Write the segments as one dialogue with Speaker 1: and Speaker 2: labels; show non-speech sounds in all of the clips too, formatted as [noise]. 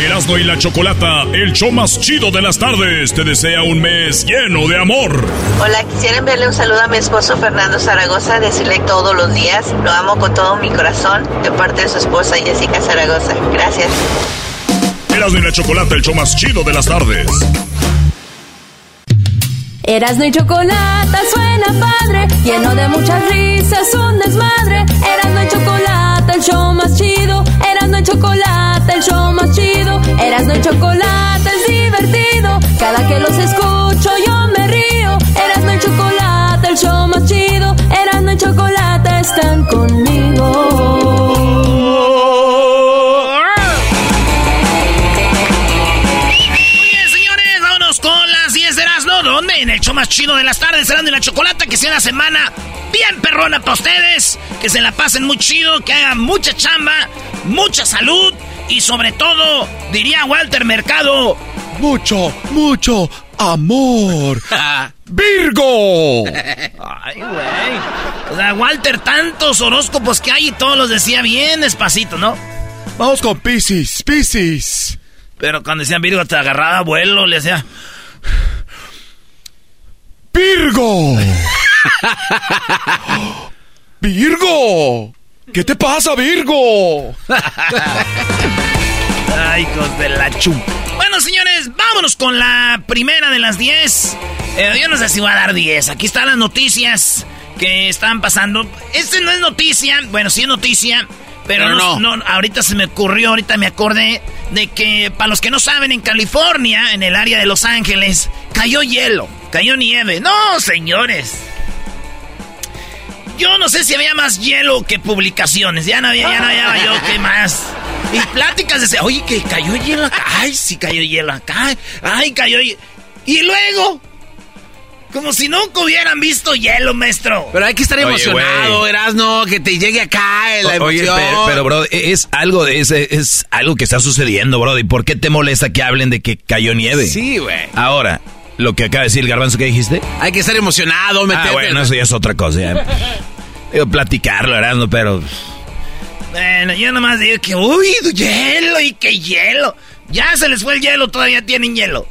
Speaker 1: Erasmo y la Chocolata, el show más chido de las tardes, te desea un mes lleno de amor.
Speaker 2: Hola, quisiera enviarle un saludo a mi esposo Fernando Zaragoza, decirle todos los días, lo amo con todo mi corazón, de parte de su esposa Jessica Zaragoza. Gracias.
Speaker 1: Erasmo y la Chocolata, el show más chido de las tardes.
Speaker 3: Erasmo y Chocolata suena padre, lleno de muchas risas, un desmadre. Erasmo y Chocolata, el show más chido. Erasmo y Chocolata, el show más chido. Erasmo y Chocolata es divertido. Cada que los escucho yo me río. Erasmo y Chocolata, el show más chido. Erasmo y Chocolata están conmigo.
Speaker 4: Show más chido de las tardes, serán de la chocolata, que sea una semana bien perrona para ustedes. Que se la pasen muy chido, que hagan mucha chamba, mucha salud y sobre todo, diría Walter Mercado,
Speaker 5: Mucho, mucho amor. [laughs] Virgo.
Speaker 4: Ay, güey. O sea, Walter, tantos horóscopos que hay y todos los decía bien despacito, ¿no?
Speaker 5: Vamos con Pisces, Pisces.
Speaker 4: Pero cuando decían Virgo te agarraba vuelo, le hacía...
Speaker 5: Virgo. Virgo. ¿Qué te pasa, Virgo?
Speaker 4: Ay, hijos de la chum. Bueno, señores, vámonos con la primera de las 10. Eh, yo no sé si voy a dar 10. Aquí están las noticias que están pasando. Este no es noticia. Bueno, sí es noticia. Pero,
Speaker 6: Pero
Speaker 4: no,
Speaker 6: no.
Speaker 4: no, ahorita se me ocurrió, ahorita me acordé de que, para los que no saben, en California, en el área de Los Ángeles, cayó hielo, cayó nieve. No, señores. Yo no sé si había más hielo que publicaciones. Ya no había, ya no había yo qué más. Y pláticas de ese, oye, que cayó hielo acá. Ay, sí cayó hielo acá. Ay, cayó hielo. Y luego, como si nunca hubieran visto hielo, maestro.
Speaker 6: Pero hay que estar
Speaker 7: Oye,
Speaker 6: emocionado. Erasno, que te llegue acá la
Speaker 7: O- Oye,
Speaker 6: emoción.
Speaker 7: pero, pero, bro, es algo, de- es, es algo que está sucediendo, bro. ¿Y por qué te molesta que hablen de que cayó nieve?
Speaker 6: Sí, güey.
Speaker 7: Ahora, lo que acaba de decir el garbanzo que dijiste.
Speaker 6: Hay que estar emocionado, meterte.
Speaker 7: Ah, bueno, eso ya es otra cosa. Ya. [laughs] Digo, platicarlo, Erasmo, pero...
Speaker 4: Bueno, yo nomás digo que, uy, hielo y que hielo. Ya se les fue el hielo, todavía tienen hielo.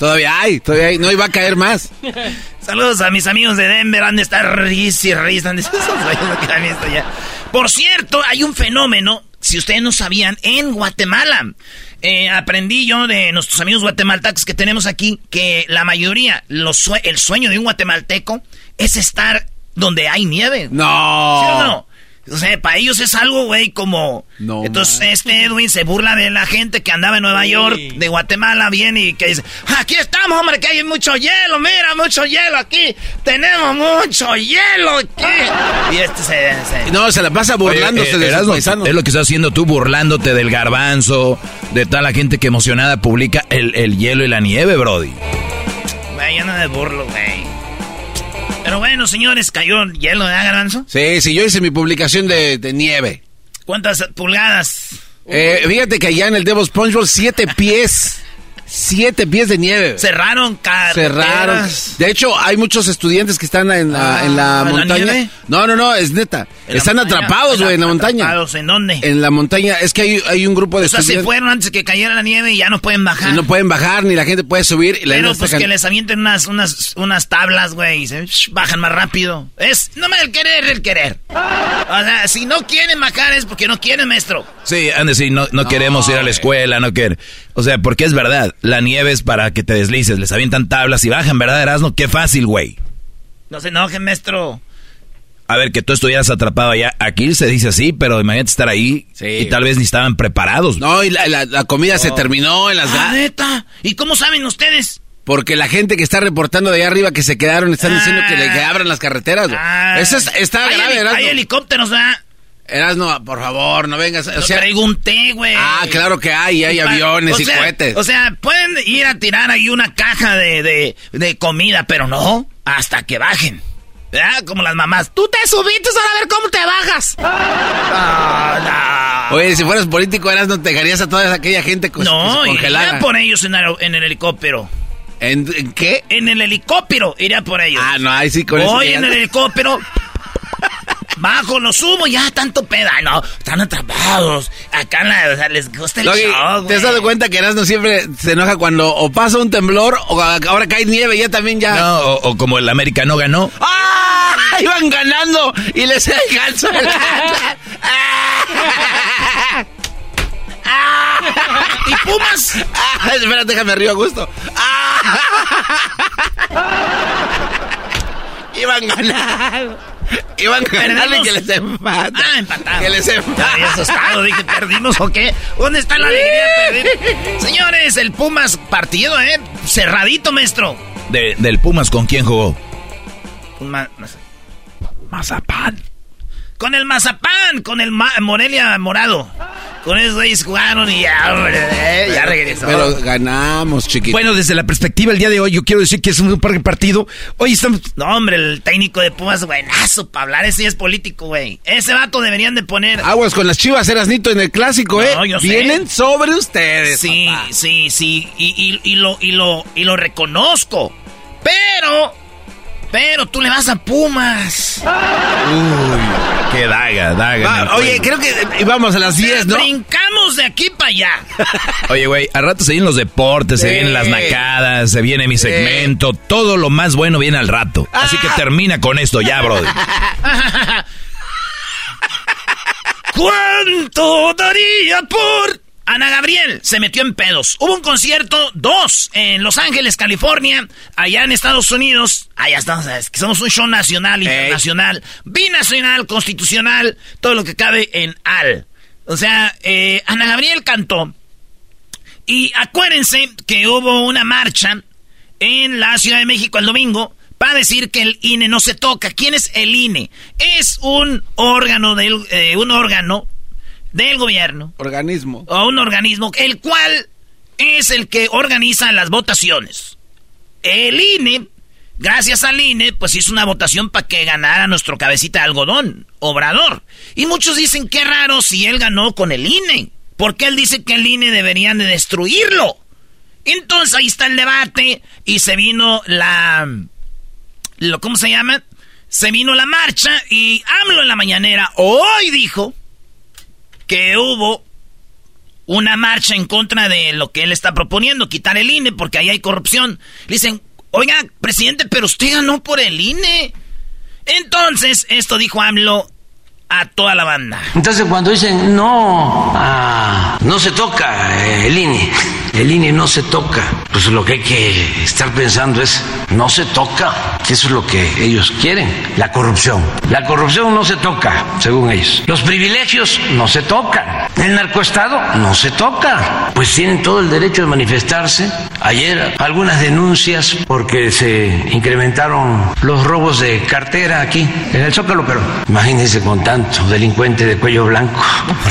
Speaker 6: Todavía hay, todavía hay. No iba a caer más. [laughs]
Speaker 4: Saludos a mis amigos de Denver, han de estar y han de- [laughs] ya. Por cierto, hay un fenómeno, si ustedes no sabían, en Guatemala. Eh, aprendí yo de nuestros amigos guatemaltecos que tenemos aquí que la mayoría, los sue- el sueño de un guatemalteco es estar donde hay nieve.
Speaker 6: No.
Speaker 4: ¿Sí o no? O sea, para ellos es algo, güey, como...
Speaker 6: No,
Speaker 4: Entonces, este Edwin se burla de la gente que andaba en Nueva York, de Guatemala, viene y que dice, aquí estamos, hombre, que hay mucho hielo, mira, mucho hielo aquí, tenemos mucho hielo aquí. Y este se... se-
Speaker 6: No, se la pasa burlándose
Speaker 7: Oye, eh,
Speaker 6: de paisanos.
Speaker 7: es lo que estás haciendo tú, burlándote del garbanzo, de toda la gente que emocionada publica el, el hielo y la nieve, brody.
Speaker 4: Güey, yo no me burlo, güey. Pero bueno, señores, cayó hielo, ¿verdad, Garbanzo?
Speaker 6: Sí, sí, yo hice mi publicación de, de nieve.
Speaker 4: ¿Cuántas pulgadas?
Speaker 6: Eh, fíjate que allá en el Devil's Punch Bowl, siete pies. Siete pies de nieve.
Speaker 4: Cerraron carreteras.
Speaker 6: Cerraron. De hecho, hay muchos estudiantes que están en la, en la
Speaker 4: Ah, ¿en la
Speaker 6: montaña.
Speaker 4: nieve?
Speaker 6: no, no, no, es neta.
Speaker 4: ¿En la
Speaker 6: Están
Speaker 4: montaña?
Speaker 6: atrapados, güey, en la montaña.
Speaker 4: ¿Atrapados en dónde?
Speaker 6: En la montaña. Es que hay, hay un grupo de
Speaker 4: o sea, se
Speaker 6: estudiantes.
Speaker 4: fueron antes que cayera la nieve y ya no pueden bajar.
Speaker 6: y no pueden bajar, ni la gente puede subir. Y la
Speaker 4: Pero pues que les avienten unas, unas, unas tablas, güey, y se sh, bajan más rápido. Es nomás el querer, el querer. O sea, si no quieren bajar es porque no quieren, maestro.
Speaker 7: Sí, han de decir, no, no queremos ir a la escuela, no quieren. O sea, porque es verdad, la nieve es para que te deslices, les avientan tablas y bajan, ¿verdad, Erasmo? Qué fácil, güey.
Speaker 4: No se enojen, maestro.
Speaker 7: A ver, que tú estuvieras atrapado allá. Aquí se dice así, pero imagínate estar ahí
Speaker 6: Sí.
Speaker 7: y tal vez ni estaban preparados.
Speaker 6: No, y la, la- la comida se terminó en las...
Speaker 4: Ah, neta. ¿Y cómo saben ustedes?
Speaker 6: Porque la gente que está reportando de allá arriba que se quedaron están diciendo que, le, que abran las carreteras. güey.
Speaker 4: Ah.
Speaker 6: Eso es- está
Speaker 4: hay
Speaker 6: grave,
Speaker 4: heli-
Speaker 6: Erasmo.
Speaker 4: Hay helicópteros, ¿verdad?
Speaker 6: Erasmo, por favor, no vengas. O sea,
Speaker 4: pregunté, güey.
Speaker 6: ah, claro que hay, hay aviones y
Speaker 4: sea,
Speaker 6: cohetes.
Speaker 4: O sea, pueden ir a tirar ahí una caja de, de, de comida, pero no hasta que bajen. ¿Verdad? Como las mamás. Tú te subiste, ahora a ver cómo te bajas. Ah, no.
Speaker 6: Oye, si fueras político, Erasmo, te dejarías a toda aquella gente con,
Speaker 4: no,
Speaker 6: que se congelara.
Speaker 4: iría por ellos en, aero- en el helicóptero.
Speaker 6: ¿En, en qué?
Speaker 4: En el helicóptero iría por ellos.
Speaker 6: Ah, no, ahí sí con eso
Speaker 4: Voy en el helicóptero. [laughs] Bajo, lo subo, ya tanto peda. No, están atrapados. Acá en la- o sea, les gusta el
Speaker 6: Logi,
Speaker 4: show,
Speaker 6: ¿te has dado cuenta que Erasmo siempre se enoja cuando o pasa un temblor o ahora cae nieve ya también ya...
Speaker 7: No, o, o como el América no ganó.
Speaker 6: ¡Ah! Iban ganando y les deja el. [laughs]
Speaker 4: ¿Y Pumas?
Speaker 6: Ah, espera, déjame río a gusto. Ah. [laughs] Iban ganando. Iban ganando y que les empatan.
Speaker 4: Ah, empataron.
Speaker 6: Que les empatan.
Speaker 4: asustado, dije, ¿perdimos o qué? ¿Dónde está la alegría de perder? Señores, el Pumas partido, ¿eh? Cerradito, maestro.
Speaker 7: De- del Pumas, ¿con quién jugó?
Speaker 4: Ma- Mazapán. Con el Mazapán, con el Ma- Morelia Morado. Con esos güeyes jugaron y ya, hombre, eh, ya regresó.
Speaker 6: Pero ganamos, chiquito.
Speaker 7: Bueno, desde la perspectiva el día de hoy, yo quiero decir que es un par- partido. Hoy estamos.
Speaker 4: No, hombre, el técnico de Pumas, buenazo para hablar. Ese sí es político, güey. Ese vato deberían de poner...
Speaker 6: Aguas con las chivas, Erasnito, en el clásico, ¿eh?
Speaker 4: No, yo sé.
Speaker 6: Vienen sobre ustedes.
Speaker 4: Sí,
Speaker 6: papá.
Speaker 4: sí, sí. Y, y- y lo, y, lo, y lo reconozco. Pero... Pero tú le vas a Pumas.
Speaker 7: Uy, qué daga, daga.
Speaker 6: Va, oye, creo que íbamos a las 10, ¿no?
Speaker 4: Brincamos de aquí para allá. [laughs]
Speaker 7: Oye, güey, al rato se vienen los deportes, se vienen las nacadas, se viene mi segmento. Todo lo más bueno viene al rato. Así que termina con esto ya, bro. [laughs]
Speaker 4: ¿Cuánto daría por...? Ana Gabriel se metió en pedos. Hubo un concierto, dos, en Los Ángeles, California, allá en Estados Unidos. Allá estamos, es que somos un show nacional, internacional, binacional, constitucional, todo lo que cabe en al. O sea, eh, Ana Gabriel cantó. Y acuérdense que hubo una marcha en la Ciudad de México el domingo para decir que el INE no se toca. ¿Quién es el INE? Es un órgano del, eh, un órgano del gobierno
Speaker 6: Organismo.
Speaker 4: o un organismo el cual es el que organiza las votaciones. El INE, gracias al INE, pues hizo una votación para que ganara nuestro cabecita de algodón, Obrador. Y muchos dicen qué raro si él ganó con el INE. Porque él dice que el INE deberían de destruirlo. Entonces ahí está el debate y se vino la... Lo, ¿Cómo se llama? Se vino la marcha y AMLO en la mañanera hoy dijo que hubo una marcha en contra de lo que él está proponiendo, quitar el INE porque ahí hay corrupción. Le dicen, oiga, presidente, pero usted ganó por el INE. Entonces, esto dijo AMLO a toda la banda.
Speaker 8: Entonces cuando dicen no, ah, no se toca eh, el INE, el INE no se toca, pues lo que hay que estar pensando es no se toca, eso es lo que ellos quieren, la corrupción. La corrupción no se toca, según ellos. Los privilegios no se tocan. El narcoestado no se toca. Pues tienen todo el derecho de manifestarse. Ayer algunas denuncias porque se incrementaron los robos de cartera aquí en el Zócalo, pero imagínense con tanto delincuente de cuello blanco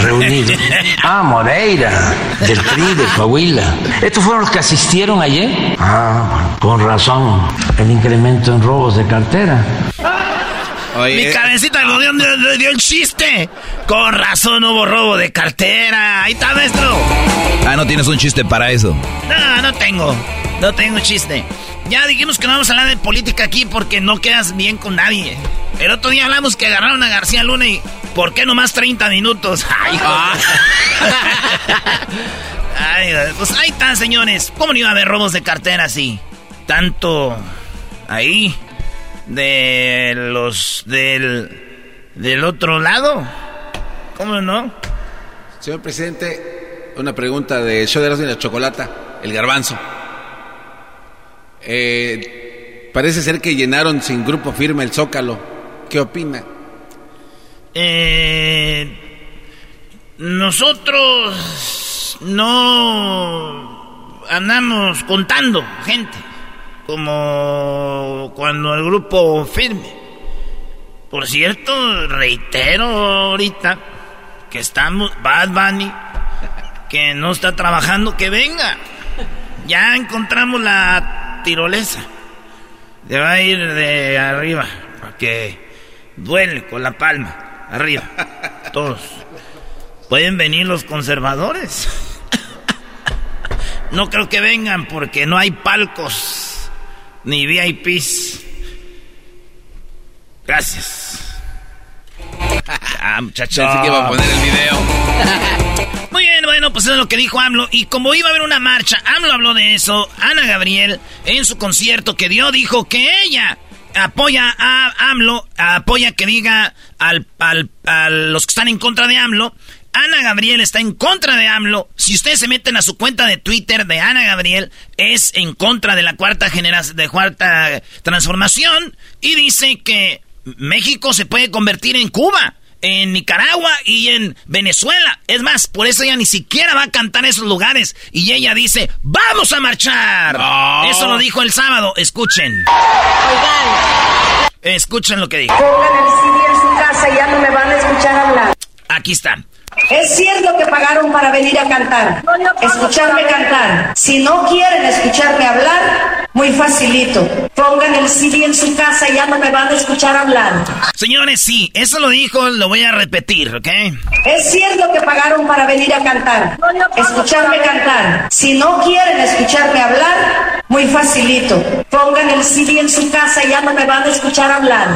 Speaker 8: reunido. [laughs] Ah, Moreira, del PRI, de Coahuila. ¿Estos fueron los que asistieron ayer? Ah, con razón, el incremento en robos de cartera.
Speaker 4: Mi
Speaker 6: eh.
Speaker 4: cabecita dio, le dio el chiste. Con razón hubo robo de cartera. Ahí está, maestro.
Speaker 7: Ah, no tienes un chiste para eso.
Speaker 4: No, no tengo. No tengo chiste. Ya dijimos que no vamos a hablar de política aquí porque no quedas bien con nadie. El otro día hablamos que agarraron a García Luna y ¿por qué nomás 30 minutos? [laughs] Ay.
Speaker 6: Ah. [laughs]
Speaker 4: Ay, pues ahí están, señores. ¿Cómo no iba a haber robos de cartera así? Tanto ahí de los del del otro lado. ¿Cómo no?
Speaker 6: Señor presidente, una pregunta de show de la chocolata, el garbanzo. Eh, parece ser que llenaron sin grupo firme el Zócalo. ¿Qué opina?
Speaker 4: Eh, nosotros no andamos contando gente como cuando el grupo firme. Por cierto, reitero ahorita que estamos Bad Bunny que no está trabajando, que venga. Ya encontramos la tirolesa. Le va a ir de arriba para que duele con la palma. Arriba. [laughs] Todos. Pueden venir los conservadores. [coughs] No creo que vengan porque no hay palcos ni VIPs. Gracias. Ah, muchachos. [laughs]
Speaker 6: Pensé que iba a poner el video. [laughs]
Speaker 4: Bueno, pues eso es lo que dijo AMLO. Y como iba a haber una marcha, AMLO habló de eso. Ana Gabriel, en su concierto que dio, dijo que ella apoya a AMLO, apoya que diga al, al- a los que están en contra de AMLO. Ana Gabriel está en contra de AMLO. Si ustedes se meten a su cuenta de Twitter de Ana Gabriel, es en contra de la cuarta generación, de cuarta transformación. Y dice que México se puede convertir en Cuba, en Nicaragua y en Venezuela. Es más, por eso ella ni siquiera va a cantar en esos lugares. Y ella dice, ¡vamos a marchar!
Speaker 6: No.
Speaker 4: Eso lo dijo el sábado. Escuchen. Escuchen lo que dijo.
Speaker 9: Pongan el CD en su casa y ya no me van a escuchar hablar.
Speaker 4: Aquí está.
Speaker 9: Es cierto que pagaron para venir a cantar, escucharme cantar. Si no quieren escucharme hablar, muy facilito. Pongan el CD en su casa y ya no me van a escuchar hablar.
Speaker 4: Señores, sí, eso lo dijo, lo voy a repetir, ¿ok?
Speaker 9: Es cierto que pagaron para venir a cantar, escucharme cantar. Si no quieren escucharme hablar, muy facilito. Pongan el CD en su casa y ya no me van a escuchar hablar.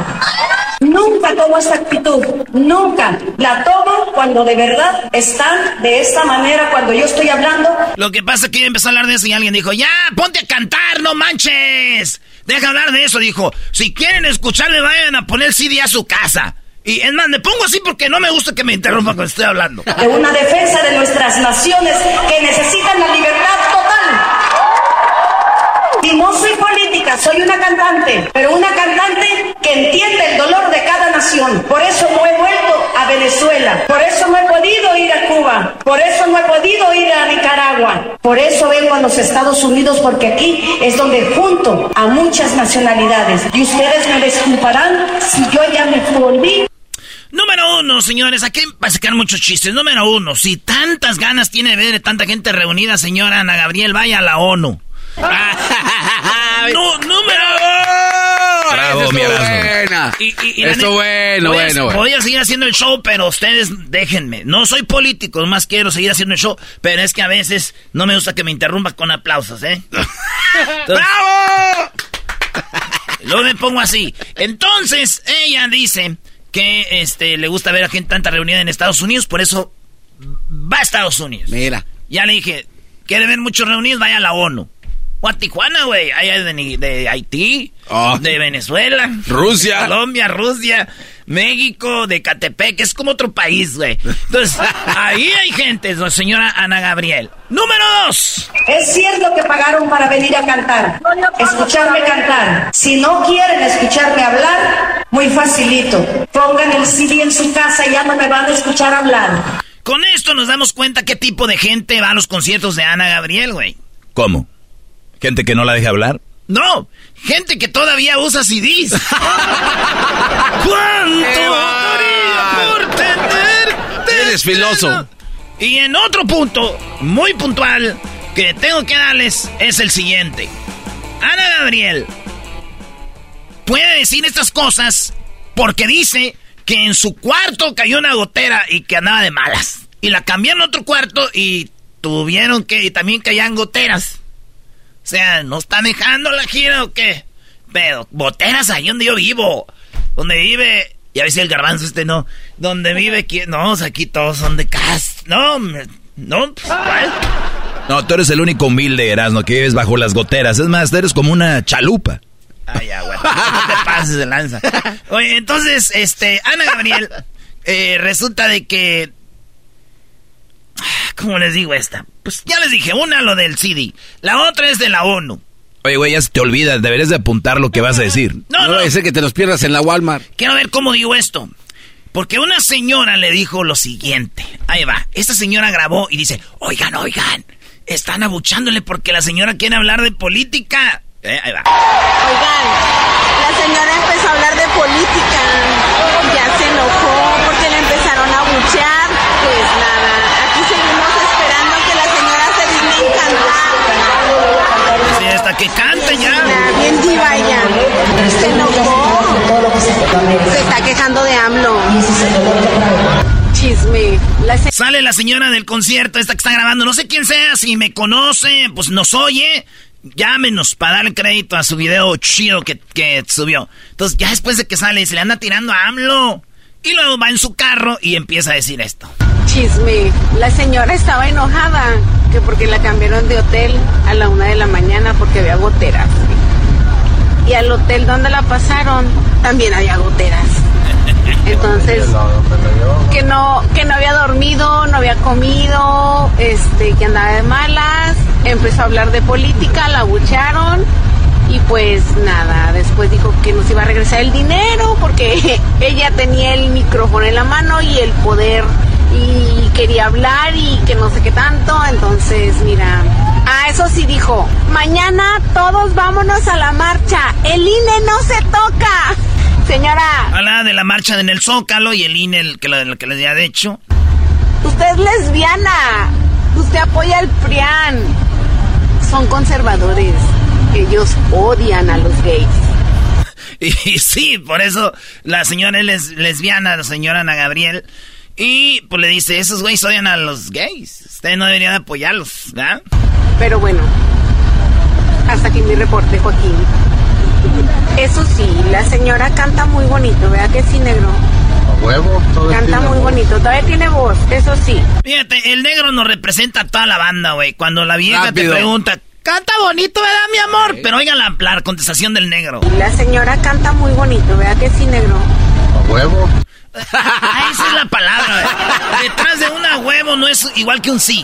Speaker 9: Nunca tomo esta actitud, nunca. La tomo cuando de verdad están de esta manera, cuando yo estoy hablando.
Speaker 4: Lo que pasa es que yo empecé a hablar de eso y alguien dijo, ya, ponte a cantar, no manches. Deja hablar de eso, dijo. Si quieren escucharme, vayan a poner CD a su casa. Y es más, me pongo así porque no me gusta que me interrumpan cuando estoy hablando.
Speaker 9: de una defensa de nuestras naciones que necesitan la libertad. No soy política, soy una cantante, pero una cantante que entiende el dolor de cada nación. Por eso no he vuelto a Venezuela, por eso no he podido ir a Cuba, por eso no he podido ir a Nicaragua, por eso vengo a los Estados Unidos, porque aquí es donde junto a muchas nacionalidades. Y ustedes me disculparán si yo ya me volví
Speaker 4: Número uno, señores, aquí va a sacar muchos chistes. Número uno, si tantas ganas tiene de ver tanta gente reunida, señora Ana Gabriel, vaya a la ONU. [laughs] no, número
Speaker 7: Bravo, mi
Speaker 6: buena.
Speaker 4: Y, y- y
Speaker 6: Esto bueno,
Speaker 4: voy a-
Speaker 6: bueno, bueno.
Speaker 4: Voy a seguir haciendo el show, pero ustedes déjenme. No soy político, nomás quiero seguir haciendo el show, pero es que a veces no me gusta que me interrumpa con aplausos, ¿eh? [laughs] ¡Bravo! Luego me pongo así. Entonces, ella dice que este le gusta ver a gente tanta reunida en Estados Unidos, por eso va a Estados Unidos.
Speaker 6: Mira.
Speaker 4: Ya le dije, ¿quiere ver muchos reunidos? Vaya a la ONU. O a Tijuana, güey. Allá de, Ni- de Haití,
Speaker 6: Oh.
Speaker 4: de Venezuela,
Speaker 6: Rusia.
Speaker 4: Colombia, Rusia, México, de Catepec, es como otro país, güey. Entonces, [laughs] ahí hay gente, ¿no, señora Ana Gabriel. Número dos.
Speaker 9: Es cierto que pagaron para venir a cantar, escucharme cantar. Si no quieren escucharme hablar, muy facilito. Pongan el CD en su casa y ya no me van a escuchar hablar.
Speaker 4: Con esto nos damos cuenta qué tipo de gente va a los conciertos de Ana Gabriel, güey.
Speaker 7: ¿Cómo? ¿Gente que no la deja hablar?
Speaker 4: No, gente que todavía usa CDs. [laughs] ¿Cuánto
Speaker 6: ¡Qué
Speaker 4: daría por?
Speaker 6: Eres filoso.
Speaker 4: Y en otro punto, muy puntual, que tengo que darles es el siguiente. Ana Gabriel puede decir estas cosas Porque dice que en su cuarto cayó una gotera y que andaba de malas. Y la cambiaron a otro cuarto y tuvieron que y también caían goteras. O sea, ¿no están dejando la gira o qué? Pero, goteras ahí donde yo vivo. Donde vive. Y a ver si el garbanzo este no. Donde vive quién. No, o sea, aquí todos son de casa. No, me- no, pues, ¿cuál?
Speaker 7: No, tú eres el único humilde, Erasmo, que vives bajo las goteras. Es más, eres como una chalupa.
Speaker 4: Ay, ya, güey. No te pases de lanza. [laughs] Oye, entonces, este, Ana Gabriel, eh, resulta de que. ¿Cómo les digo esta? Pues ya les dije, una lo del CD, la otra es de la ONU.
Speaker 7: Oye, güey, ya se te olvida, deberías de apuntar lo que vas a decir.
Speaker 4: No, no.
Speaker 6: que te los pierdas en la Walmart.
Speaker 4: Quiero ver cómo digo esto. Porque una señora le dijo lo siguiente. Ahí va. Esta señora grabó y dice, oigan, oigan, están abuchándole porque la señora quiere hablar de política. Eh, ahí va.
Speaker 10: Oigan, la señora empezó a hablar de política. Ya se enojó porque le empezaron a buchear. Pues nada, aquí seguimos esperando que la señora se digne en cantar.
Speaker 4: Sí, hasta que cante ya.
Speaker 10: Bien diva ella. Se enojó. Se está quejando de AMLO. Chisme. La
Speaker 4: Sale la señora del concierto, esta que está grabando. No sé quién sea, si me conoce, pues nos oye. Llámenos para darle crédito a su video chido que, que subió. Entonces, ya después de que sale, se le anda tirando a AMLO. Y luego va en su carro y empieza a decir esto.
Speaker 10: Chisme. La señora estaba enojada que porque la cambiaron de hotel a la una de la mañana porque había goteras. Y al hotel donde la pasaron también había goteras. [laughs] Entonces, que no, que no había dormido, no había comido, este, que andaba de malas, empezó a hablar de política, la bucharon y pues nada, después dijo que nos iba a regresar el dinero porque [laughs] ella tenía el micrófono en la mano y el poder y quería hablar y que no sé qué tanto, entonces mira, ah, eso sí dijo, mañana todos vámonos a la marcha, el INE no se toca. [laughs] Señora,
Speaker 4: Habla de la marcha en el Zócalo y el INE, el que, lo, que les había dicho.
Speaker 10: usted es lesbiana, usted apoya al PRIAN, son conservadores, ellos odian a los gays. [laughs]
Speaker 4: Y, sí, por eso la señora es les- lesbiana, la señora Ana Gabriel. Y pues le dice, esos güeyes odian a los gays. Usted no debería de apoyarlos, ¿verdad?
Speaker 10: Pero bueno, hasta aquí mi reporte, Joaquín. Eso sí, la señora canta muy bonito, ¿verdad que sí, negro?
Speaker 6: huevo, todo
Speaker 10: Canta muy bonito, todavía tiene voz, eso sí.
Speaker 4: Fíjate, el negro nos representa a toda la banda, güey. Cuando la vieja
Speaker 6: Rápido.
Speaker 4: te pregunta, canta bonito, ¿verdad, mi amor? Pero oiga la, la contestación del negro.
Speaker 10: La señora canta muy bonito, ¿verdad que sí, negro?
Speaker 6: huevo. [laughs]
Speaker 4: Ah, esa es la palabra, güey. Detrás de una huevo no es igual que un sí.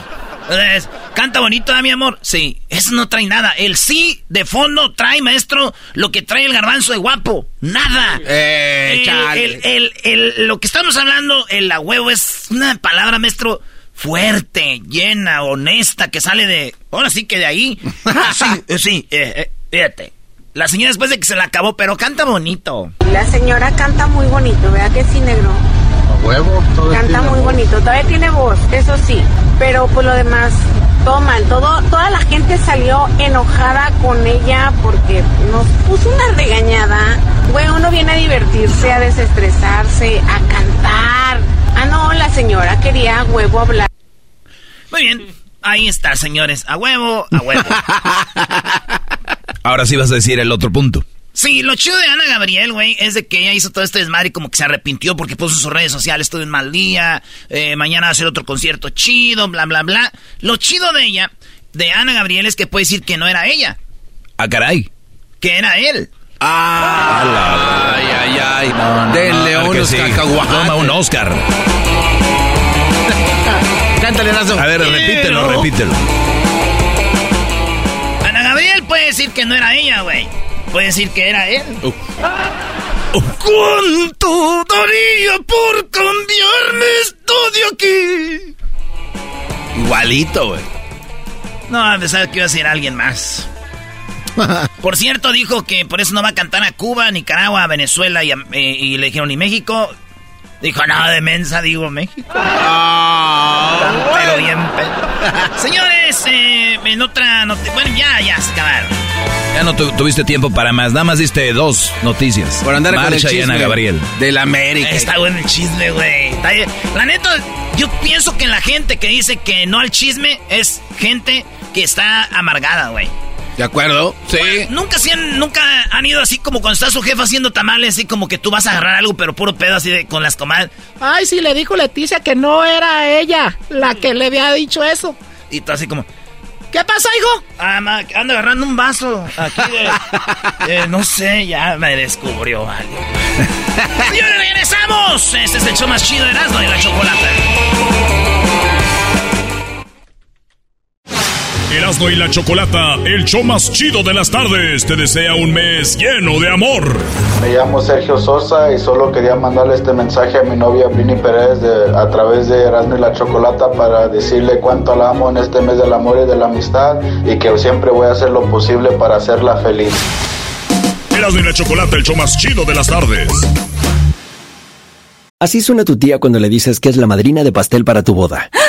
Speaker 4: Es, Canta bonito, ¿verdad, mi amor? Sí, eso no trae nada. El sí de fondo trae, maestro, lo que trae el garbanzo de guapo. Nada.
Speaker 6: Eh,
Speaker 4: El-
Speaker 6: chale.
Speaker 4: el, el- el- lo que estamos hablando, el a huevo, es una palabra, maestro, fuerte, llena, honesta, que sale de. Ahora sí que de ahí. [laughs] Sí, eh, sí, eh, eh, fíjate. La señora después de que se la acabó, pero canta bonito.
Speaker 10: La señora canta muy bonito, ¿verdad que sí, negro?
Speaker 6: huevo, todo
Speaker 10: Canta muy bonito, todavía tiene voz, eso sí. Pero por lo demás, todo mal. Todo, toda la gente salió enojada con ella porque nos puso una regañada. Güey, uno viene a divertirse, a desestresarse, a cantar. Ah, no, la señora quería a huevo hablar.
Speaker 4: Muy bien. Ahí está, señores. A huevo, a huevo. [laughs]
Speaker 7: Ahora sí vas a decir el otro punto.
Speaker 4: Sí, lo chido de Ana Gabriel, güey, es de que ella hizo todo este desmadre y como que se arrepintió porque puso en sus redes sociales, tuve un mal día, eh, mañana va a hacer otro concierto chido, bla, bla, bla. Lo chido de ella, de Ana Gabriel, es que puede decir que no era ella,
Speaker 7: Ah, caray.
Speaker 4: que era él.
Speaker 6: Ah, ay, ay, ay. Denle
Speaker 7: claro que
Speaker 6: unos
Speaker 7: sí. Toma un Oscar. [laughs]
Speaker 6: Cántale, Nazo.
Speaker 7: A ver, repítelo, repítelo.
Speaker 4: Ana Gabriel puede decir que no era ella, güey. Puede decir que era él. ¿Cuánto daría por cambiarme esto de aquí?
Speaker 7: Igualito, güey.
Speaker 4: No, pensaba que iba a ser alguien más. [laughs] Por cierto, dijo que por eso no va a cantar a Cuba, Nicaragua, Venezuela y, eh, y le dijeron, ¿y México? Dijo, nada de mensa, digo México. Pero bien, [laughs] Señores, eh, en otra noti- Bueno, ya, ya se acabaron.
Speaker 11: Ya no tuviste tiempo para más, nada más diste dos noticias.
Speaker 6: Por andar
Speaker 11: Marcha
Speaker 6: con el
Speaker 11: y Ana Gabriel.
Speaker 6: Del América.
Speaker 4: Está bueno el chisme, güey. La neta, yo pienso que la gente que dice que no al chisme es gente que está amargada, güey.
Speaker 6: ¿De acuerdo? Sí.
Speaker 4: nunca, han, nunca han ido así como cuando está su jefe haciendo tamales, así como que tú vas a agarrar algo, pero puro pedo así de, con las comadres.
Speaker 12: Ay, sí, le dijo Leticia que no era ella la que le había dicho eso.
Speaker 4: Y tú así como...
Speaker 12: ¿Qué pasa, hijo?
Speaker 4: Ah, ando agarrando un vaso aquí de, [laughs] no sé, ya me descubrió algo. Señores, regresamos. Este es el show más chido de Erasmo y la Chocolate.
Speaker 1: Erasmo y la Chocolata, el show más chido de las tardes, te desea un mes lleno de amor.
Speaker 13: Me llamo Sergio Sosa y solo quería mandarle este mensaje a mi novia Vini Pérez a través de Erasmo y la Chocolata para decirle cuánto la amo en este mes del amor y de la amistad y que siempre voy a hacer lo posible para hacerla feliz.
Speaker 1: Erasmo y la Chocolata, el show más chido de las tardes.
Speaker 14: Así suena tu tía cuando le dices que es la madrina de pastel para tu boda. [laughs]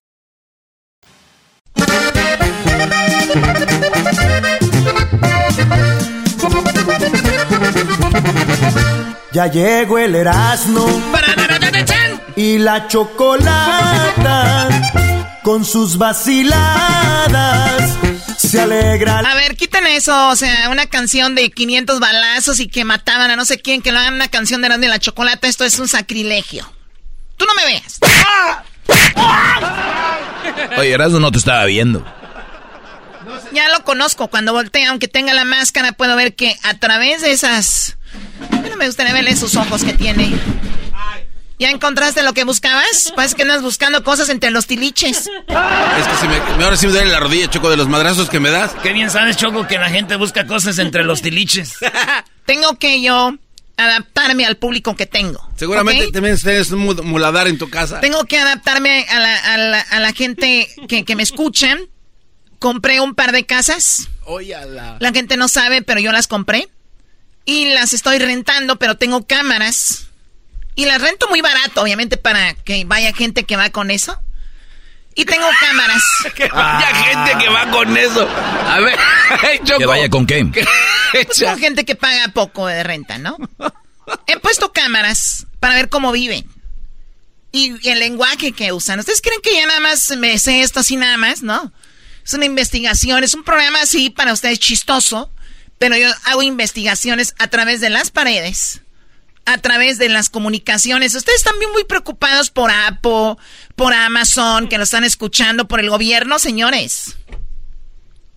Speaker 15: Ya llegó el Erasmo y la chocolata con sus vaciladas se alegran.
Speaker 16: A ver, quiten eso, o sea, una canción de 500 balazos y que mataban a no sé quién, que lo hagan una canción de Erasmo y la chocolata, esto es un sacrilegio. Tú no me veas.
Speaker 11: Oye, Erasmo no te estaba viendo.
Speaker 16: Ya lo conozco. Cuando voltea, aunque tenga la máscara, puedo ver que a través de esas. Bueno, me gustaría verle sus ojos que tiene. ¿Ya encontraste lo que buscabas? Parece que andas buscando cosas entre los tiliches.
Speaker 6: Es que si me, ahora sí me duele la rodilla, Choco, de los madrazos que me das.
Speaker 4: Qué bien sabes, Choco, que la gente busca cosas entre los tiliches. [laughs]
Speaker 16: tengo que yo adaptarme al público que tengo.
Speaker 6: Seguramente también tienes un muladar en tu casa.
Speaker 16: Tengo que adaptarme a la, a la, gente que, que me escuchan compré un par de casas. La gente no sabe, pero yo las compré. Y las estoy rentando, pero tengo cámaras. Y las rento muy barato, obviamente, para que vaya gente que va con eso. Y tengo cámaras. [laughs]
Speaker 6: que vaya ah. gente que va con eso. A ver, [laughs]
Speaker 11: ¿Que vaya con qué?
Speaker 16: tengo [laughs] gente que paga poco de renta, ¿no? He puesto cámaras para ver cómo viven. Y, el lenguaje que usan. ¿Ustedes creen que ya nada más me sé esto así nada más? No. Es una investigación, es un programa así para ustedes chistoso, pero yo hago investigaciones a través de las paredes, a través de las comunicaciones. Ustedes están bien muy preocupados por Apple, por Amazon, que lo están escuchando, por el gobierno, señores.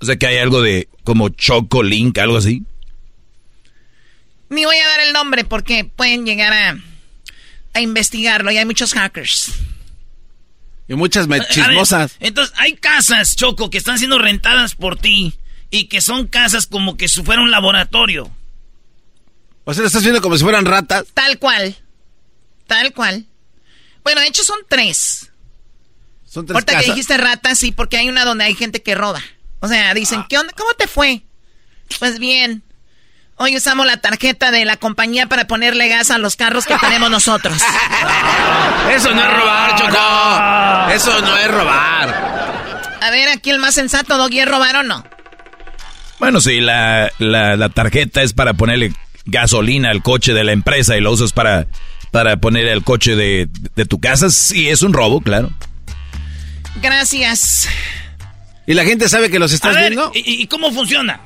Speaker 11: O sea que hay algo de como Choco Link, algo así.
Speaker 16: Ni voy a dar el nombre porque pueden llegar a, a investigarlo y hay muchos hackers.
Speaker 6: Y muchas chismosas.
Speaker 4: entonces, hay casas, Choco, que están siendo rentadas por ti. Y que son casas como que si fuera un laboratorio.
Speaker 6: O sea, ¿lo estás viendo como si fueran ratas?
Speaker 16: Tal cual. Tal cual. Bueno, de hecho son tres. Son tres Ahorita que dijiste ratas, sí, porque hay una donde hay gente que roba. O sea, dicen, ah. ¿qué onda? ¿Cómo te fue? Pues bien. Hoy usamos la tarjeta de la compañía para ponerle gas a los carros que tenemos nosotros. [laughs]
Speaker 6: Eso no es robar, Choco. Eso no es robar.
Speaker 16: A ver, aquí el más sensato, Doggy, ¿es robar o no?
Speaker 11: Bueno, sí, la, la, tarjeta es para ponerle gasolina al coche de la empresa y lo usas para, para poner el coche de, tu casa. Sí, es un robo, claro.
Speaker 16: Gracias.
Speaker 6: ¿Y la gente sabe que los estás viendo?
Speaker 4: ¿y, ¿Y cómo funciona?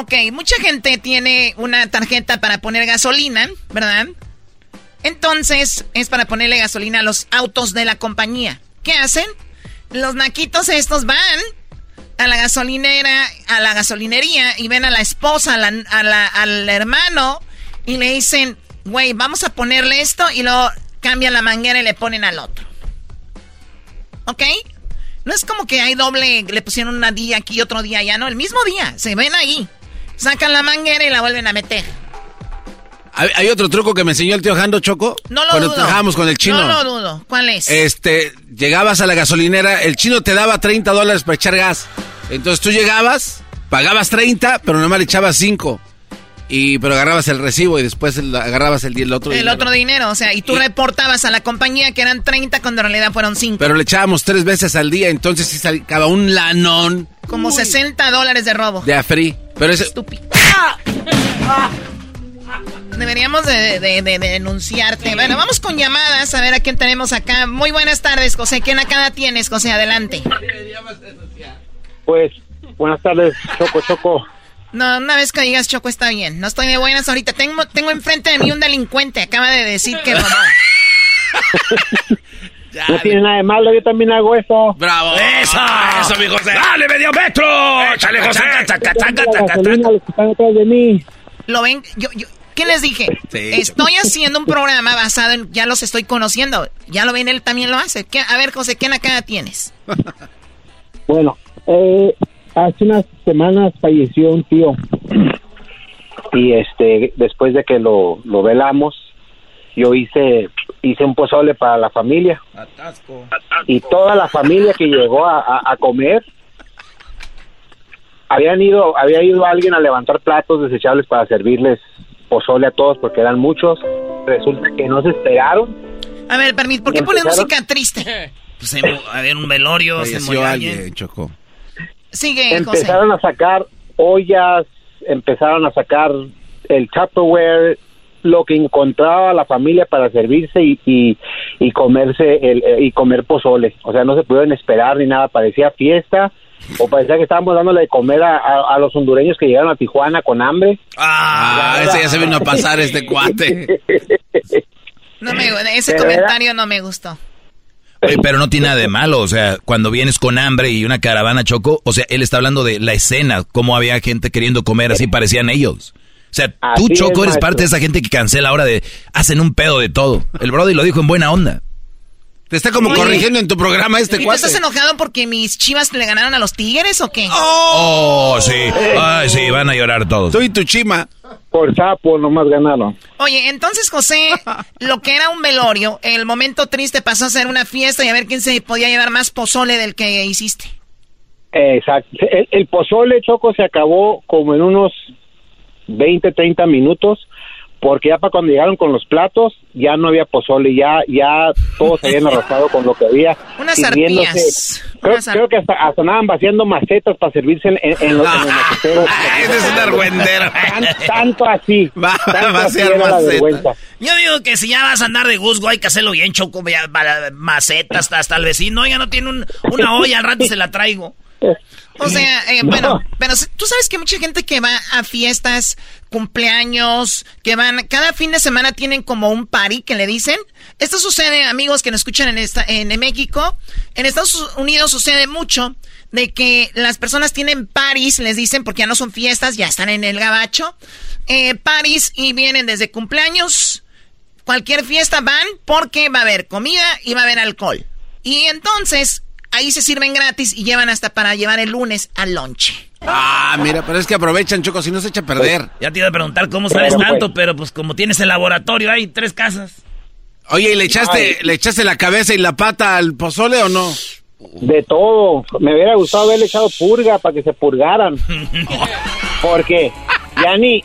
Speaker 16: Ok, mucha gente tiene una tarjeta para poner gasolina, ¿verdad? Entonces, es para ponerle gasolina a los autos de la compañía. ¿Qué hacen? Los naquitos estos van a la gasolinera, a la gasolinería y ven a la esposa, al hermano y le dicen, güey, vamos a ponerle esto y luego cambian la manguera y le ponen al otro. ¿Ok? No es como que hay doble, le pusieron un día aquí y otro día allá, no, el mismo día, se ven ahí. Sacan la manguera y la vuelven a meter.
Speaker 6: Hay, otro truco que me enseñó el tío Jando Choco.
Speaker 16: No lo
Speaker 6: cuando
Speaker 16: dudo.
Speaker 6: trabajábamos con el chino.
Speaker 16: No lo dudo. ¿Cuál es?
Speaker 6: Este, llegabas a la gasolinera, el chino te daba 30 dólares para echar gas. Entonces tú llegabas, pagabas 30, pero nomás le echabas 5. Y, pero agarrabas el recibo y después agarrabas el, el otro
Speaker 16: el dinero. El otro dinero, o sea, y tú reportabas a la compañía que eran 30 cuando en realidad fueron 5.
Speaker 6: Pero le echábamos tres veces al día, entonces sí sacaba un lanón.
Speaker 16: Como 60 dólares de robo.
Speaker 6: De a free. Pero es
Speaker 16: Estúpido. Deberíamos de, denunciarte. Bueno, vamos con llamadas a ver a quién tenemos acá. Muy buenas tardes, José. ¿Quién acá tienes, José? Adelante.
Speaker 17: Pues, buenas tardes, Choco, Choco.
Speaker 16: No, una vez que digas Choco está bien. No estoy de buenas ahorita. Tengo, tengo enfrente de mí un delincuente. Acaba de decir que [laughs]
Speaker 17: no tiene nada de malo, yo también hago eso.
Speaker 6: ¡Bravo!
Speaker 1: ¡Eso! ¡Eso, mi José! ¡Dale, medio metro! ¡Échale, José!
Speaker 17: de mí.
Speaker 16: Lo ven, yo, yo, ¿qué les dije? Estoy haciendo un programa basado en, ya los estoy conociendo. Ya lo ven, él también lo hace. a ver, José, ¿qué acá tienes?
Speaker 17: Bueno, eh, hace unas semanas falleció un tío y este después de que lo, lo velamos yo hice hice un pozole para la familia. Y toda la familia que llegó a, comer habían ido había ido alguien a levantar platos desechables para servirles pozole a todos porque eran muchos. Resulta que no se esperaron.
Speaker 16: A ver permíteme ¿por qué pones música triste?
Speaker 4: pues a ver un velorio se murió alguien
Speaker 6: chocó
Speaker 16: Sigue,
Speaker 17: empezaron a sacar ollas, empezaron a sacar el Tupperware, lo que encontraba la familia para servirse y, y, comerse el, eh, y comer pozole. O sea, no se pudieron esperar ni nada, parecía fiesta o parecía que estábamos dándole de comer a, los hondureños que llegaron a Tijuana con hambre.
Speaker 6: Ah, ese ya se vino a pasar este [laughs] cuate.
Speaker 16: No me, ese comentario no me gustó
Speaker 7: pero no tiene nada de malo, o sea, cuando vienes con hambre y una caravana choco, o sea, él está hablando de la escena, cómo había gente queriendo comer, así parecían ellos. O sea, tú, Choco, eres parte de esa gente que cancela ahora de, hacen un pedo de todo. El Brody lo dijo en buena onda.
Speaker 6: Te está como corrigiendo en tu programa este cuate.
Speaker 16: ¿Estás enojado porque mis chivas le ganaron a los tigres o qué?
Speaker 7: Oh, oh sí. Ay, sí, van a llorar todos.
Speaker 6: Tú y tu chima.
Speaker 17: Por sapo nomás ganaron.
Speaker 16: Oye, entonces José, lo que era un velorio, el momento triste pasó a ser una fiesta y a ver quién se podía llevar más pozole del que hiciste.
Speaker 17: Exacto. El, pozole choco se acabó como en unos 20, 30 minutos porque ya para cuando llegaron con los platos ya no había pozole, ya ya todos se habían [laughs] arrastrado con lo que había.
Speaker 16: Unas arpías.
Speaker 17: Creo, que hasta, hasta andaban vaciando macetas para servirse en, en, los,
Speaker 6: en [laughs] es un argüendero.
Speaker 17: tanto así. [laughs]
Speaker 6: Va a vaciar macetas.
Speaker 4: Yo digo que si ya vas a andar de Guzgo hay que hacerlo bien choco, macetas hasta el vecino. ya no tiene un, una olla, al rato se la traigo.
Speaker 16: O sea, eh, bueno, pero tú sabes que mucha gente que va a fiestas, cumpleaños, que van, cada fin de semana tienen como un party que le dicen. Esto sucede, amigos que nos escuchan en, esta, en México. En Estados Unidos sucede mucho de que las personas tienen paris, les dicen, porque ya no son fiestas, ya están en el gabacho. Eh, paris y vienen desde cumpleaños, cualquier fiesta van porque va a haber comida y va a haber alcohol. Y entonces Ahí se sirven gratis y llevan hasta para llevar el lunes al lonche.
Speaker 6: Ah, mira, pero es que aprovechan, Choco, si no se echa a perder.
Speaker 4: Ya te iba a preguntar cómo sabes tanto, pero pues como tienes el laboratorio, hay tres casas.
Speaker 6: Oye, ¿y le echaste, le echaste la cabeza y la pata al pozole o no?
Speaker 17: De todo. Me hubiera gustado haberle echado purga para que se purgaran. [laughs] Porque ya ni,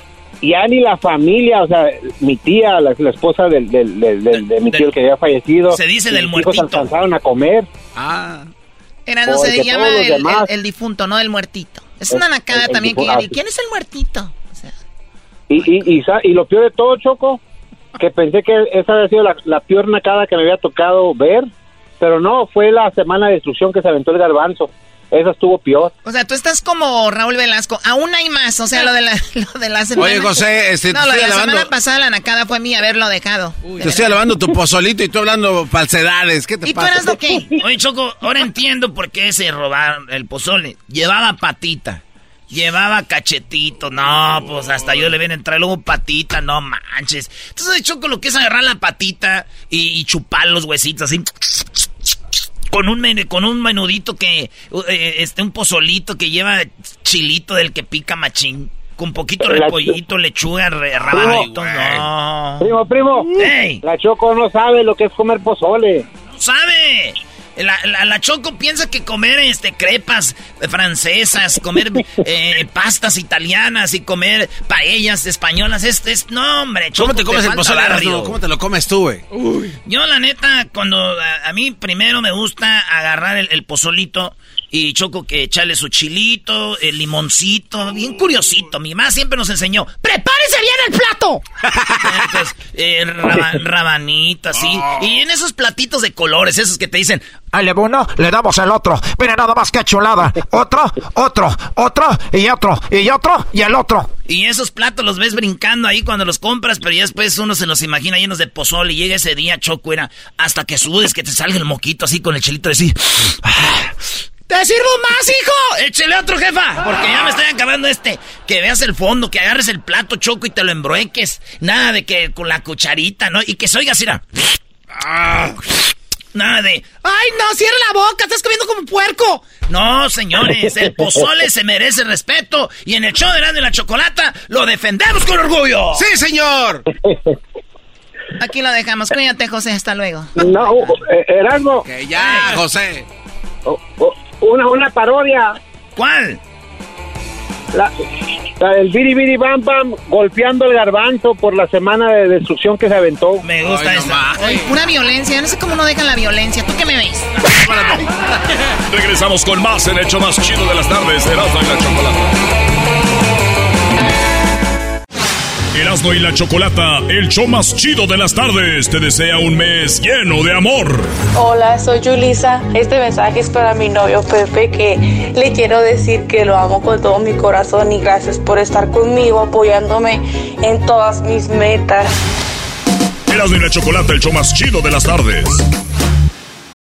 Speaker 17: ya ni la familia, o sea, mi tía, la, esposa del, del, de mi tío que había fallecido.
Speaker 4: Se dice del muertito.
Speaker 17: alcanzaron a comer.
Speaker 6: Ah.
Speaker 16: Era, no se llama el, difunto, no el muertito. Es una nacada también que ¿quién es el muertito?
Speaker 17: y, y, y, y, lo peor de todo, Choco, que pensé que esa había sido la, la peor nacada que me había tocado ver, pero no, fue la semana de destrucción que se aventó el garbanzo esa estuvo peor.
Speaker 16: O sea, tú estás como Raúl Velasco. Aún hay más. O sea, lo de la, [laughs] lo de la semana.
Speaker 6: Oye, José, este,
Speaker 16: No,
Speaker 6: te
Speaker 16: lo de la
Speaker 6: alabando.
Speaker 16: semana pasada, la nacada fue mía haberlo dejado.
Speaker 6: Te estoy alabando tu pozolito y tú hablando falsedades. ¿Qué te
Speaker 16: ¿Y tú
Speaker 6: pasa?
Speaker 16: eras lo qué? [laughs]
Speaker 4: Oye, Choco, ahora entiendo por qué se robaron el pozole. Llevaba patita. Llevaba cachetito. No, pues hasta yo le ven entrar luego patita, no manches. Entonces, Choco, lo que es agarrar la patita y, y chupar los huesitos así. Con un, men- con un menudito que, eh, este, un pozolito que lleva chilito del que pica machín. Con poquito
Speaker 17: La-
Speaker 4: repollito, lechuga, re- rabanito, no.
Speaker 17: Primo, primo,
Speaker 4: Ey.
Speaker 17: la Choco no sabe lo que es comer pozole.
Speaker 4: sabe. La, la, la Choco piensa que comer este crepas francesas, comer [laughs] eh, pastas italianas y comer paellas españolas es, es no hombre. Choco,
Speaker 6: ¿Cómo te comes el. Erasmo? ¿Cómo te lo comes tú, güey?
Speaker 4: Yo la neta cuando a, a mí primero me gusta agarrar el, el pozolito y Choco que echarle su chilito, el limoncito, bien curiosito. Mi mamá siempre nos enseñó, prepárese bien el plato. Entonces, eh, raba- rabanito, así. Y en esos platitos de colores, esos que te dicen,
Speaker 18: Al uno le damos el otro. Mira nada más que chulada. Otro, otro, otro, y otro, y otro, y el otro.
Speaker 4: Y esos platos los ves brincando ahí cuando los compras, pero ya después uno se los imagina llenos de pozole y llega ese día, Choco, era hasta que sudes, que te salga el moquito así con el chilito de así. ¿Te sirvo más, hijo? Échele otro, jefa, porque ya me estoy acabando este. Que veas el fondo, que agarres el plato, Choco, y te lo embrueques. Nada de que con la cucharita, ¿no? Y que se oiga así, era. Nada de. ¡Ay, no! ¡Cierra la boca! ¡Estás comiendo como puerco! No, señores, el pozole se merece respeto. Y en el show de Erasmo y la Chocolata lo defendemos con orgullo.
Speaker 6: ¡Sí, señor!
Speaker 16: Aquí lo dejamos. Cuídate, José. Hasta luego.
Speaker 17: No, eh, Erasmo.
Speaker 6: Que ya, José.
Speaker 17: Una, una parodia.
Speaker 4: ¿Cuál?
Speaker 17: La, la del Biri Biri Bam Bam golpeando el garbanzo por la semana de destrucción que se aventó.
Speaker 4: Me gusta esa.
Speaker 16: Ay, pura violencia. No sé cómo no dejan la violencia. ¿Tú qué me ves? [laughs]
Speaker 1: Regresamos con más en el hecho más chido de las tardes. Erasmo y la Chocolata. Erasmo y la Chocolata, el show más chido de las tardes, te desea un mes lleno de amor.
Speaker 19: Hola, soy Julisa. Este mensaje es para mi novio Pepe que le quiero decir que lo amo con todo mi corazón y gracias por estar conmigo apoyándome en todas mis metas.
Speaker 1: Erasmo y la Chocolata, el show más chido de las tardes.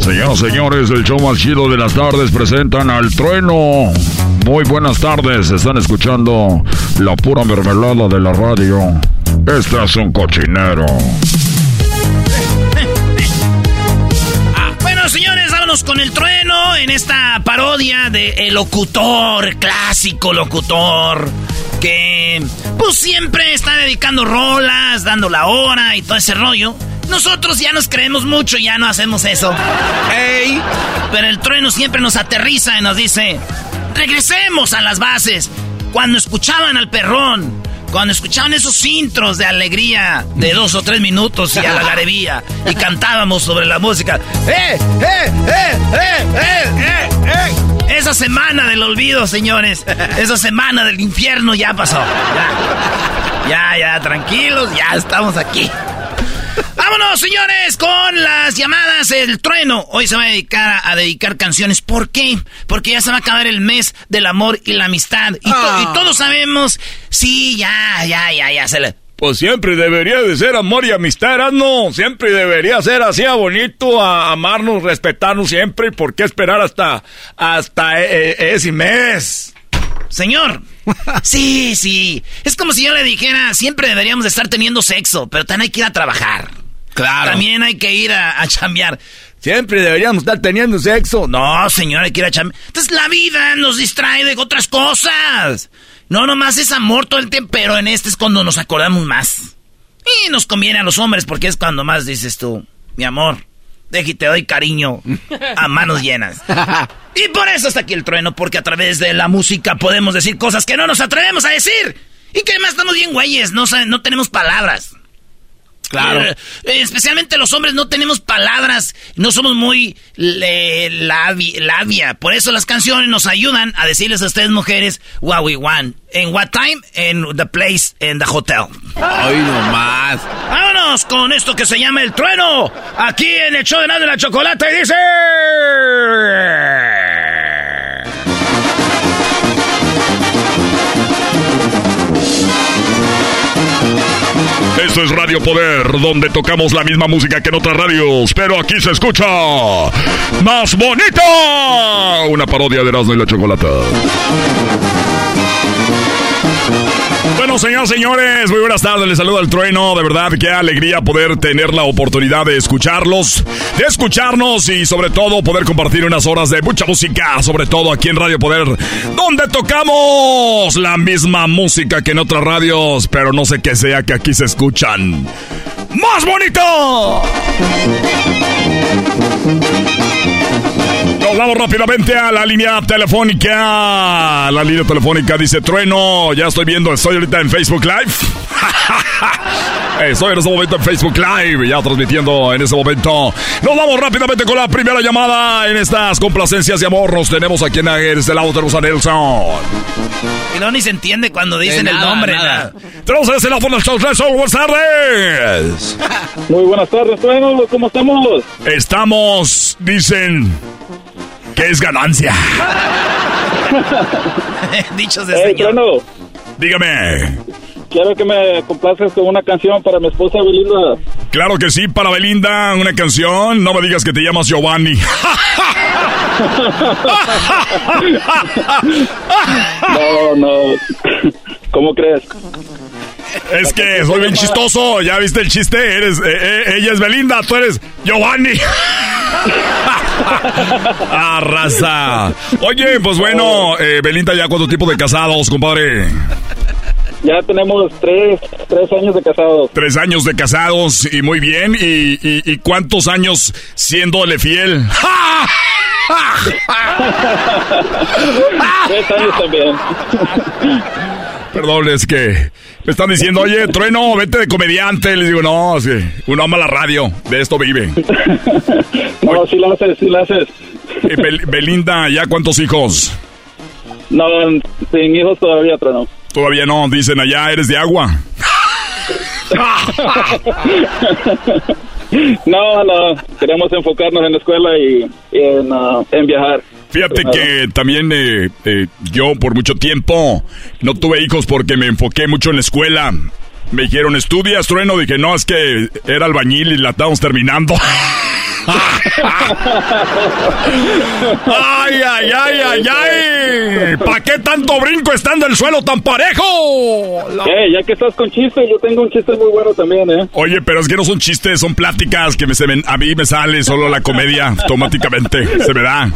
Speaker 20: Señoras señores, el show más chido de las tardes presentan al trueno. Muy buenas tardes, están escuchando la pura mermelada de la radio. Este es un cochinero. [laughs]
Speaker 4: Bueno, señores, vámonos con el trueno en esta parodia de el locutor, clásico locutor, que pues siempre está dedicando rolas, dando la hora y todo ese rollo. Nosotros ya nos creemos mucho y ya no hacemos eso. ¡Ey! Pero el trueno siempre nos aterriza y nos dice, regresemos a las bases. Cuando escuchaban al perrón, cuando escuchaban esos intros de alegría de dos o tres minutos y a la garebía y cantábamos sobre la música. ¡Eh, eh, eh, eh, eh, eh, eh! Esa semana del olvido, señores. Esa semana del infierno ya pasó. Ya, ya, ya tranquilos, ya estamos aquí. Vámonos, señores, con las llamadas El Trueno. Hoy se va a dedicar a, a dedicar canciones. ¿Por qué? Porque ya se va a acabar el mes del amor y la amistad. Y, to-
Speaker 6: Ah.
Speaker 4: y todos sabemos, sí, ya, ya, ya, ya se le...
Speaker 21: Pues siempre debería de ser amor y amistad, ¿no? Siempre debería ser así a bonito, a amarnos, respetarnos siempre. ¿Y por qué esperar hasta, hasta e, e, ese mes?
Speaker 4: Señor, sí, sí. Es como si yo le dijera, siempre deberíamos de estar teniendo sexo, pero también hay que ir a trabajar.
Speaker 21: Claro.
Speaker 4: También hay que ir a, a chambear.
Speaker 21: Siempre deberíamos estar teniendo sexo.
Speaker 4: No, señor, hay que ir a chambear. Entonces la vida nos distrae de otras cosas. No, nomás es amor todo el tiempo, pero en este es cuando nos acordamos más. Y nos conviene a los hombres porque es cuando más dices tú, mi amor, déjate, te doy cariño a manos llenas. [laughs] Y por eso está aquí el trueno, porque a través de la música podemos decir cosas que no nos atrevemos a decir. Y que además estamos bien güeyes, no, no tenemos palabras.
Speaker 21: Claro.
Speaker 4: Eh, especialmente los hombres no tenemos palabras, no somos muy labia. Por eso las canciones nos ayudan a decirles a ustedes mujeres what we want. En what time, en the place, en the hotel.
Speaker 6: Ay, no más.
Speaker 4: Vámonos con esto que se llama el trueno. Aquí en el show de nada de la chocolate y dice...
Speaker 1: Esto es Radio Poder, donde tocamos la misma música que en otras radios, pero aquí se escucha más bonita. Una parodia de Erasmo y la Chocolata. Bueno, señoras señores, muy buenas tardes. Les saluda el trueno. De verdad, qué alegría poder tener la oportunidad de escucharlos, de escucharnos y sobre todo poder compartir unas horas de mucha música, sobre todo aquí en Radio Poder, donde tocamos la misma música que en otras radios, pero no sé qué sea que aquí se escuchan. ¡Más bonito! Vamos rápidamente a la línea telefónica. La línea telefónica dice Trueno. Ya estoy viendo, estoy ahorita en Facebook Live. [laughs] Estoy en este momento en Facebook Live, ya transmitiendo en este momento. Nos vamos rápidamente con la primera llamada en estas complacencias de amor. Nos tenemos aquí en este lado, tenemos a Nelson.
Speaker 4: Y no ni se entiende cuando dicen el nombre. Nada.
Speaker 1: Tenemos en este lado Nelson. Nelson, buenas tardes.
Speaker 20: Muy buenas tardes, Trueno. ¿Cómo estamos?
Speaker 1: Estamos, dicen, que es ganancia. [laughs]
Speaker 4: Dichos de
Speaker 20: Hey,
Speaker 4: señor.
Speaker 1: Dígame.
Speaker 20: quiero que me complaces con una canción para mi esposa Belinda.
Speaker 1: Claro que sí, para Belinda, una canción. No me digas que te llamas Giovanni. [laughs] [laughs]
Speaker 20: No, no. ¿Cómo crees?
Speaker 1: Es que soy bien chistoso. ¿Ya viste el chiste? Eres, eh, eh, ella es Belinda, tú eres Giovanni. [laughs] ah, raza. Oye, pues bueno, eh, Belinda, ¿ya cuánto tiempo de casados, compadre?
Speaker 20: Ya tenemos tres, tres años de casados.
Speaker 1: Tres años de casados y muy bien. ¿Y, y, y cuántos años siéndole fiel? [laughs]
Speaker 20: tres años también. [laughs]
Speaker 1: Perdón, es que me están diciendo, oye, Trueno, vete de comediante. Les digo, no, es que uno ama la radio, de esto vive. [laughs]
Speaker 20: No, sí la haces, sí la haces.
Speaker 1: Eh, Bel- Belinda, ¿ya cuántos hijos?
Speaker 20: No, sin hijos todavía, Trueno.
Speaker 1: Todavía no, dicen allá, eres de agua. [laughs] [laughs]
Speaker 20: No, no, queremos enfocarnos en la escuela y, y en, ah, en viajar.
Speaker 1: Fíjate que también eh, eh, yo por mucho tiempo no tuve hijos porque me enfoqué mucho en la escuela. Me dijeron, ¿estudias, Trueno? Dije, no, es que era albañil y la estábamos terminando. [laughs] ¡Ay, ay, ay, ay, ay! ¿Para qué tanto brinco estando el suelo tan parejo?
Speaker 20: Eh, ya que estás con chistes, yo tengo un chiste muy bueno también, ¿eh?
Speaker 1: Oye, pero es que no son chistes, son pláticas que me se ven- a mí me sale solo la comedia automáticamente, se me da.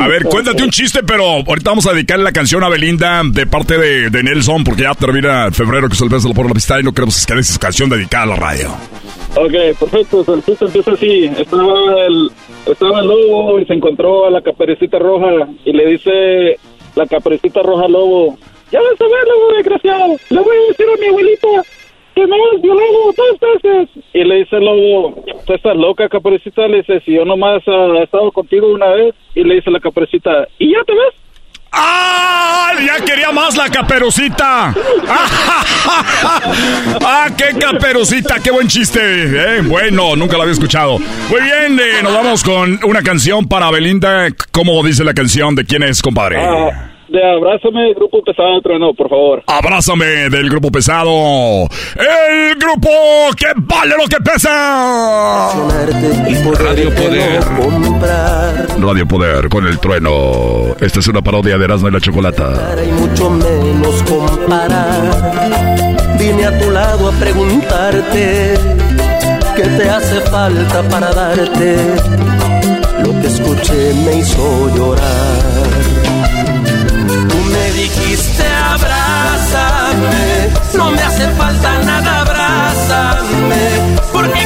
Speaker 1: A ver, cuéntate un chiste, pero ahorita vamos a dedicarle la canción a Belinda de parte de, de Nelson, porque ya termina febrero, que es el la por la amistad, y no queremos que esa canción dedicada a la radio.
Speaker 20: Ok, perfecto. El chiste empieza así. Estaba el, estaba el lobo y se encontró a la caperucita roja y le dice la caperucita roja lobo, ya vas a ver, lobo desgraciado, le voy a decir a mi abuelita que me has violado dos veces. Y le dice el lobo, tú estás loca, caperucita. Le dice, si yo nomás ah, he estado contigo una vez. Y le dice la caperucita, ¿y ya te ves?
Speaker 1: ¡Ah! Ya quería más la caperucita. [laughs] ¡Ah, qué caperucita! ¡Qué buen chiste! eh. Bueno, nunca lo había escuchado. Muy bien, eh, nos vamos con una canción para Belinda. ¿Cómo dice la canción? ¿De quién es, compadre?
Speaker 20: Ah,
Speaker 22: de Abrázame, Grupo Pesado Trueno, por favor.
Speaker 1: Abrázame del Grupo Pesado. El grupo que vale lo que pesa. Radio Poder. Radio Poder con el trueno. Esta es una parodia de Erasmo y la Chocolata.
Speaker 23: Y mucho menos comparar. Vine a tu lado a preguntarte qué te hace falta para darte. Lo que escuché me hizo llorar dijiste abrázame, no me hace falta nada, abrázame, porque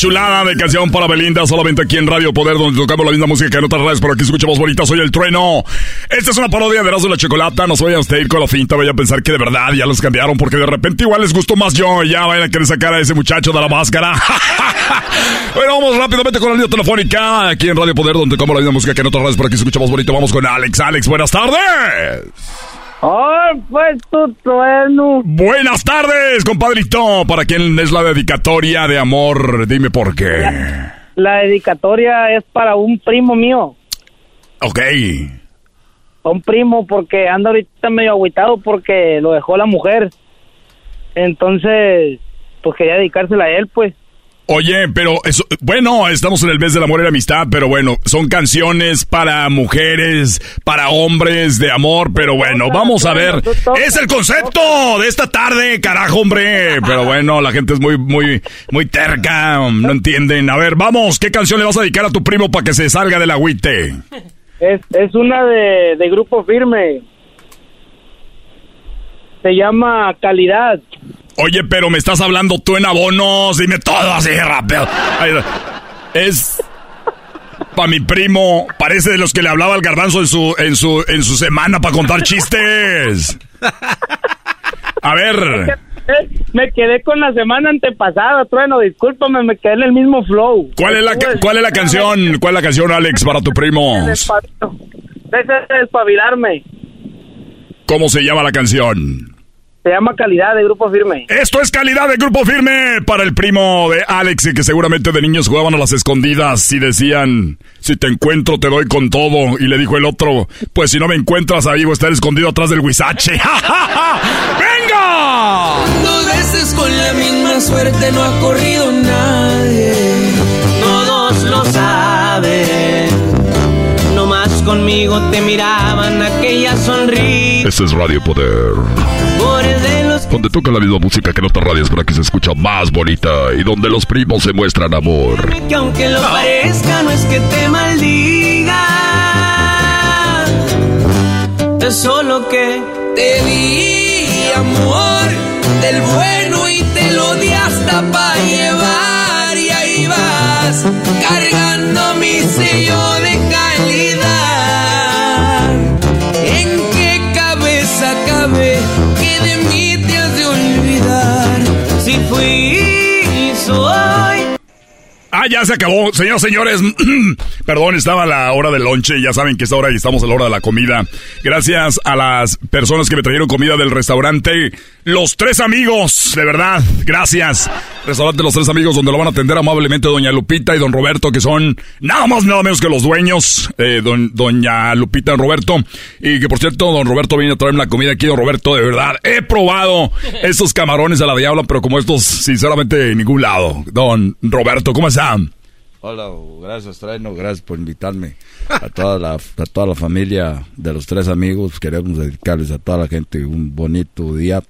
Speaker 1: chulada de canción para Belinda, solamente aquí en Radio Poder, donde tocamos la misma música que en otras redes, pero aquí escuchamos bonita, soy el trueno. Esta es una parodia de Erasmo la Chocolata, no vayan a ir con la finta, vayan a pensar que de verdad ya los cambiaron, porque de repente igual les gustó más yo, y ya vayan a querer sacar a ese muchacho de la máscara. [laughs] bueno, vamos rápidamente con la línea telefónica, aquí en Radio Poder, donde tocamos la misma música que en otras redes, pero aquí escuchamos bonito, vamos con Alex. Alex, buenas tardes.
Speaker 24: ¡Ay, pues tu trueno!
Speaker 1: Buenas tardes, compadrito. ¿Para quién es la dedicatoria de amor? Dime por qué.
Speaker 24: La, dedicatoria es para un primo mío.
Speaker 1: Ok.
Speaker 24: Un primo porque anda ahorita medio agüitado porque lo dejó la mujer. Entonces, pues quería dedicársela a él, pues.
Speaker 1: Oye, pero eso, bueno, estamos en el mes del amor y la amistad, pero bueno, son canciones para mujeres, para hombres de amor, pero bueno, vamos a ver. Es el concepto de esta tarde, carajo, hombre. Pero bueno, la gente es muy, muy, muy terca, no entienden. A ver, vamos, ¿qué canción le vas a dedicar a tu primo para que se salga del agüite?
Speaker 24: Es, es una de, de grupo firme. Se llama Calidad.
Speaker 1: Oye, pero me estás hablando tú en abonos, dime todo así rápido. Es para mi primo, parece de los que le hablaba al garbanzo en su en su en su semana para contar chistes. A ver.
Speaker 24: Me quedé con la semana antepasada, trueno, discúlpame, me quedé en el mismo flow.
Speaker 1: ¿Cuál es la cuál es la canción? ¿Cuál es la canción, Alex, para tu primo?
Speaker 24: Deja de despabilarme.
Speaker 1: ¿Cómo se llama la canción?
Speaker 24: Se llama Calidad de Grupo Firme.
Speaker 1: Esto es Calidad de Grupo Firme para el primo de Alex, que seguramente de niños jugaban a las escondidas y decían, si te encuentro te doy con todo. Y le dijo el otro, pues si no me encuentras ahí voy a estar escondido atrás del huizache. [laughs] ¡Venga!
Speaker 23: Dos veces con la misma suerte no ha corrido nadie. Todos lo saben. No más conmigo te miraban aquella sonrisa.
Speaker 1: Este es Radio Poder. Donde toca la misma música que en otras radios para que se escucha más bonita y donde los primos se muestran amor.
Speaker 23: Que aunque lo parezca no es que te maldiga. Es solo que te di amor del bueno y te lo di hasta para llevar y ahí vas cargando mi sello de calidad.
Speaker 1: Ah, ya se acabó. Señoras señores, [clears throat] perdón, estaba la hora del lonche. Ya saben que es hora y estamos a la hora de la comida. Gracias a las personas que me trajeron comida del restaurante Los Tres Amigos. De verdad, gracias. Restaurante Los Tres Amigos, donde lo van a atender amablemente Doña Lupita y Don Roberto, que son nada más, nada menos que los dueños. Eh, doña Lupita y Roberto. Y que por cierto, Don Roberto viene a traerme la comida aquí. Don Roberto, de verdad, he probado estos camarones a la diabla, pero como estos, sinceramente, en ningún lado. Don Roberto, ¿cómo está?
Speaker 21: Hola, gracias Traino, gracias por invitarme a toda la a toda la familia de los tres amigos. Queremos dedicarles a toda la gente un bonito día.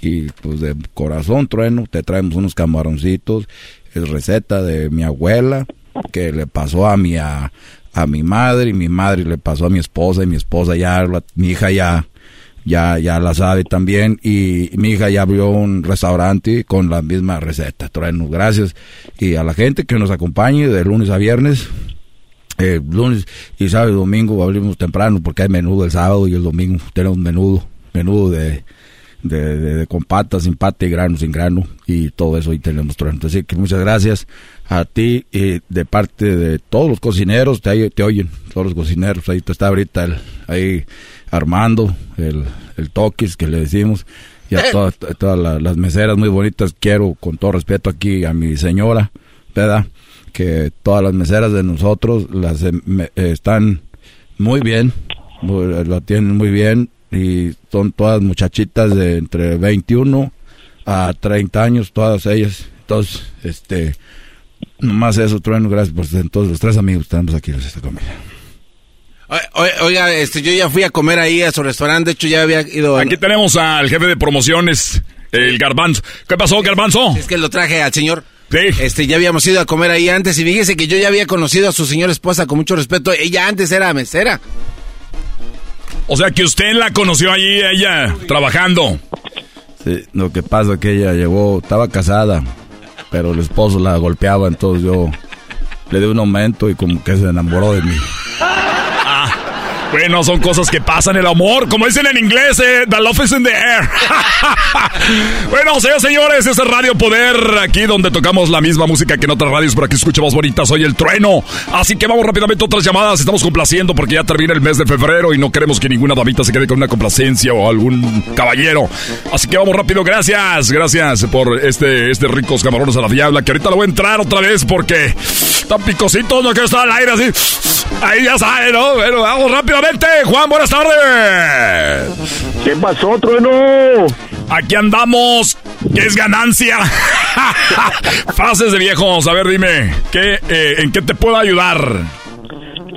Speaker 21: Y pues de corazón Trueno, te traemos unos camaroncitos, es receta de mi abuela que le pasó a mi a, a mi madre y mi madre le pasó a mi esposa y mi esposa ya mi hija ya ya, ya la sabe también. Y mi hija ya abrió un restaurante con la misma receta. Traenos gracias. Y a la gente que nos acompañe de lunes a viernes. Eh, lunes y sábado y domingo abrimos temprano porque hay menudo el sábado y el domingo tenemos menudo, menudo de, de, con patas, sin pata y grano, sin grano y todo eso ahí tenemos trueno. Así que muchas gracias a ti y de parte de todos los cocineros, te, te oyen, todos los cocineros, ahí está ahorita el, ahí Armando, el, el Toquis que le decimos, y a todas, todas las meseras muy bonitas. Quiero, con todo respeto aquí, a mi señora, ¿verdad? que todas las meseras de nosotros las em, están muy bien, lo tienen muy bien y son todas muchachitas de entre 21 a 30 años, todas ellas. Entonces, este, nomás eso, Trueno, gracias por todos los tres amigos que tenemos aquí en esta comida.
Speaker 6: Oiga, este, yo ya fui a comer ahí a su restaurante, de hecho ya había ido...
Speaker 1: Aquí tenemos al jefe de promociones, el Garbanzo. ¿Qué pasó, Garbanzo?
Speaker 6: Es que lo traje al señor.
Speaker 1: Sí.
Speaker 6: Este, ya habíamos ido a comer ahí antes y fíjese que yo ya había conocido a su señora esposa con mucho respeto. Ella antes era mesera.
Speaker 1: O sea que usted la conoció allí, ella, trabajando.
Speaker 21: Sí, lo que pasa es que ella llegó, estaba casada, pero el esposo la golpeaba, entonces yo le di un aumento y como que se enamoró de mí.
Speaker 1: Bueno, son cosas que pasan, el amor, como dicen en inglés, eh, the love is in the air. [laughs] bueno, señores, señores, es Radio Poder, aquí donde tocamos la misma música que en otras radios, pero aquí escuchamos bonitas, soy el trueno. Así que vamos rápidamente a otras llamadas, estamos complaciendo porque ya termina el mes de febrero y no queremos que ninguna damita se quede con una complacencia o algún caballero. Así que vamos rápido, gracias, gracias por este, este ricos camarones a la diabla, que ahorita lo voy a entrar otra vez porque están picositos, no quiero estar al aire así. Ahí ya sabe, ¿no? Bueno, vamos Juan, buenas tardes.
Speaker 22: ¿Qué pasó, trueno?
Speaker 1: Aquí andamos. ¿Qué es ganancia? [laughs] Frases de viejos. A ver, dime, ¿qué, eh, ¿en qué te puedo ayudar?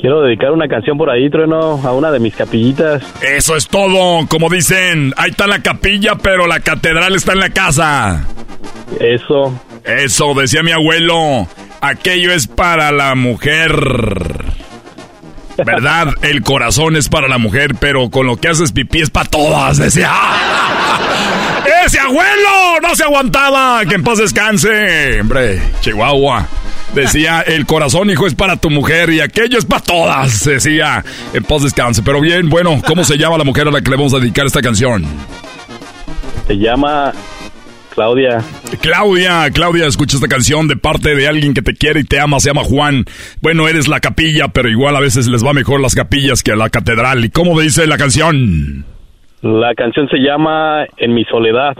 Speaker 22: Quiero dedicar una canción por ahí, trueno, a una de mis capillitas.
Speaker 1: Eso es todo. Como dicen, ahí está la capilla, pero la catedral está en la casa.
Speaker 22: Eso.
Speaker 1: Eso, decía mi abuelo. Aquello es para la mujer. ¿Verdad? El corazón es para la mujer, pero con lo que haces pipí es para todas, decía. ¡Ese abuelo! No se aguantaba. Que en paz descanse. Hombre, Chihuahua. Decía, el corazón, hijo, es para tu mujer y aquello es para todas. Decía, en paz descanse. Pero bien, bueno, ¿cómo se llama la mujer a la que le vamos a dedicar esta canción?
Speaker 22: Se llama Claudia.
Speaker 1: Claudia, Claudia, escucha esta canción de parte de alguien que te quiere y te ama, se llama Juan. Bueno, eres la capilla, pero igual a veces les va mejor las capillas que a la catedral. ¿Y cómo dice la canción?
Speaker 22: La canción se llama En mi soledad.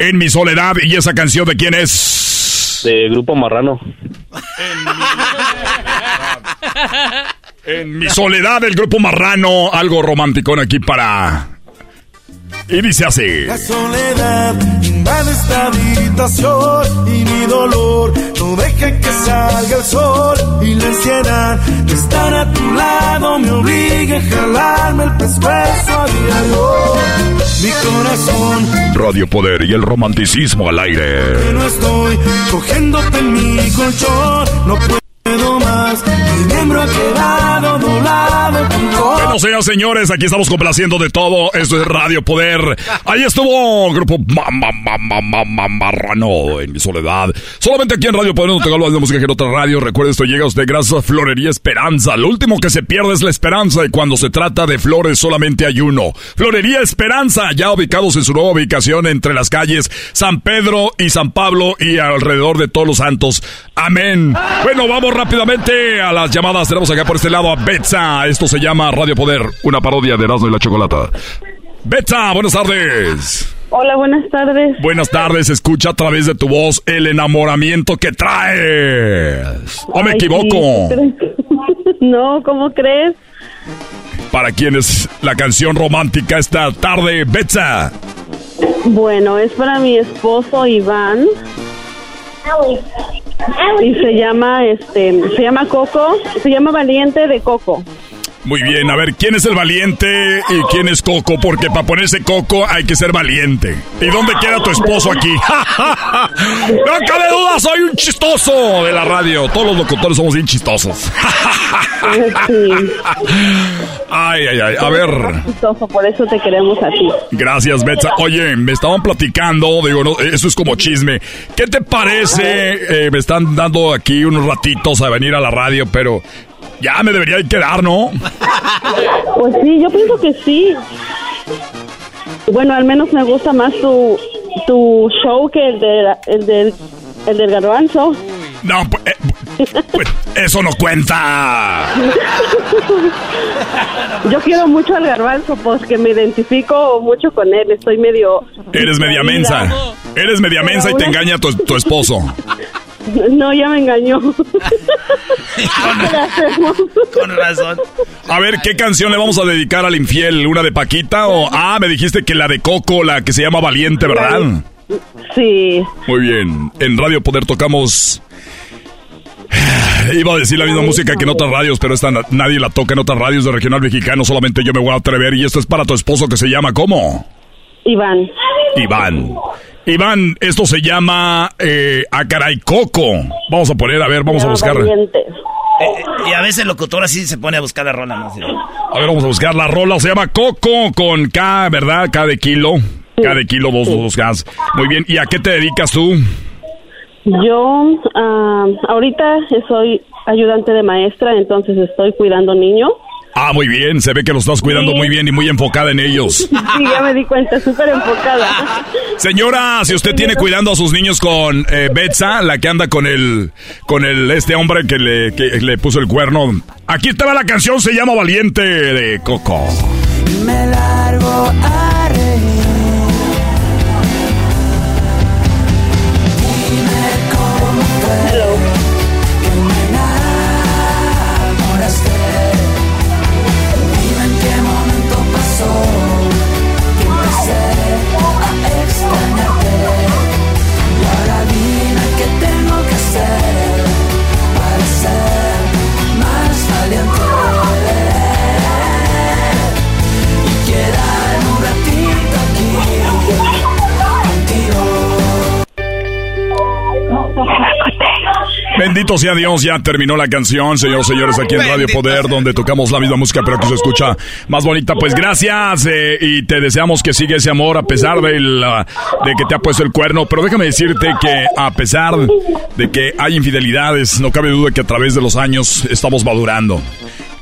Speaker 1: En mi soledad, ¿y esa canción de quién es?
Speaker 22: De Grupo Marrano.
Speaker 1: En mi soledad, [laughs] el Grupo Marrano, algo romántico aquí para y dice así.
Speaker 13: La soledad invade esta habitación y mi dolor no deja que salga el sol y la ansiedad de estar a tu lado me obliga a jalarme el pescuezo a diario. Mi corazón.
Speaker 20: Radio Poder y el romanticismo al aire.
Speaker 13: No estoy cogiéndote en mi colchón, no puedo más. Mi miembro ha quedado
Speaker 1: bueno, señoras señores, aquí estamos complaciendo de todo. Esto es Radio Poder. Ahí estuvo Grupo Marrano en mi soledad. Solamente aquí en Radio Poder no te hablo de música que en otra radio. Recuerda, esto llega a usted gracias a Florería Esperanza. Lo último que se pierde es la esperanza y cuando se trata de flores solamente hay uno. Florería Esperanza, ya ubicados en su nueva ubicación entre las calles San Pedro y San Pablo y alrededor de todos los santos. Amén. Bueno, vamos rápidamente a las llamadas. Tenemos acá por este lado a Betsa. Esto se llama Radio Poder, una parodia de Erasmo y la Chocolata. Betsa, buenas tardes.
Speaker 25: Hola, buenas tardes.
Speaker 1: Buenas tardes, escucha a través de tu voz el enamoramiento que traes. ¿O me equivoco? [laughs]
Speaker 25: no, ¿cómo crees?
Speaker 1: ¿Para quién es la canción romántica esta tarde, Betsa?
Speaker 25: Bueno, es para mi esposo Iván. Y se llama, este, se llama Coco, se llama Valiente de Coco.
Speaker 1: Muy bien, a ver, ¿quién es el valiente y quién es Coco? Porque para ponerse Coco hay que ser valiente. ¿Y dónde queda tu esposo aquí? [laughs] no cabe duda, soy un chistoso de la radio. Todos los locutores somos bien chistosos. [laughs] ay, ay, ay, a ver.
Speaker 25: Chistoso, por eso te queremos a ti.
Speaker 1: Gracias, Betsa. Oye, me estaban platicando, digo, no, eso es como chisme. ¿Qué te parece? Eh, me están dando aquí unos ratitos a venir a la radio, pero ya me debería quedar, ¿no?
Speaker 25: Pues sí, yo pienso que sí. Bueno, al menos me gusta más tu, tu show que el, de, el, del, el del garbanzo.
Speaker 1: No, pues, eh, pues, eso no cuenta.
Speaker 25: Yo quiero mucho al garbanzo, pues que me identifico mucho con él. Estoy medio.
Speaker 1: Eres media mensa. Eres media mensa y te engaña tu, tu esposo. [laughs]
Speaker 25: No, ya me engañó. [laughs]
Speaker 4: Con razón.
Speaker 1: A ver, ¿qué canción le vamos a dedicar al infiel? ¿Una de Paquita o...? Ah, me dijiste que la de Coco, la que se llama Valiente, ¿verdad?
Speaker 25: Sí.
Speaker 1: Muy bien. En Radio Poder tocamos... [sighs] Iba a decir la misma música que en otras radios, pero esta nadie la toca en otras radios de regional mexicano, solamente yo me voy a atrever y esto es para tu esposo que se llama ¿cómo?
Speaker 25: Iván.
Speaker 1: Iván. Iván, esto se llama eh, Coco. Vamos a poner, a ver, vamos a buscar.
Speaker 4: Eh, y a veces el locutor así se pone a buscar la rola. ¿no?
Speaker 1: A ver, vamos a buscar la rola. Se llama Coco con K, ¿verdad? K de kilo. K de kilo, dos, dos, gas. Muy bien. ¿Y a qué te dedicas tú?
Speaker 25: Yo ah, ahorita soy ayudante de maestra, entonces estoy cuidando niños.
Speaker 1: Ah, muy bien, se ve que lo estás cuidando muy bien y muy enfocada en ellos. [laughs]
Speaker 25: Sí, ya me di cuenta, súper enfocada. [laughs]
Speaker 1: Señora, si usted tiene cuidando a sus niños con eh, Betsa, la que anda con el, con el, este hombre que le, que le puso el cuerno. Aquí estaba la canción, se llama Valiente de Coco.
Speaker 23: Me largo a
Speaker 1: Bendito sea Dios, ya terminó la canción, señores señores, aquí en Radio Poder, donde tocamos la misma música, pero que se escucha más bonita. Pues gracias eh, y te deseamos que siga ese amor a pesar de, de que te ha puesto el cuerno. Pero déjame decirte que a pesar de que hay infidelidades, no cabe duda que a través de los años estamos madurando.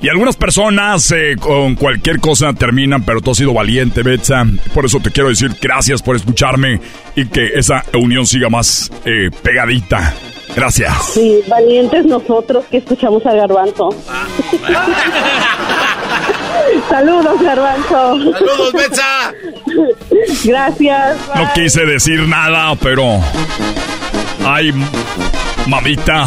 Speaker 1: Y algunas personas eh, con cualquier cosa terminan, pero tú has sido valiente, Betsa. Por eso te quiero decir gracias por escucharme y que esa unión siga más eh, pegadita. Gracias.
Speaker 25: Sí, valientes nosotros que escuchamos al garbanzo. [laughs] Saludos, garbanzo.
Speaker 4: Saludos, Betsa.
Speaker 25: Gracias.
Speaker 1: No quise decir nada, pero... Ay, mamita.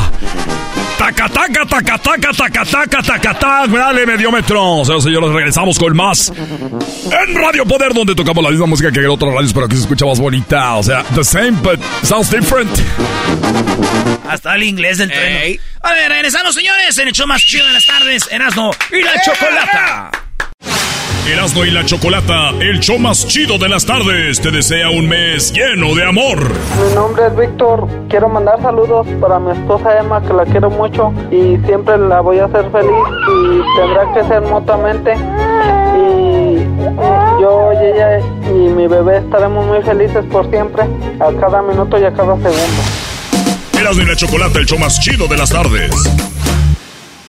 Speaker 1: Taca, taca, taca, taca, taca, taca, taca, taca. Dale, mediómetro. Señores, señores, regresamos con más. En Radio Poder, donde tocamos la misma música que en otras radios, pero que se escucha más bonita. O sea, the same, but sounds different.
Speaker 4: Hasta el inglés del tren. A ver, regresamos, señores, en el show más chido de las tardes, Erasmo y la Chocolata.
Speaker 1: Erasmo y la Chocolata, el show más chido de las tardes, te desea un mes lleno de amor.
Speaker 26: Mi nombre es Víctor, quiero mandar saludos para mi esposa Emma, que la quiero mucho y siempre la voy a hacer feliz y tendrá que ser mutuamente. Y yo y ella y mi bebé estaremos muy felices por siempre, a cada minuto y a cada segundo.
Speaker 1: Erasmo y la Chocolata, el show más chido de las tardes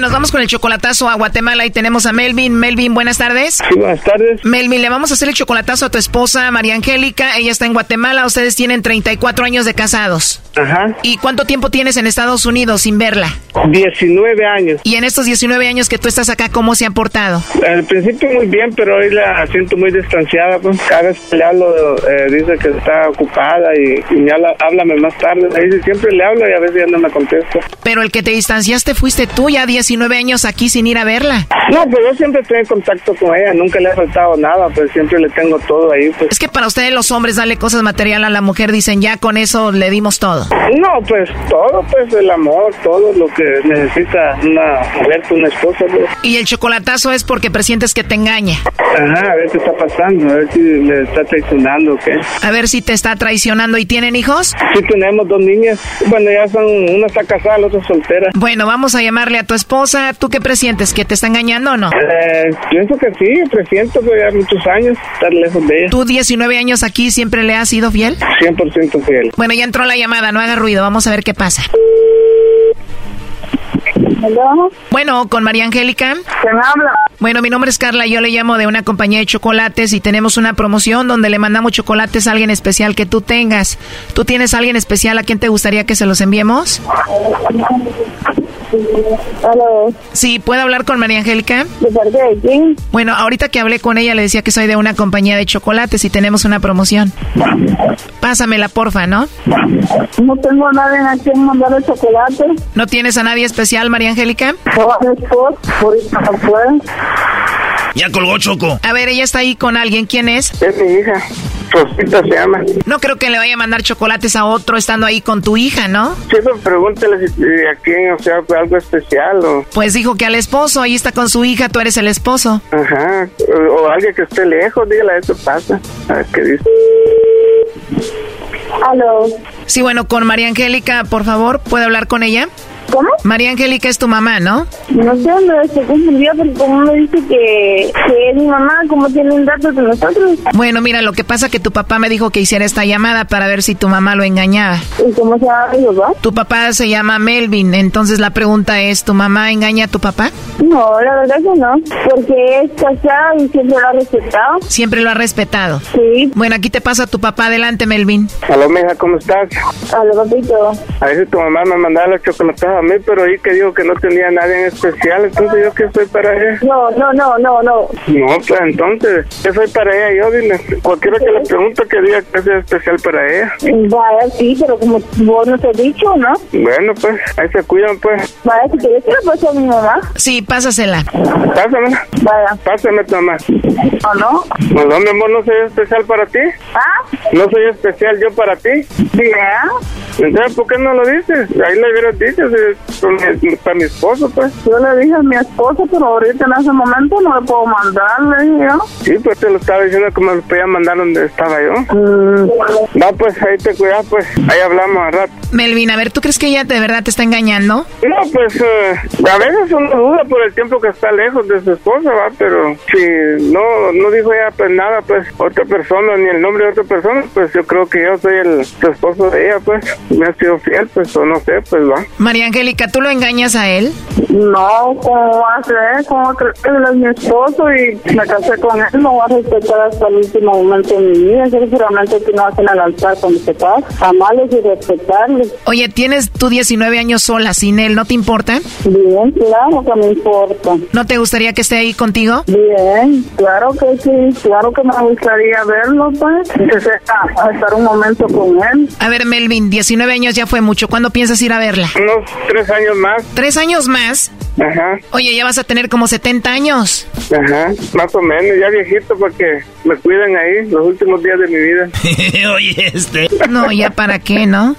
Speaker 16: Nos vamos con el chocolatazo a Guatemala y tenemos a Melvin. Melvin, buenas tardes.
Speaker 27: Sí, buenas tardes.
Speaker 16: Melvin, le vamos a hacer el chocolatazo a tu esposa María Angélica. Ella está en Guatemala. Ustedes tienen 34 años de casados.
Speaker 27: Ajá.
Speaker 16: ¿Y cuánto tiempo tienes en Estados Unidos sin verla?
Speaker 27: 19 años.
Speaker 16: ¿Y en estos 19 años que tú estás acá, cómo se han portado?
Speaker 27: Al principio muy bien, pero hoy la siento muy distanciada. Pues. Cada vez que le hablo, eh, dice que está ocupada y, me habla, háblame más tarde. Ahí siempre le hablo y a veces ya no me contesta.
Speaker 16: Pero el que te distanciaste fuiste tú ya 19 19 años aquí sin ir a verla.
Speaker 27: No, pues yo siempre estoy en contacto con ella, nunca le ha faltado nada, pues siempre le tengo todo ahí. Pues.
Speaker 16: Es que para ustedes los hombres darle cosas material a la mujer, dicen, ya con eso le dimos todo.
Speaker 27: No, pues todo, pues el amor, todo lo que necesita una mujer, una esposa. Pues.
Speaker 16: Y el chocolatazo es porque presientes que te engaña.
Speaker 27: Ajá, a ver qué está pasando, a ver si le está traicionando o qué.
Speaker 16: A ver si te está traicionando. ¿Y tienen hijos?
Speaker 27: Sí, tenemos dos niñas. Bueno, ya son, una está casada, la otra soltera.
Speaker 16: Bueno, vamos a llamarle a tu esposa. ¿Tú qué presientes? ¿Que te está engañando o no?
Speaker 27: Eh, pienso que sí, presiento que ya muchos años estar lejos de ella.
Speaker 16: ¿Tú 19 años aquí siempre le has sido fiel?
Speaker 27: 100% fiel.
Speaker 16: Bueno, ya entró la llamada, no haga ruido, vamos a ver qué pasa. Bueno, con María Angélica.
Speaker 26: ¿Quién habla?
Speaker 16: Bueno, mi nombre es Carla, yo le llamo de una compañía de chocolates y tenemos una promoción donde le mandamos chocolates a alguien especial que tú tengas. ¿Tú tienes a alguien especial a quien te gustaría que se los enviemos? Sí, ¿puedo hablar con María Angélica?
Speaker 26: ¿De parte de quién?
Speaker 16: Bueno, ahorita que hablé con ella le decía que soy de una compañía de chocolates y tenemos una promoción. Pásamela, porfa, ¿no?
Speaker 26: No tengo a nadie a quien mandar el chocolate.
Speaker 16: ¿No tienes a nadie especial, María Angélica?
Speaker 4: Ya colgó Choco.
Speaker 16: A ver, ella está ahí con alguien. ¿Quién es?
Speaker 27: Es mi hija. Rosita se llama.
Speaker 16: No creo que le vaya a mandar chocolates a otro estando ahí con tu hija, ¿no?
Speaker 27: Sí, pero pregúntale si eh, a quién, o sea, fue algo especial o...
Speaker 16: Pues dijo que al esposo, ahí está con su hija, tú eres el esposo.
Speaker 27: Ajá, o, o alguien que esté lejos, dígale, eso pasa. A ver qué dice.
Speaker 26: ¿Aló?
Speaker 16: Sí, bueno, con María Angélica, por favor, ¿puede hablar con ella?
Speaker 26: ¿Cómo?
Speaker 16: María Angélica es tu mamá, ¿no?
Speaker 26: No sé, me estoy confundida porque como me dice que, que es mi mamá, como tiene un dato de nosotros.
Speaker 16: Bueno, mira, lo que pasa que tu papá me dijo que hiciera esta llamada para ver si tu mamá lo engañaba.
Speaker 26: ¿Y cómo se llama mi papá?
Speaker 16: Tu papá se llama Melvin, entonces la pregunta es, ¿tu mamá engaña a tu papá?
Speaker 26: No, la verdad que no, porque es casada y siempre lo ha respetado.
Speaker 16: Siempre lo ha respetado.
Speaker 26: Sí.
Speaker 16: Bueno, aquí te pasa tu papá, adelante, Melvin.
Speaker 27: Aló, mija, ¿cómo estás?
Speaker 26: Aló, papito.
Speaker 27: A si tu mamá me mandaba los chocolates a mí, pero ahí que dijo que no tenía nadie en especial, entonces yo qué soy para ella.
Speaker 26: No, no, no, no, no.
Speaker 27: No, pues entonces, ¿qué soy para ella? Yo dile, cualquiera que le pregunte que diga que sea especial para ella.
Speaker 26: Vaya, sí, pero como vos nos has dicho, ¿no?
Speaker 27: Bueno, pues, ahí se cuidan, pues.
Speaker 26: Vaya, si quieres que le pase a mi mamá.
Speaker 16: Sí, pásasela.
Speaker 27: Pásamela.
Speaker 26: Vaya.
Speaker 27: Pásame tu mamá.
Speaker 26: ¿O no?
Speaker 27: No, no, mi amor, no soy especial para ti.
Speaker 26: ¿Ah?
Speaker 27: No soy especial yo para ti.
Speaker 26: ¿Ya?
Speaker 27: Entonces, ¿por qué no lo dices? Ahí le hubieras dicho, si, con mi- para mi esposo, pues.
Speaker 26: Yo le dije a mi esposo, pero ahorita en ese momento no le puedo mandar, le dije yo.
Speaker 27: Sí, pues te lo estaba diciendo que me lo podía mandar donde estaba yo.
Speaker 26: Mm.
Speaker 27: No, pues ahí te cuidas, pues. Ahí hablamos al rato.
Speaker 16: Melvin, a ver, ¿tú crees que ella de verdad te está engañando?
Speaker 27: No, pues eh, a veces uno duda por el tiempo que está lejos de su esposa, va, pero si no no dijo ella pues nada, pues otra persona, ni el nombre de otra persona, pues yo creo que yo soy el su esposo de ella, pues me ha sido fiel, pues o no sé, pues va.
Speaker 16: María Angélica, ¿tú lo engañas a él?
Speaker 26: No, ¿cómo va a ser? ¿Cómo crees que él es mi esposo y me casé con él? No voy a respetar hasta el último momento de mi vida. Sinceramente que no hacen al altar con mis papás. Amarles y respetarles.
Speaker 16: Oye, tienes tú 19 años sola sin él, ¿no te importa?
Speaker 26: Bien, claro que me importa.
Speaker 16: ¿No te gustaría que esté ahí contigo?
Speaker 26: Bien, claro que sí. Claro que me gustaría verlo, pues. Sea, a estar un momento con él.
Speaker 16: A ver, Melvin, 19 años ya fue mucho. ¿Cuándo piensas ir a verla?
Speaker 27: Unos tres años más.
Speaker 16: ¿Tres años más?
Speaker 27: Ajá,
Speaker 16: Oye, ya vas a tener como 70 años.
Speaker 27: ajá, más o menos, ya viejito para que me cuiden ahí los últimos días de mi vida. [laughs]
Speaker 4: Oye, este.
Speaker 16: No, ya para qué, ¿no?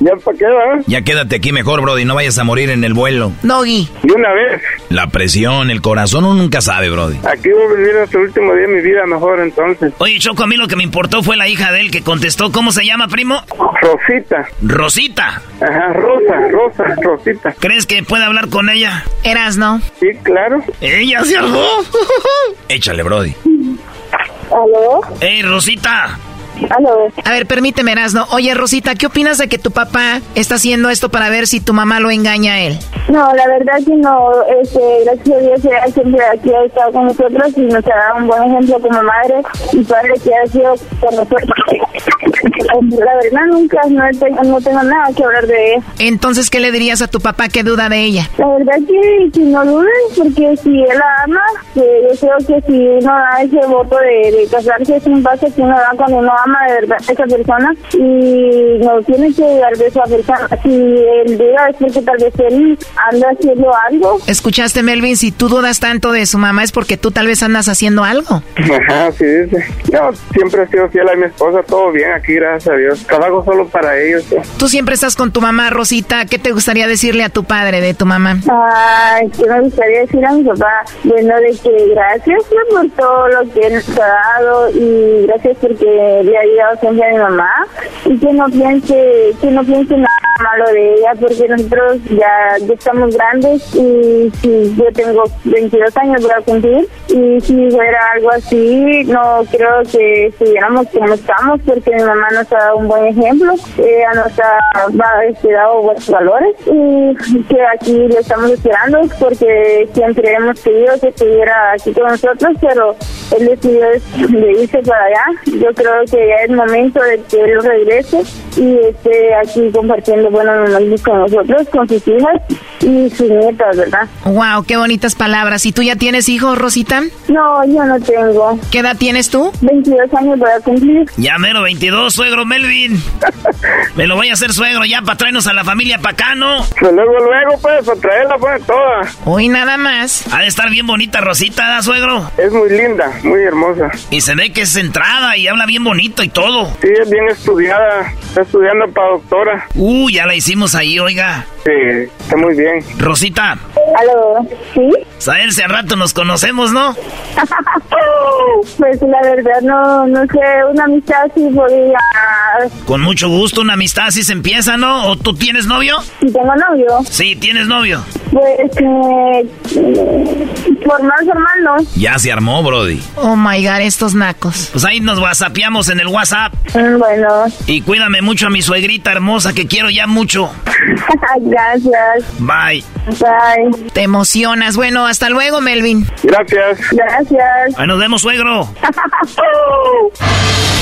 Speaker 27: ¿Ya para qué, va?
Speaker 4: Ya quédate aquí mejor, Brody. No vayas a morir en el vuelo.
Speaker 16: Doggy.
Speaker 27: De una vez.
Speaker 4: La presión, el corazón, uno nunca sabe, Brody.
Speaker 27: Aquí voy a vivir hasta el último día de mi vida mejor entonces.
Speaker 4: Oye, Choco, a mí lo que me importó fue la hija de él que contestó. ¿Cómo se llama, primo?
Speaker 27: Rosita.
Speaker 4: Rosita.
Speaker 27: Ajá, Rosa, Rosa, Rosita.
Speaker 4: ¿Crees que puede hablar con ella?
Speaker 16: Eras, ¿no?
Speaker 27: Sí, claro.
Speaker 4: Ella se armó. [laughs] Échale, Brody.
Speaker 26: ¿Aló?
Speaker 4: ¡Ey, Rosita!
Speaker 26: ¿Aló?
Speaker 16: A ver, permíteme, Erasno. Oye, Rosita, ¿qué opinas de que tu papá está haciendo esto para ver si tu mamá lo engaña a él?
Speaker 26: No, la verdad que no. Este, gracias a Dios, ella siempre aquí ha estado con nosotros y nos ha dado un buen ejemplo como madre y padre que ha sido con nosotros. La verdad, nunca no tengo, no tengo nada que hablar de ella.
Speaker 16: Entonces, ¿qué le dirías a tu papá que duda de ella?
Speaker 26: La verdad que, que no dudes, porque si él la ama, que yo creo que si uno da ese voto de, de casarse es un paso que uno da cuando uno ama de verdad a esa persona y no tiene que dar de esa persona. Si él duda es porque tal vez él anda haciendo algo.
Speaker 16: ¿Escuchaste, Melvin? Si tú dudas tanto de su mamá es porque tú tal vez andas haciendo algo.
Speaker 27: Ajá, sí, dice. Yo siempre he sido fiel a mi esposa, todo bien aquí, gracias a Dios. Trabajo solo para ellos. ¿sí?
Speaker 16: Tú siempre estás con tu mamá, Rosita. ¿Qué te gustaría decirle a tu padre de tu mamá?
Speaker 26: Ay, que me gustaría decir a mi papá, bueno, de que gracias por todo lo que él nos ha dado y gracias porque le ayudado siempre a mi mamá y que no piense, que no piense nada malo de ella porque nosotros ya, ya estamos grandes y si yo tengo 22 años para cumplir. Y si fuera algo así no creo que estuviéramos como estamos porque mi mamá nos ha dado un buen ejemplo, ella nos ha este, dado buenos valores y que aquí le estamos esperando porque siempre hemos querido que estuviera aquí con nosotros pero él decidió de irse para allá. Yo creo que ya es momento de que él regrese y esté aquí compartiendo buenos momentos con nosotros, con sus hijas y sus nietas, ¿verdad?
Speaker 16: Wow, qué bonitas palabras. ¿Y tú ya tienes hijos, Rosita?
Speaker 26: No, yo no tengo.
Speaker 16: ¿Qué edad tienes tú?
Speaker 26: 22 años para cumplir.
Speaker 4: Ya mero 22, suegro Melvin. [laughs] Me lo voy a hacer suegro ya para traernos a la familia pa' acá, ¿no?
Speaker 27: Pues luego, luego, pues, a traerla, pues, toda.
Speaker 16: Hoy nada más.
Speaker 4: Ha de estar bien bonita Rosita, ¿da, suegro?
Speaker 27: Es muy linda, muy hermosa.
Speaker 4: Y se ve que es centrada y habla bien bonito y todo.
Speaker 27: Sí, es bien estudiada. Está estudiando para doctora.
Speaker 4: Uh, ya la hicimos ahí, oiga.
Speaker 27: Sí, está muy bien.
Speaker 4: Rosita,
Speaker 26: ¿Aló? ¿Sí?
Speaker 4: sabes si al rato nos conocemos, ¿no? [laughs]
Speaker 26: Pues la verdad no, no sé, una amistad sí podría...
Speaker 4: Con mucho gusto, una amistad así se empieza, ¿no? ¿O tú tienes novio?
Speaker 26: Si tengo novio,
Speaker 4: Sí, tienes novio.
Speaker 26: pues eh, formal, formal no.
Speaker 4: Ya se armó, Brody.
Speaker 16: Oh my god, estos nacos.
Speaker 4: Pues ahí nos whatsappeamos en el WhatsApp.
Speaker 26: Mm, Bueno,
Speaker 4: Y cuídame mucho a mi suegrita hermosa que quiero ya mucho. [laughs]
Speaker 26: gracias.
Speaker 4: Bye.
Speaker 26: Bye.
Speaker 16: Te emocionas. Bueno, hasta luego, Melvin.
Speaker 27: Gracias.
Speaker 26: Gracias.
Speaker 4: Ahí nos vemos, suegro. [laughs]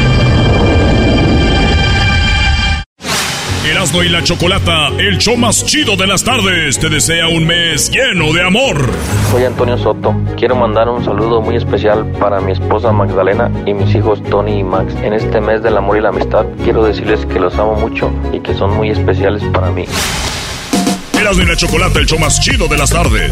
Speaker 1: Erasno y la Chocolata, el show más chido de las tardes, te desea un mes lleno de amor.
Speaker 28: Soy Antonio Soto. Quiero mandar un saludo muy especial para mi esposa Magdalena y mis hijos Tony y Max. En este mes del amor y la amistad, quiero decirles que los amo mucho y que son muy especiales para mí.
Speaker 1: Erasno y la Chocolata, el show más chido de las tardes.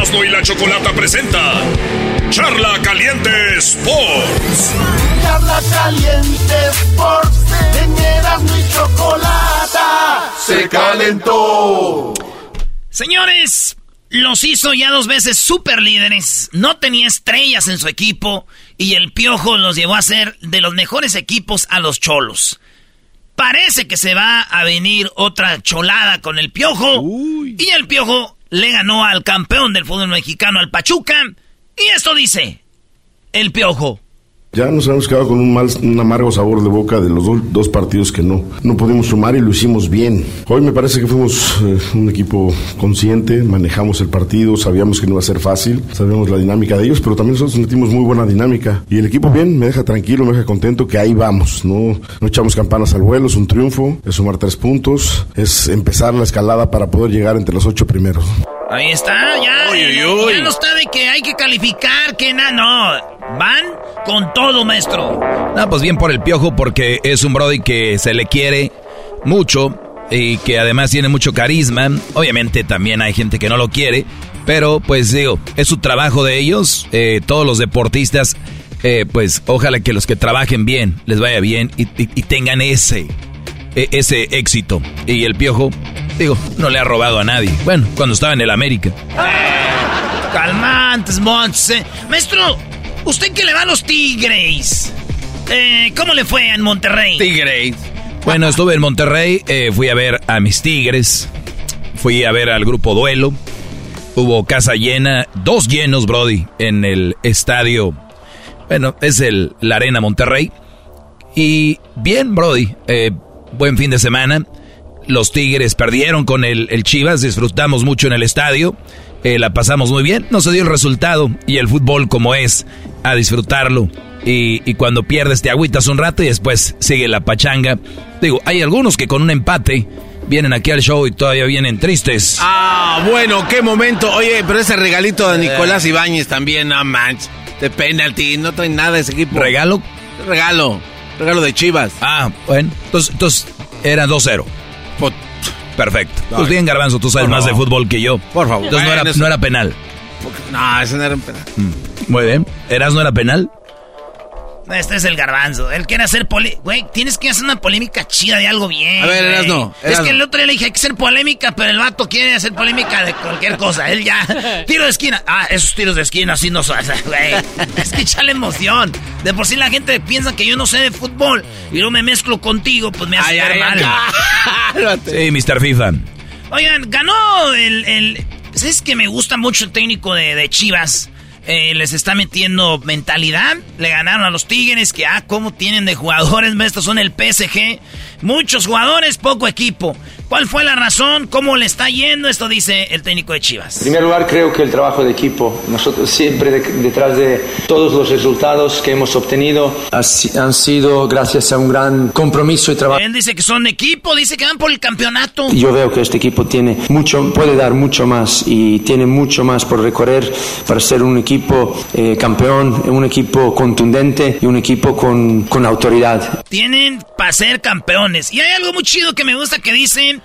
Speaker 1: Y la Chocolata presenta Charla Caliente Sports.
Speaker 29: Charla caliente Sports, en Erasmo y Chocolata, se calentó.
Speaker 4: Señores, los hizo ya dos veces super líderes. No tenía estrellas en su equipo y el Piojo los llevó a ser de los mejores equipos a los cholos. Parece que se va a venir otra cholada con el Piojo. Y el Piojo le ganó al campeón del fútbol mexicano, al Pachuca. Y esto dice el Piojo.
Speaker 30: Ya nos hemos quedado con un, mal, un amargo sabor de boca de los do- dos partidos que no, no pudimos sumar y lo hicimos bien. Hoy me parece que fuimos eh, un equipo consciente, manejamos el partido, sabíamos que no iba a ser fácil, sabíamos la dinámica de ellos, pero también nosotros metimos muy buena dinámica. Y el equipo bien, me deja tranquilo, me deja contento que ahí vamos, no, no echamos campanas al vuelo, es un triunfo, es sumar tres puntos, es empezar la escalada para poder llegar entre los ocho primeros.
Speaker 4: Ahí está, ya. Ya no está de que hay que calificar, que nada, no. Van con todo, maestro.
Speaker 11: No, pues bien por el piojo porque es un Brody que se le quiere mucho y que además tiene mucho carisma. Obviamente también hay gente que no lo quiere, pero pues digo, es su trabajo de ellos. Eh, todos los deportistas, eh, pues ojalá que los que trabajen bien les vaya bien y, y- y tengan ese, e, ese éxito. Y el piojo, digo, no le ha robado a nadie. Bueno, cuando estaba en el América.
Speaker 4: Calmantes, Montse. Maestro, usted que le va a los Tigres. Eh, ¿Cómo le fue en Monterrey?
Speaker 6: Tigres.
Speaker 11: Bueno, estuve en Monterrey, eh, fui a ver a mis Tigres, fui a ver al grupo Duelo. Hubo casa llena, dos llenos, Brody, en el estadio. Bueno, es el la Arena Monterrey. Y bien, Brody, eh, buen fin de semana. Los Tigres perdieron con el, el Chivas, disfrutamos mucho en el estadio. Eh, la pasamos muy bien, no se dio el resultado y el fútbol como es, a disfrutarlo. Y, y, cuando pierdes te agüitas un rato y después sigue la pachanga. Digo, hay algunos que con un empate vienen aquí al show y todavía vienen tristes.
Speaker 6: Ah, bueno, qué momento. Oye, pero ese regalito de Nicolás Ibáñez también, no manches. De penalti, no trae nada ese equipo.
Speaker 11: ¿Regalo?
Speaker 6: Regalo. Regalo de Chivas.
Speaker 11: Ah, bueno. Entonces, entonces era 2-0. Perfecto. Pues bien, Garbanzo, tú sabes más de fútbol que yo.
Speaker 6: Por favor.
Speaker 11: Entonces no era,
Speaker 6: eso-
Speaker 11: no era penal.
Speaker 6: No, ese no era un penal.
Speaker 11: Muy bien. ¿Eras no era penal?
Speaker 4: Este es el garbanzo. Él quiere hacer poli... Güey, tienes que hacer una polémica chida de algo bien.
Speaker 6: A ver,
Speaker 4: güey.
Speaker 6: Erasno,
Speaker 4: Es que el otro día le dije hay que hacer polémica, pero el vato quiere hacer polémica de cualquier cosa. Él ya. [laughs] Tiro de esquina. Ah, esos tiros de esquina así no son. [laughs] Güey. Es que echarle emoción. De por sí la gente piensa que yo no sé de fútbol y luego me mezclo contigo, pues me hace
Speaker 6: Ay,
Speaker 4: ver
Speaker 6: ay,
Speaker 4: mal.
Speaker 11: Sí, Mr. FIFA.
Speaker 4: Oigan, ganó el... el ¿Sabes que me gusta mucho el técnico de, de Chivas? Eh, les está metiendo mentalidad. Le ganaron a los Tigres, que ah, cómo tienen de jugadores. Estos son el PSG. Muchos jugadores, poco equipo. ¿Cuál fue la razón? ¿Cómo le está yendo? Esto dice el técnico de Chivas.
Speaker 31: En primer lugar, creo que el trabajo de equipo, nosotros siempre de- detrás de todos los resultados que hemos obtenido, han sido gracias a un gran compromiso y trabajo.
Speaker 4: Él dice que son equipo, dice que van por el campeonato.
Speaker 31: Yo veo que este equipo tiene mucho, puede dar mucho más y tiene mucho más por recorrer para ser un equipo eh, campeón, un equipo contundente y un equipo con, con autoridad.
Speaker 4: Tienen para ser campeones. Y hay algo muy chido que me gusta que dicen.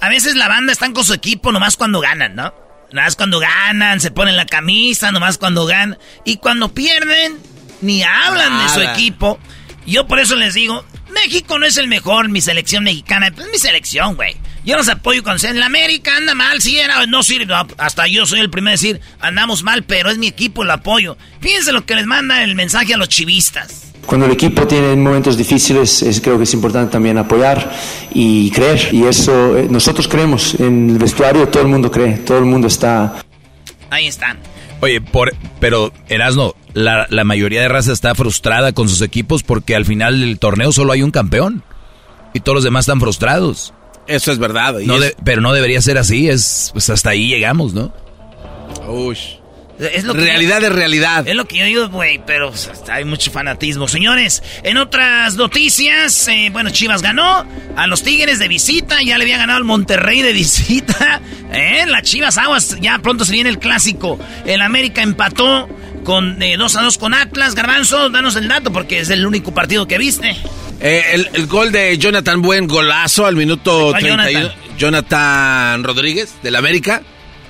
Speaker 4: A veces la banda están con su equipo nomás cuando ganan, ¿no? Nomás cuando ganan, se ponen la camisa, nomás cuando ganan. Y cuando pierden, ni hablan de su equipo. Yo por eso les digo, México no es el mejor, mi selección mexicana. Es mi selección, güey. Yo los apoyo cuando sea en la América, anda mal, sí, era, no sirve. no, hasta yo soy el primero a decir, andamos mal, pero es mi equipo, lo apoyo. Fíjense lo que les manda el mensaje a los chivistas.
Speaker 31: Cuando el equipo tiene momentos difíciles, es- creo que es importante también apoyar y creer. Y eso, eh, nosotros creemos. En el vestuario todo el mundo cree, todo el mundo está
Speaker 4: Ahí están.
Speaker 11: Oye, por, pero Erasno, la, la mayoría de raza está frustrada con sus equipos porque al final del torneo solo hay un campeón. Y todos los demás están frustrados.
Speaker 6: Eso es verdad. y
Speaker 11: No
Speaker 6: es-
Speaker 11: de- pero no debería ser así, es pues hasta ahí llegamos, ¿no?
Speaker 6: Ush.
Speaker 4: Es lo que
Speaker 6: Realidad
Speaker 4: yo-
Speaker 6: es realidad.
Speaker 4: Es lo que yo digo, güey, pero hay mucho fanatismo. Señores, en otras noticias, eh, bueno, Chivas ganó a los Tigres de visita, ya le había ganado al Monterrey de visita. [laughs] ¿eh? La Chivas Aguas, ya pronto se viene el clásico. El América empató con 2 a 2 con Atlas. Garbanzo, danos el dato porque es el único partido que viste.
Speaker 6: Eh, el, el gol de Jonathan Buen, golazo al minuto
Speaker 4: ¿Cuál
Speaker 6: 31. Jonathan? Rodríguez, del América.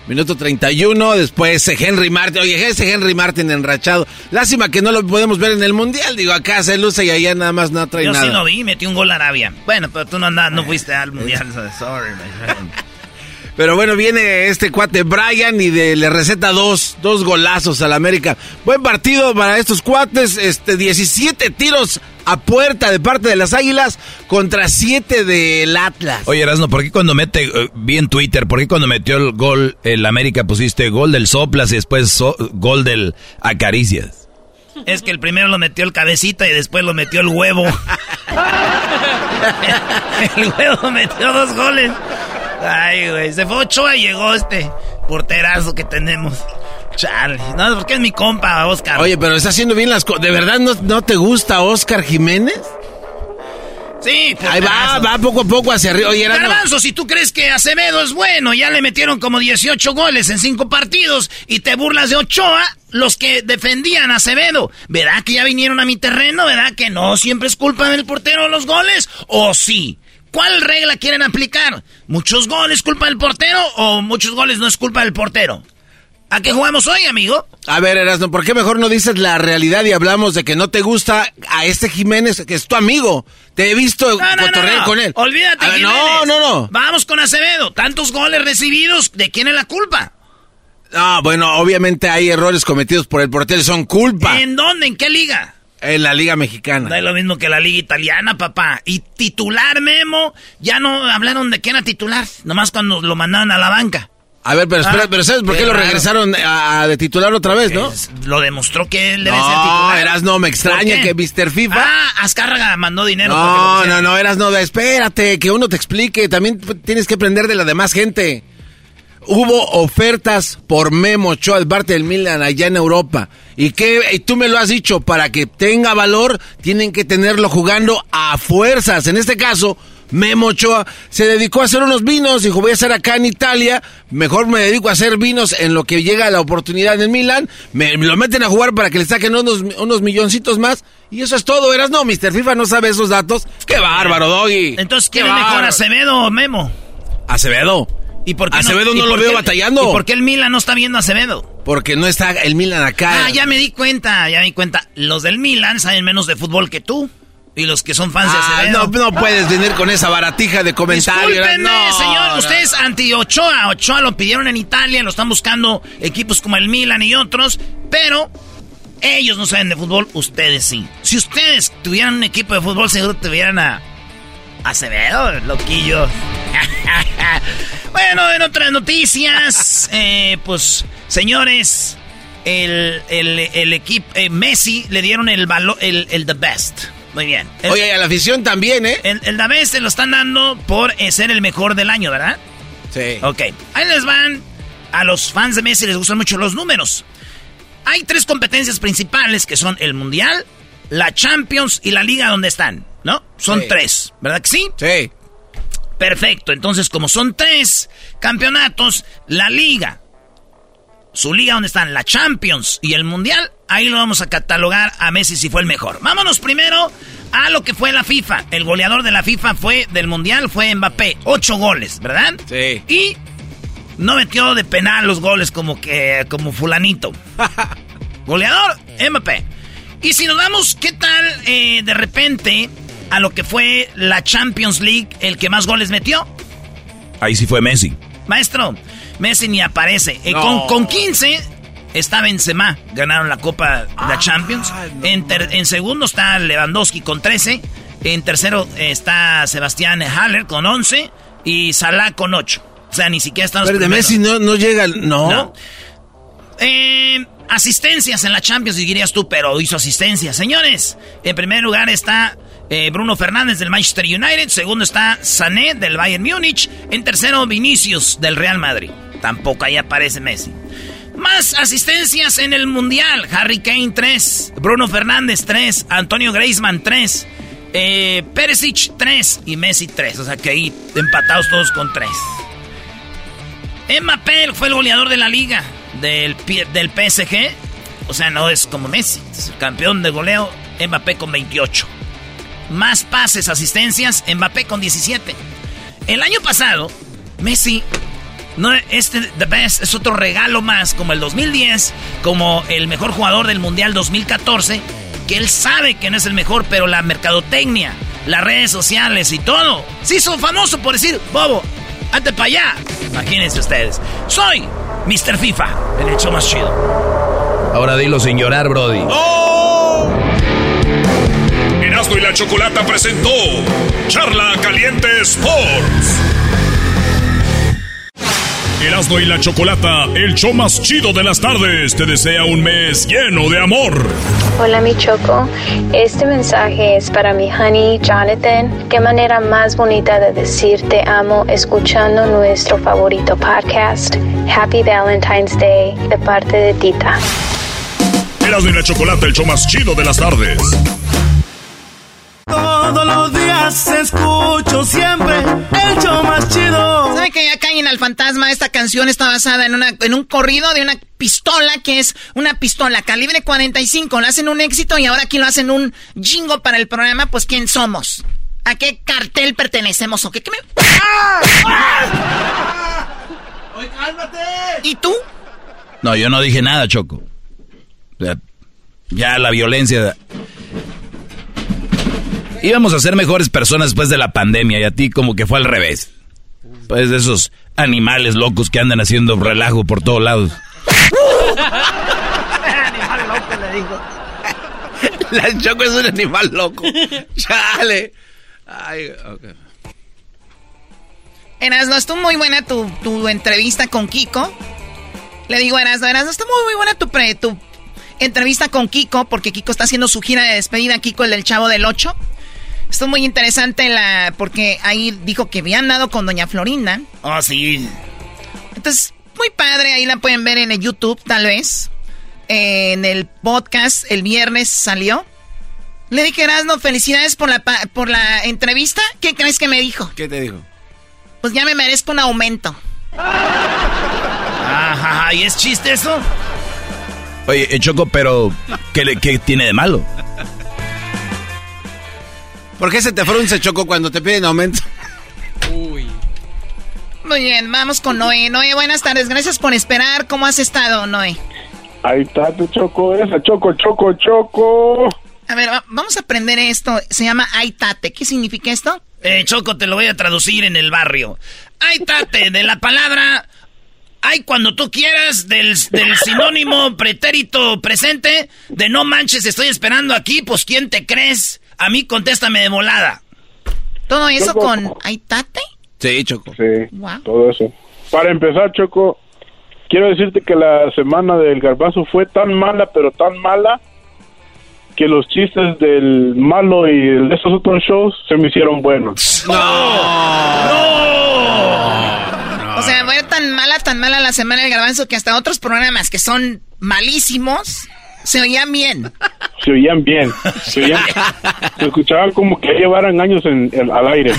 Speaker 6: Minuto 31, después eh, Henry Martin. Oye, ese Henry Martin enrachado. Lástima que no lo podemos ver en el Mundial. Digo, acá se luce y allá nada más no trae
Speaker 4: Yo
Speaker 6: nada.
Speaker 4: sí lo vi, metí un gol a Arabia. Bueno, pero tú no andas, no fuiste al Mundial. [laughs] Sorry, my friend.
Speaker 6: Pero bueno, viene este cuate Brian y de, le receta dos, dos golazos al América. Buen partido para estos cuates, este 17 tiros a puerta de parte de las Águilas contra 7 del Atlas.
Speaker 11: Oye, Erasno, ¿por qué cuando mete, eh, vi en Twitter, por qué cuando metió el gol el América pusiste gol del soplas y después so- gol del acaricias?
Speaker 4: Es que el primero lo metió el cabecita y después lo metió el huevo. [laughs] [laughs] el huevo metió dos goles. Ay, güey. Se fue Ochoa y llegó este porterazo que tenemos. Chale. No, porque es mi compa, Oscar.
Speaker 6: Oye, pero está haciendo bien las cosas. ¿De verdad no, no te gusta Oscar Jiménez?
Speaker 4: Sí,
Speaker 6: Ahí va, va poco a poco hacia arriba. Oye,
Speaker 4: Garbanzo, si tú crees que Acevedo es bueno, ya le metieron como 18 goles en 5 partidos y te burlas de Ochoa, los que defendían a Acevedo, ¿verdad que ya vinieron a mi terreno? ¿Verdad que no siempre es culpa del portero los goles? ¿O sí? ¿Cuál regla quieren aplicar? ¿Muchos goles culpa del portero o muchos goles no es culpa del portero? ¿A qué jugamos hoy, amigo?
Speaker 6: A ver, Erasmo, ¿por qué mejor no dices la realidad y hablamos de que no te gusta a este Jiménez, que es tu amigo? Te he visto cotorrear con él.
Speaker 4: Olvídate,
Speaker 6: ver,
Speaker 4: Jiménez.
Speaker 6: No, no, no.
Speaker 4: Vamos con Acevedo. Tantos goles recibidos, ¿de quién es la culpa?
Speaker 6: Ah, bueno, obviamente hay errores cometidos por el portero, son culpa.
Speaker 4: ¿En dónde? ¿En qué liga?
Speaker 6: En la Liga Mexicana.
Speaker 4: No es lo mismo que la liga italiana, papá. Y titular, Memo, ya no hablaron de quién era titular, nomás cuando lo mandaban a la banca.
Speaker 6: A ver, pero espera,
Speaker 4: Ah,
Speaker 6: pero ¿sabes por qué
Speaker 4: qué
Speaker 6: lo regresaron a, a de titular otra vez, no?
Speaker 4: Lo demostró que él debe ser
Speaker 6: No,
Speaker 4: titular.
Speaker 6: Erasno, me extraña
Speaker 4: ¿Por
Speaker 6: que? Mr. FIFA...
Speaker 4: Ah, Azcárraga mandó dinero.
Speaker 6: No, no, no, Erasno, espérate, que uno te explique. También tienes que aprender de la demás gente. Hubo ofertas por Memo Ochoa de parte del Milan allá en Europa. Y que y tú me lo has dicho, para que tenga valor, tienen que tenerlo jugando a fuerzas. En este caso, Memo Ochoa se dedicó a hacer unos vinos. Dijo, voy a hacer acá en Italia. Mejor me dedico a hacer vinos en lo que llega la oportunidad en el Milan. Me, me lo meten a jugar para que le saquen unos, unos milloncitos más. Y eso es todo, eras no, Mr. FIFA no sabe esos datos. ¡Qué bárbaro, Doggy!
Speaker 4: Entonces,
Speaker 6: ¿Qué
Speaker 4: ¿quién es mejor. Acevedo o Memo?
Speaker 6: Acevedo.
Speaker 4: ¿Y por qué
Speaker 6: Acevedo no lo veo batallando.
Speaker 4: ¿Y por qué el Milan no está viendo a Acevedo?
Speaker 6: Porque no está el Milan acá.
Speaker 4: Ah, ya me di cuenta, ya me di cuenta. Los del Milan saben menos de fútbol que tú. Y los que son fans de
Speaker 6: Ah,
Speaker 4: Acevedo.
Speaker 6: no, no puedes venir con esa baratija de comentarios. No,
Speaker 4: señor.
Speaker 6: no,
Speaker 4: Ustedes anti Ochoa. Ochoa lo pidieron en Italia, lo están buscando equipos como el Milan y otros. Pero ellos no saben de fútbol, ustedes sí. Si ustedes tuvieran un equipo de fútbol, seguro tuvieran a Acevedo, loquillo. [laughs] bueno, en otras noticias, eh, pues, señores, el, el, el equipo, eh, Messi le dieron el valor, el, el The Best. Muy bien. El-
Speaker 6: Oye, a la afición también, ¿eh?
Speaker 4: el, el The Best se lo están dando por eh, ser el mejor del año, ¿verdad?
Speaker 6: Sí.
Speaker 4: Ok. Ahí les van. A los fans de Messi les gustan mucho los números. Hay tres competencias principales que son el Mundial, la Champions y la Liga donde están, ¿no? Son
Speaker 6: Sí.
Speaker 4: tres, ¿verdad que sí?
Speaker 6: Sí.
Speaker 4: Perfecto. Entonces, como son tres campeonatos, la Liga, su liga donde están la Champions y el Mundial, ahí lo vamos a catalogar a Messi si fue el mejor. Vámonos primero a lo que fue la FIFA. El goleador de la FIFA fue del Mundial fue Mbappé, ocho goles, ¿verdad?
Speaker 6: Sí.
Speaker 4: Y no metió de penal los goles como que como fulanito. [laughs] Goleador, Mbappé. Y si nos damos, ¿qué tal eh, de repente a lo que fue la Champions League, el que más goles metió?
Speaker 11: Ahí sí fue Messi.
Speaker 4: Maestro, Messi ni aparece. Eh, con, con 15 está Benzema, ganaron la Copa de
Speaker 6: Ah,
Speaker 4: la Champions. En, ter- en segundo está Lewandowski con 13. En tercero está Sebastián Haller con 11 y Salah con 8. O sea, ni siquiera están los
Speaker 6: Pero de
Speaker 4: primeros.
Speaker 6: Messi no, no llega. el- No.
Speaker 4: No. Eh, asistencias en la Champions, dirías tú, pero hizo asistencias. Señores, en primer lugar está eh, Bruno Fernández del Manchester United. Segundo está Sané del Bayern Múnich. En tercero, Vinicius del Real Madrid. Tampoco ahí aparece Messi. Más asistencias en el Mundial. Harry Kane 3. Bruno Fernández 3. Antonio Griezmann 3. Eh, Perisic 3. Y Messi 3. O sea que ahí empatados todos con 3. Mbappé fue el goleador de la liga del, del PSG. O sea, no es como Messi. Es campeón de goleo, Mbappé con 28. Más pases, asistencias, Mbappé con 17. El año pasado, Messi, no, este The Best es otro regalo más, como el 2010, como el mejor jugador del Mundial 2014, que él sabe que no es el mejor, pero la mercadotecnia, las redes sociales y todo, se hizo famoso por decir, Bobo, ante para allá. Imagínense ustedes. Soy Mr. FIFA, el hecho más chido.
Speaker 11: Ahora dilo sin llorar, Brody.
Speaker 1: Y la Chocolata presentó Charla Caliente Sports. Erasmo y la Chocolata, el show más chido de las tardes, te desea un mes lleno de amor.
Speaker 32: Hola mi Choco, este mensaje es para mi honey Jonathan. Qué manera más bonita de decir te amo escuchando nuestro favorito podcast. Happy Valentine's Day de parte de Tita.
Speaker 1: Erasmo y la Chocolata, el show más chido de las tardes.
Speaker 13: Todos los días escucho siempre el show más chido.
Speaker 16: ¿Sabe que ya caen al fantasma? Esta canción está basada en, una, en un corrido de una pistola que es una pistola calibre 45. Le hacen un éxito y ahora aquí lo hacen un jingo para el programa. Pues, ¿quién somos? ¿A qué cartel pertenecemos o qué? ¿Qué me... ¡Ah!
Speaker 13: ¡Oye, cálmate!
Speaker 16: ¿Y tú?
Speaker 11: No, yo no dije nada, Choco. ya la violencia. Íbamos a ser mejores personas después de la pandemia y a ti como que fue al revés. Pues de esos animales locos que andan haciendo relajo por todos lados.
Speaker 6: animal loco le digo. [laughs] La Choco es un animal loco. Chale. Ay, okay.
Speaker 16: Erasno, estuvo muy buena tu, tu, entrevista con Kiko. Le digo a Erasno, Erasno, estuvo muy buena tu, pre, tu entrevista con Kiko, porque Kiko está haciendo su gira de despedida, Kiko, el del Chavo del 8. Estuvo muy interesante la porque ahí dijo que había andado con Doña Florinda.
Speaker 4: Oh, sí.
Speaker 16: Entonces, muy padre, ahí la pueden ver en el YouTube, tal vez. en el podcast, el viernes salió. Le dije, Erasno, felicidades por la, por la entrevista. ¿Qué crees que me dijo?
Speaker 6: ¿Qué te dijo?
Speaker 16: Pues ya me merezco un aumento.
Speaker 4: Ajá, ¿y es chiste eso?
Speaker 11: Oye, eh, Choco, pero ¿qué, ¿qué tiene de malo?
Speaker 6: ¿Por qué se te frunce, Choco, cuando te piden aumento?
Speaker 16: Uy. Muy bien, vamos con Noé. Noé, buenas tardes. Gracias por esperar. ¿Cómo has estado, Noé?
Speaker 22: Ahí está tu Choco, esa Choco, Choco, Choco.
Speaker 16: A ver, vamos a aprender esto. Se llama Aitate. ¿Qué significa esto?
Speaker 4: Eh, Choco, te lo voy a traducir en el barrio. Aitate, de la palabra ay cuando tú quieras, del, del sinónimo pretérito presente, de no manches, estoy esperando aquí, pues ¿quién te crees? A mí contéstame de volada.
Speaker 16: ¿Todo eso con Aitate?
Speaker 6: Sí, Choco.
Speaker 22: Sí, todo eso. Para empezar, Choco, quiero decirte que la semana del garbazo fue tan mala, pero tan mala, que los chistes del malo y de esos otros shows se me hicieron buenos.
Speaker 4: ¡No!
Speaker 16: O sea, fue tan mala, tan mala la semana del garbanzo que hasta otros programas que son malísimos se oían bien.
Speaker 22: Se oían bien. Se, oían, [laughs] se escuchaban como que llevaran años en, al aire.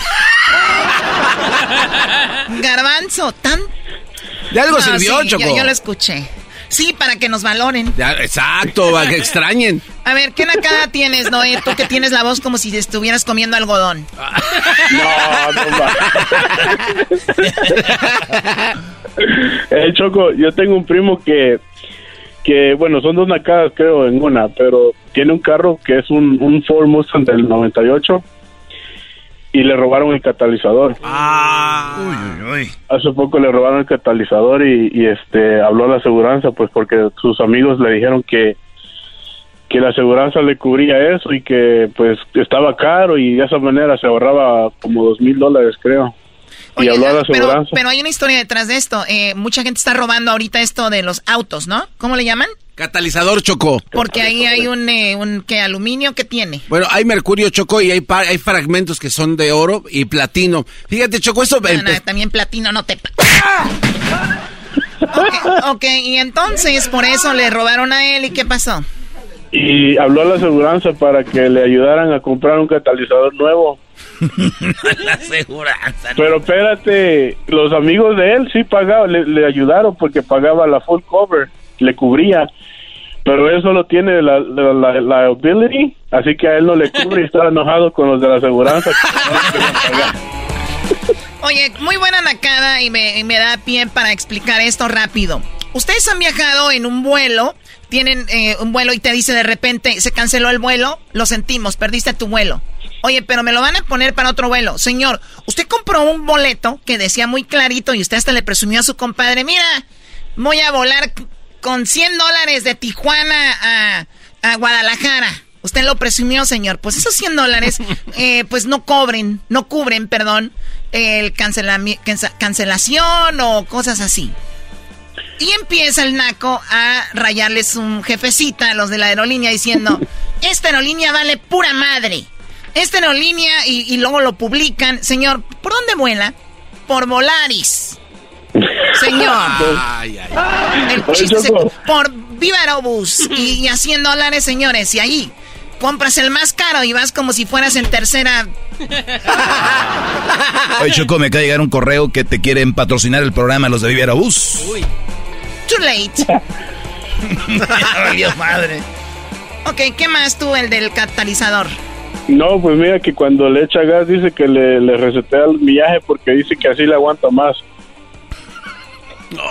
Speaker 16: Garbanzo, tan...
Speaker 6: De algo sirvió, Choco.
Speaker 16: Yo, yo lo escuché. Sí, para que nos valoren.
Speaker 6: exacto, para que extrañen.
Speaker 16: A ver, ¿qué nacada tienes, Noé? Tú que tienes la voz como si estuvieras comiendo algodón.
Speaker 22: No, no va. [laughs] eh, Choco, yo tengo un primo que, que, bueno, son dos nacadas creo en una, pero tiene un carro que es un, un Ford Mustang del 98 y le robaron el catalizador.
Speaker 6: Ah.
Speaker 4: Uy, uy, uy.
Speaker 22: Hace poco le robaron el catalizador y, este habló a la aseguranza pues porque sus amigos le dijeron que que la aseguranza le cubría eso y que pues estaba caro y de esa manera se ahorraba como dos mil dólares creo. Y habló a la aseguranza.
Speaker 16: Pero, hay una historia detrás de esto. Eh, mucha gente está robando ahorita esto de los autos, ¿no? ¿Cómo le llaman?
Speaker 6: Catalizador Choco.
Speaker 16: Porque ahí hay un, eh, un ¿qué, aluminio que tiene.
Speaker 6: Bueno, hay mercurio Choco y hay, hay fragmentos que son de oro y platino. Fíjate Choco, eso...
Speaker 16: también platino no te... ok, y entonces por eso le robaron a él y ¿qué pasó?
Speaker 22: Y habló a la aseguranza para que le ayudaran a comprar un catalizador nuevo. [laughs]
Speaker 4: la aseguranza.
Speaker 22: Pero espérate, los amigos de él sí pagaban, le, le ayudaron porque pagaba la full cover, le cubría pero él solo tiene la, la, ability, así que a él no le cubre y está [laughs] enojado con los de la aseguranza.
Speaker 16: Oye, muy buena nacada y me, me, da pie para explicar esto rápido. Ustedes han viajado en un vuelo, tienen eh, un vuelo y te dice de repente, se canceló el vuelo, lo sentimos, perdiste tu vuelo. Oye, pero me lo van a poner para otro vuelo. Señor, usted compró un boleto que decía muy clarito y usted hasta le presumió a su compadre, mira, voy a volar con 100 dólares de Tijuana a, Guadalajara. Usted lo presumió, señor. Pues esos 100 dólares, [laughs] eh, pues no cobren, no cubren, perdón, el cancelación o cosas así. Y empieza el naco a rayarles un jefecita a los de la aerolínea diciendo, [laughs] esta aerolínea vale pura madre. Esta aerolínea, y, y luego lo publican, señor, ¿por dónde vuela? Por Volaris. [laughs] Señor. El chiste por Viva Aerobús [laughs] y, a 100 dólares, señores. Y ahí compras el más caro y vas como si fueras en tercera.
Speaker 11: Oye, Choco, me acaba de llegar un correo que te quieren patrocinar el programa Los de Viva Aerobús. Uy.
Speaker 16: Too late. [laughs] [laughs]
Speaker 4: madre.
Speaker 16: Ok, ¿qué más tú, el del catalizador?
Speaker 22: No, pues mira que cuando le echa gas dice que le, le resetea el millaje porque dice que así le aguanta más.
Speaker 4: No.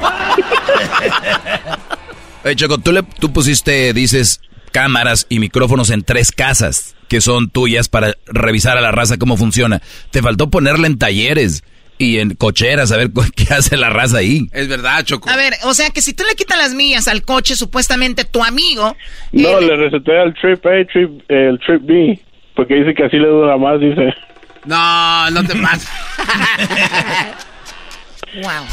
Speaker 4: [laughs]
Speaker 11: Oye, Choco, tú, le, tú pusiste, dices, cámaras y micrófonos en tres casas que son tuyas para revisar a la raza cómo funciona. Te faltó ponerla en talleres y en cocheras a ver [laughs] qué hace la raza ahí.
Speaker 6: Es verdad, Choco.
Speaker 16: A ver, o sea que si tú le quitas las millas al coche, supuestamente tu amigo.
Speaker 22: No, le receté al Trip A, trip, el Trip B, porque dice que así le dura más, dice.
Speaker 6: No, no te [laughs] mates. [laughs]
Speaker 16: wow.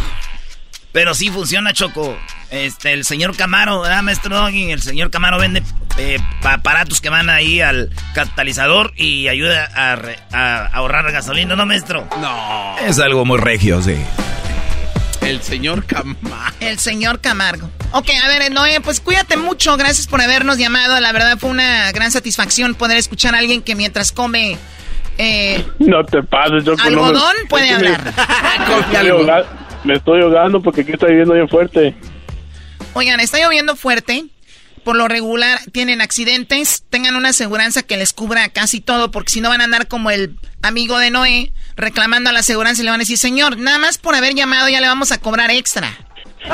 Speaker 4: Pero sí funciona, Choco. Este, el señor Camaro, ¿verdad, maestro Doggy? El señor Camaro vende eh, aparatos que van ahí al catalizador y ayuda a, a, ahorrar gasolina, ¿no, maestro?
Speaker 6: No.
Speaker 11: Es algo muy regio, sí.
Speaker 6: El señor Camargo.
Speaker 16: El señor Camargo. Ok, a ver, Noé, pues cuídate mucho. Gracias por habernos llamado. La verdad fue una gran satisfacción poder escuchar a alguien que mientras come... Eh,
Speaker 22: no te pases, yo
Speaker 16: Algodón puede [laughs] hablar.
Speaker 22: Me, estoy ahogando porque aquí está lloviendo bien fuerte.
Speaker 16: Oigan, está lloviendo fuerte. Por lo regular tienen accidentes. Tengan una aseguranza que les cubra casi todo, porque si no van a andar como el amigo de Noé reclamando a la aseguranza y le van a decir, señor, nada más por haber llamado ya le vamos a cobrar extra.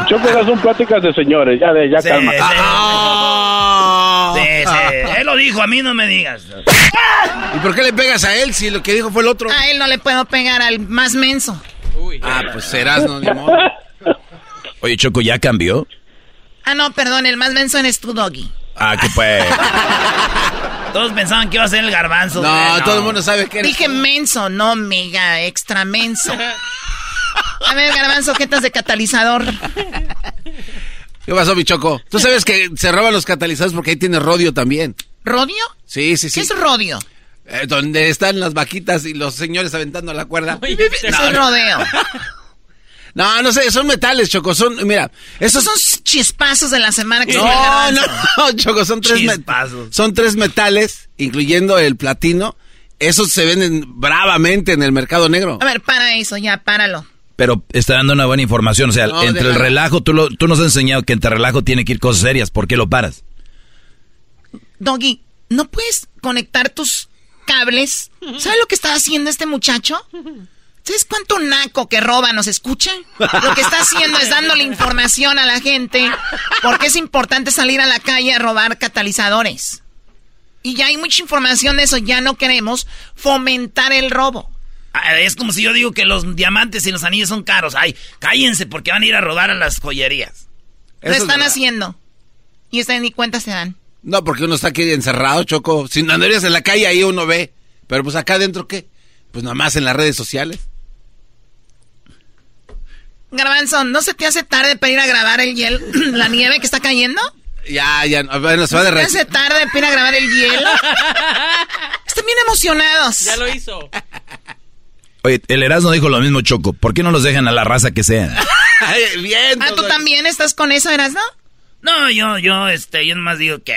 Speaker 22: Yo creo son pláticas de señores, ya de, ya calma.
Speaker 4: Sí, sí. Él lo dijo, a mí no me digas.
Speaker 6: ¿Y por qué le pegas a él si lo que dijo fue el otro?
Speaker 16: A él no le puedo pegar al más menso.
Speaker 6: Ah, pues serás, no, ni modo.
Speaker 11: Oye, Choco, ¿ya cambió?
Speaker 16: Ah, no, perdón, el más menso es tu doggy.
Speaker 11: Ah, que pues. [laughs]
Speaker 4: Todos pensaban que iba a ser el garbanzo.
Speaker 6: No, todo el mundo sabe que
Speaker 16: Dije menso, no mega, extra menso. A ver, garbanzo, ¿qué estás de catalizador?
Speaker 6: ¿Qué pasó, Bichoco? Tú sabes que se roban los catalizadores porque ahí tiene rodio también.
Speaker 16: ¿Rodio?
Speaker 6: Sí, sí, sí.
Speaker 16: ¿Qué es rodio?
Speaker 6: Eh, donde están las vaquitas y los señores aventando la cuerda.
Speaker 16: Oye, no, es un rodeo. [laughs]
Speaker 6: No, no sé, son metales, Choco, son, mira,
Speaker 16: esos son chispazos de la semana que
Speaker 6: No, no, no, [laughs] Choco, son tres metales. Son tres metales, incluyendo el platino. Esos se venden bravamente en el mercado negro.
Speaker 16: A ver, para eso, ya, páralo.
Speaker 11: Pero está dando una buena información, o sea,
Speaker 6: No,
Speaker 11: entre el relajo, tú, lo, tú nos has enseñado que entre relajo tiene que ir cosas serias, ¿por qué lo paras?
Speaker 16: Doggy, ¿no puedes conectar tus cables? ¿Sabes lo que está haciendo este muchacho? ¿Sabes cuánto naco que roba nos escucha? Lo que está haciendo es dándole información a la gente porque es importante salir a la calle a robar catalizadores. Y ya hay mucha información de eso, ya no queremos fomentar el robo.
Speaker 4: Ah, Es como si yo digo que los diamantes y los anillos son caros. Ay, cállense porque van a ir a robar a las joyerías.
Speaker 16: Lo están haciendo. Y ustedes ni cuenta se dan.
Speaker 6: No, porque uno está aquí encerrado, Choco. Si andarías en la calle, ahí uno ve. Pero pues acá adentro, ¿qué? Pues nada más en las redes sociales.
Speaker 16: Garbanzo, ¿no se te hace tarde para ir a grabar el hielo, [clears throat] la nieve que está cayendo?
Speaker 6: Ya, ya, bueno, se va a
Speaker 16: ¿Se te
Speaker 6: derretir.
Speaker 16: hace tarde para ir a grabar el hielo? [laughs] Están bien emocionados.
Speaker 33: Ya lo hizo.
Speaker 11: Oye, el Erasmo dijo lo mismo, Choco. ¿Por qué no los dejan a la raza que sean? [laughs]
Speaker 6: Bien.
Speaker 16: Ah, ¿tú también estás con eso, Erasno?
Speaker 4: No, yo, yo, este, yo nomás digo que...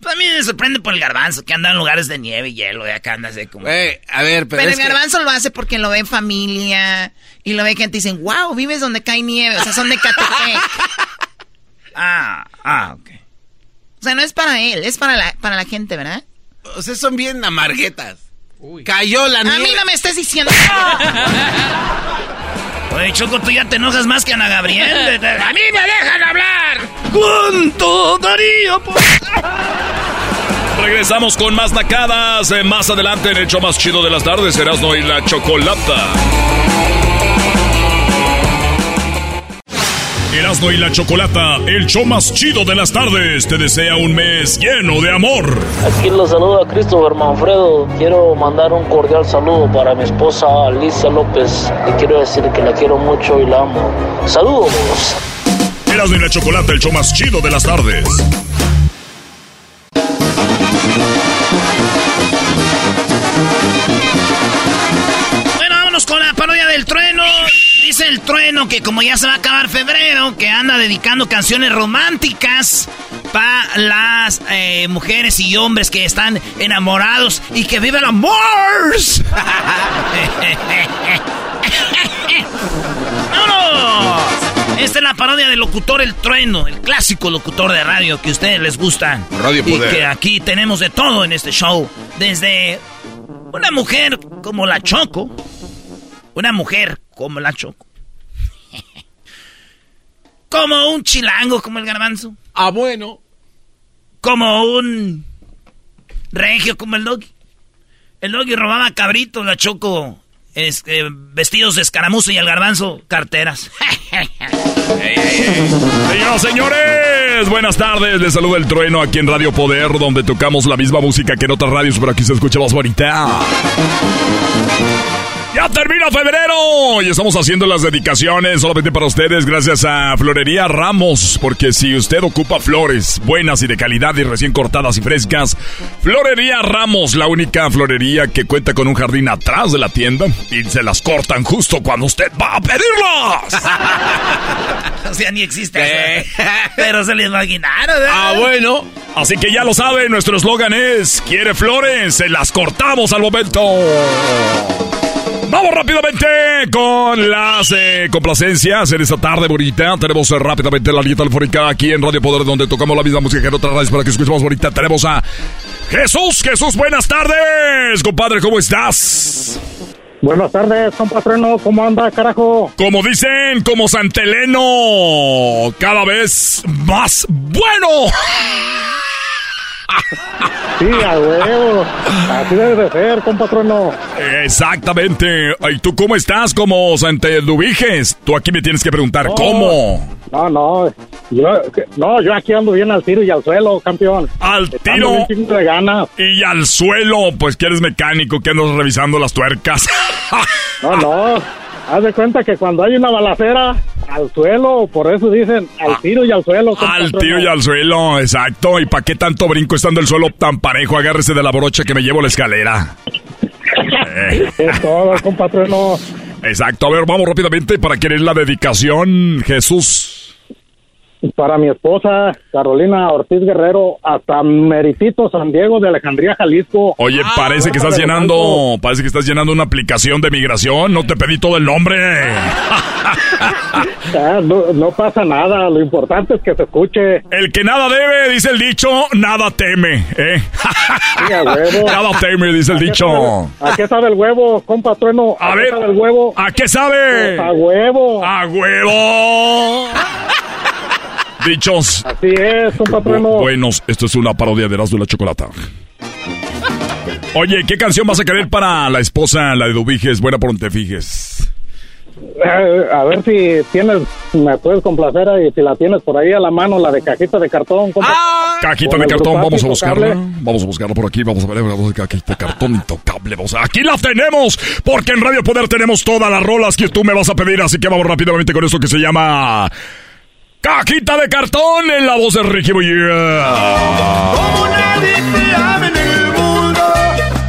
Speaker 4: Pues a mí me sorprende por el garbanzo, que anda en lugares de nieve y hielo, y acá anda así como...
Speaker 6: A ver,
Speaker 16: Pero, el garbanzo lo hace porque lo ve en familia y lo ve gente dicen, wow, vives donde cae nieve. O sea, son de Catepec. [laughs]
Speaker 4: ah, ah, ok.
Speaker 16: O sea, no es para él, es para la, para la gente, ¿verdad?
Speaker 6: O sea, son bien amarguetas. Cayó la
Speaker 16: A
Speaker 6: nieve.
Speaker 16: mí no me estés diciendo. [laughs]
Speaker 4: Oye, Choco, tú ya te enojas más que Ana Gabriel. [laughs] ¡A mí me dejan hablar! ¿Cuánto daría por...?
Speaker 1: Regresamos con más nacadas eh, más adelante en el show más chido de las tardes, Erasmo y la Chocolata. Erasmo y la Chocolata, el show más chido de las tardes, te desea un mes lleno de amor.
Speaker 34: Aquí los saluda Christopher Manfredo. Quiero mandar un cordial saludo para mi esposa Alicia López. Le quiero decir que la quiero mucho y la amo. Saludos.
Speaker 1: Erasmo y la Chocolata, el show más chido de las tardes.
Speaker 4: Con la parodia del trueno. Dice el trueno que como ya se va a acabar febrero, que anda dedicando canciones románticas para las eh, mujeres y hombres que están enamorados y que vive el amor. [laughs] ¡Vámonos! Esta es la parodia del locutor El Trueno, el clásico locutor de radio que a ustedes les gusta.
Speaker 1: Radio
Speaker 4: Y que aquí tenemos de todo en este show. Desde una mujer como la Choco. Una mujer como la Choco. Como un chilango, como el garbanzo.
Speaker 6: Ah, bueno.
Speaker 4: Como un regio, como el doggy. El doggy robaba cabritos, la choco, este, vestidos de escaramuzo y el garbanzo, carteras. [laughs]
Speaker 1: Señoras, señores, buenas tardes. Les saluda el trueno aquí en Radio Poder, donde tocamos la misma música que en otras radios, pero aquí se escucha más bonita. Ya termina febrero y estamos haciendo las dedicaciones solamente para ustedes gracias a Florería Ramos, porque si usted ocupa flores buenas y de calidad y recién cortadas y frescas, Florería Ramos, la única florería que cuenta con un jardín atrás de la tienda y se las cortan justo cuando usted va a pedirlas. [laughs]
Speaker 4: o sea, ni existe. eso. Pero se le imaginaron. ¿eh?
Speaker 6: Ah, bueno.
Speaker 1: Así que ya lo sabe, nuestro eslogan es, quiere flores, se las cortamos al momento. Vamos rápidamente con las eh, complacencias en esta tarde bonita. Tenemos eh, rápidamente la línea telefónica aquí en Radio Poder, donde tocamos la misma música que en otras radios para que escuchemos bonita. Tenemos a Jesús. Jesús, buenas tardes. Compadre, ¿cómo estás?
Speaker 33: Buenas tardes, compatreno. ¿Cómo anda, carajo?
Speaker 1: Como dicen, como Santeleno, cada vez más bueno.
Speaker 33: Sí, a huevo. Así debe de ser, compatreno.
Speaker 1: Exactamente. ¿Y tú cómo estás como Santedubiges? Tú aquí me tienes que preguntar
Speaker 33: No.
Speaker 1: cómo.
Speaker 33: No, no. Yo, no, yo aquí ando bien al tiro y al suelo, campeón.
Speaker 1: Al tiro.
Speaker 33: de ganas.
Speaker 1: Y al suelo, pues que eres mecánico, que andas revisando las tuercas.
Speaker 33: No, no. Haz de cuenta que cuando hay una balacera, al suelo, por eso dicen al tiro y al suelo.
Speaker 1: Al tiro y al suelo, exacto. ¿Y para qué tanto brinco estando el suelo tan parejo? Agárrese de la brocha que me llevo la escalera. Eh. [laughs]
Speaker 33: Es todo.
Speaker 1: Exacto, a ver, vamos rápidamente para querer la dedicación, Jesús.
Speaker 33: Para mi esposa, Carolina Ortiz Guerrero, hasta Meritito San Diego de Alejandría, Jalisco.
Speaker 1: Oye, parece que estás llenando, parece que estás llenando una aplicación de migración, no te pedí todo el nombre. [laughs]
Speaker 33: Ah, no, no pasa nada, lo importante es que se escuche.
Speaker 1: El que nada debe, dice el dicho, nada teme, ¿eh?
Speaker 33: Sí, a huevo. [laughs]
Speaker 1: Nada teme, dice el
Speaker 33: ¿A qué
Speaker 1: dicho.
Speaker 33: sabe- ¿A qué sabe el huevo, compa trueno?
Speaker 1: A
Speaker 33: qué
Speaker 1: ver,
Speaker 33: sabe el huevo?
Speaker 1: ¿A qué sabe?
Speaker 33: Pues a huevo.
Speaker 1: ¡A huevo! Dichos.
Speaker 33: Así es, compa trueno.
Speaker 1: Buenos, esto es una parodia de Erasmo y la Chocolata. Oye, ¿qué canción vas a querer para la esposa, la de Dubiges? Buena por donde te fijes.
Speaker 33: Eh, a ver si tienes, me puedes complacer y si la tienes por ahí a la mano, la de cajita de cartón. compa.
Speaker 1: Cajita de cartón, vamos a buscarla.
Speaker 33: intocable.
Speaker 1: Vamos a buscarla por aquí, vamos a ver, vamos a cajita de cartón intocable. Vamos a... Aquí la tenemos, porque en Radio Poder tenemos todas las rolas que tú me vas a pedir, así que vamos rápidamente con esto que se llama... Cajita de cartón en la voz de Ricky Bullía.
Speaker 13: Como nadie te ama en el mundo,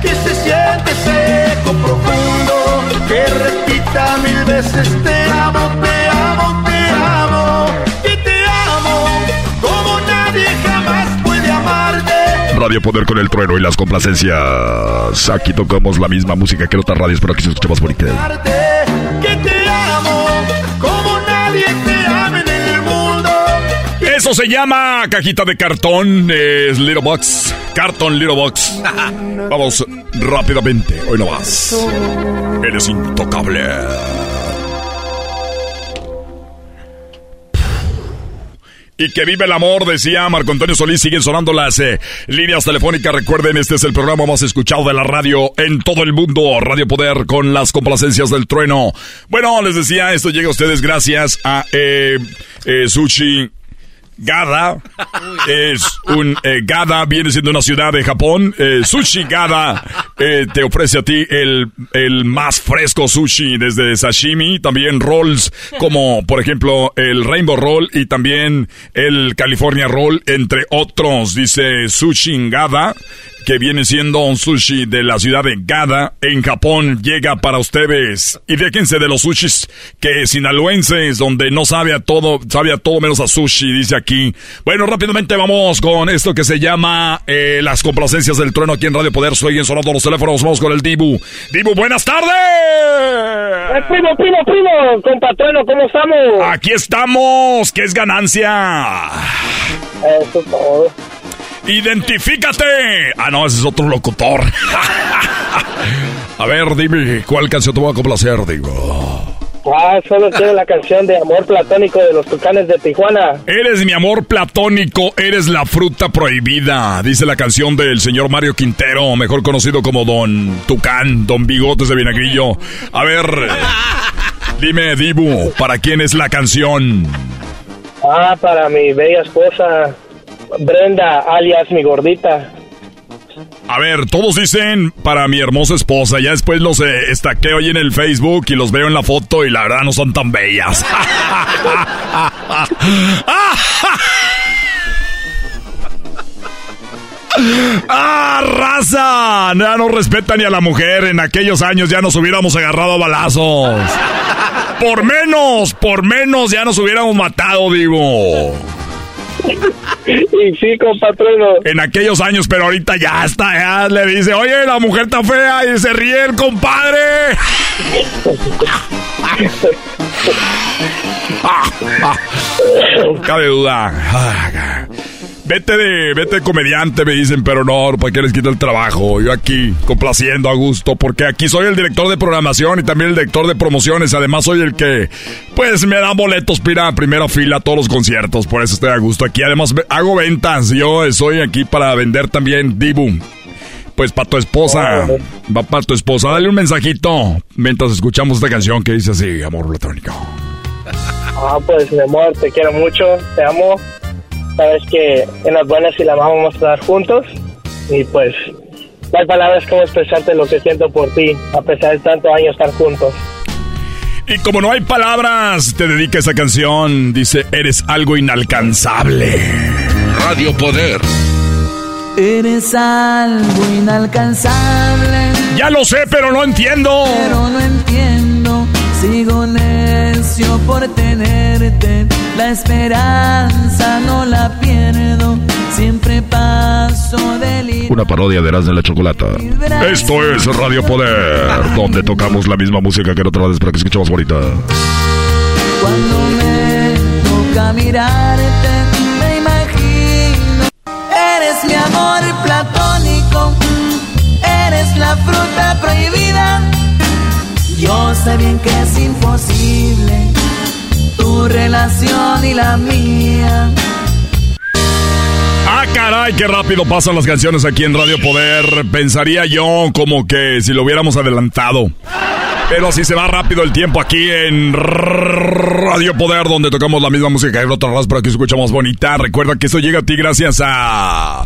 Speaker 13: que se siente seco, profundo, que repita mil veces te amo, te amo, te amo, y te amo, como nadie jamás puede amarte.
Speaker 1: Radio Poder con el trueno y las complacencias. Aquí tocamos la misma música que en otras radios, pero aquí se escucha más bonita.
Speaker 13: que te
Speaker 1: Eso se llama cajita de cartón, es Little Box. Carton Little Box. [laughs] Vamos rápidamente, hoy no más. Eres intocable. Y que vive el amor, decía Marco Antonio Solís. Siguen sonando las eh, líneas telefónicas. Recuerden, este es el programa más escuchado de la radio en todo el mundo. Radio Poder con las complacencias del trueno. Bueno, les decía, esto llega a ustedes gracias a eh, eh, Sushi Gada. Es un eh, Gada, viene siendo una ciudad de Japón. Eh, sushi Gada eh, te ofrece a ti el, el más fresco sushi desde sashimi, también rolls como por ejemplo el Rainbow Roll y también el California Roll, entre otros. Dice Sushi Gada que viene siendo un sushi de la ciudad de Gada, en Japón, llega para ustedes. Y déjense de los sushis que sinaloenses, donde no sabe a todo, sabe a todo menos a sushi, dice aquí. Bueno, rápidamente vamos con esto que se llama eh, las complacencias del trueno aquí en Radio Poder. Soy sonando los teléfonos, vamos con el Dibu. Dibu, buenas tardes.
Speaker 35: Eh, primo, primo, primo, ¿cómo estamos?
Speaker 1: Aquí estamos, que es ganancia.
Speaker 35: Eso es todo.
Speaker 1: ¡Identifícate! Ah, no, ese es otro locutor. [laughs] a ver, dime, ¿cuál canción te va a complacer, digo?
Speaker 36: Ah, solo quiero la canción de Amor Platónico de los Tucanes de Tijuana.
Speaker 1: Eres mi amor platónico, eres la fruta prohibida, dice la canción del señor Mario Quintero, mejor conocido como Don Tucán, Don Bigotes de Vinagrillo. A ver, dime, Dibu, ¿para quién es la canción?
Speaker 36: Ah, para mi bella esposa, Brenda, alias mi gordita.
Speaker 1: A ver, todos dicen para mi hermosa esposa. Ya después los eh, estaqueo ahí en el Facebook y los veo en la foto y la verdad no son tan bellas. [laughs] ¡Ah, raza! Ya no respeta ni a la mujer. En aquellos años ya nos hubiéramos agarrado a balazos. Por menos, por menos ya nos hubiéramos matado, digo.
Speaker 36: Y sí, compatrono.
Speaker 1: En aquellos años, pero ahorita ya está, ya le dice, oye, la mujer está fea y se ríe el compadre. Cabe duda. Vete de, vete de comediante, me dicen, pero no, ¿para qué les quita el trabajo? Yo aquí, complaciendo a gusto, porque aquí soy el director de programación y también el director de promociones. Además, soy el que, pues, me da boletos para a primera fila a todos los conciertos. Por eso estoy a gusto aquí. Además, hago ventas. Yo estoy aquí para vender también Dibu. Pues para tu esposa, va para tu esposa. Dale un mensajito mientras escuchamos esta canción que dice así, amor platónico.
Speaker 36: Ah, pues, mi amor, te quiero mucho, te amo sabes que en las buenas y las malas vamos a estar juntos y pues no hay palabras como expresarte lo que siento por ti a pesar de tantos años estar juntos.
Speaker 1: Y como no hay palabras, te dedica esa canción. Dice, eres algo inalcanzable.
Speaker 37: Radio Poder.
Speaker 23: Eres algo inalcanzable.
Speaker 1: Ya lo sé, pero no entiendo.
Speaker 23: Pero no entiendo. Sigo necio por tenerte la esperanza no la pierdo, siempre paso del
Speaker 20: Una parodia de Eras de la Chocolata.
Speaker 1: Esto es Radio Poder, donde tocamos la misma música que otra vez para que escuchemos bonita.
Speaker 23: Cuando me toca mirarte, me imagino. Eres mi amor platónico, eres la fruta prohibida. Yo sé bien que es imposible tu relación y la mía.
Speaker 1: Ah, caray, qué rápido pasan las canciones aquí en Radio Poder. Pensaría yo como que si lo hubiéramos adelantado. Pero así se va rápido el tiempo aquí en Radio Poder, donde tocamos la misma música y otra ras para que escuchamos bonita. Recuerda que esto llega a ti gracias a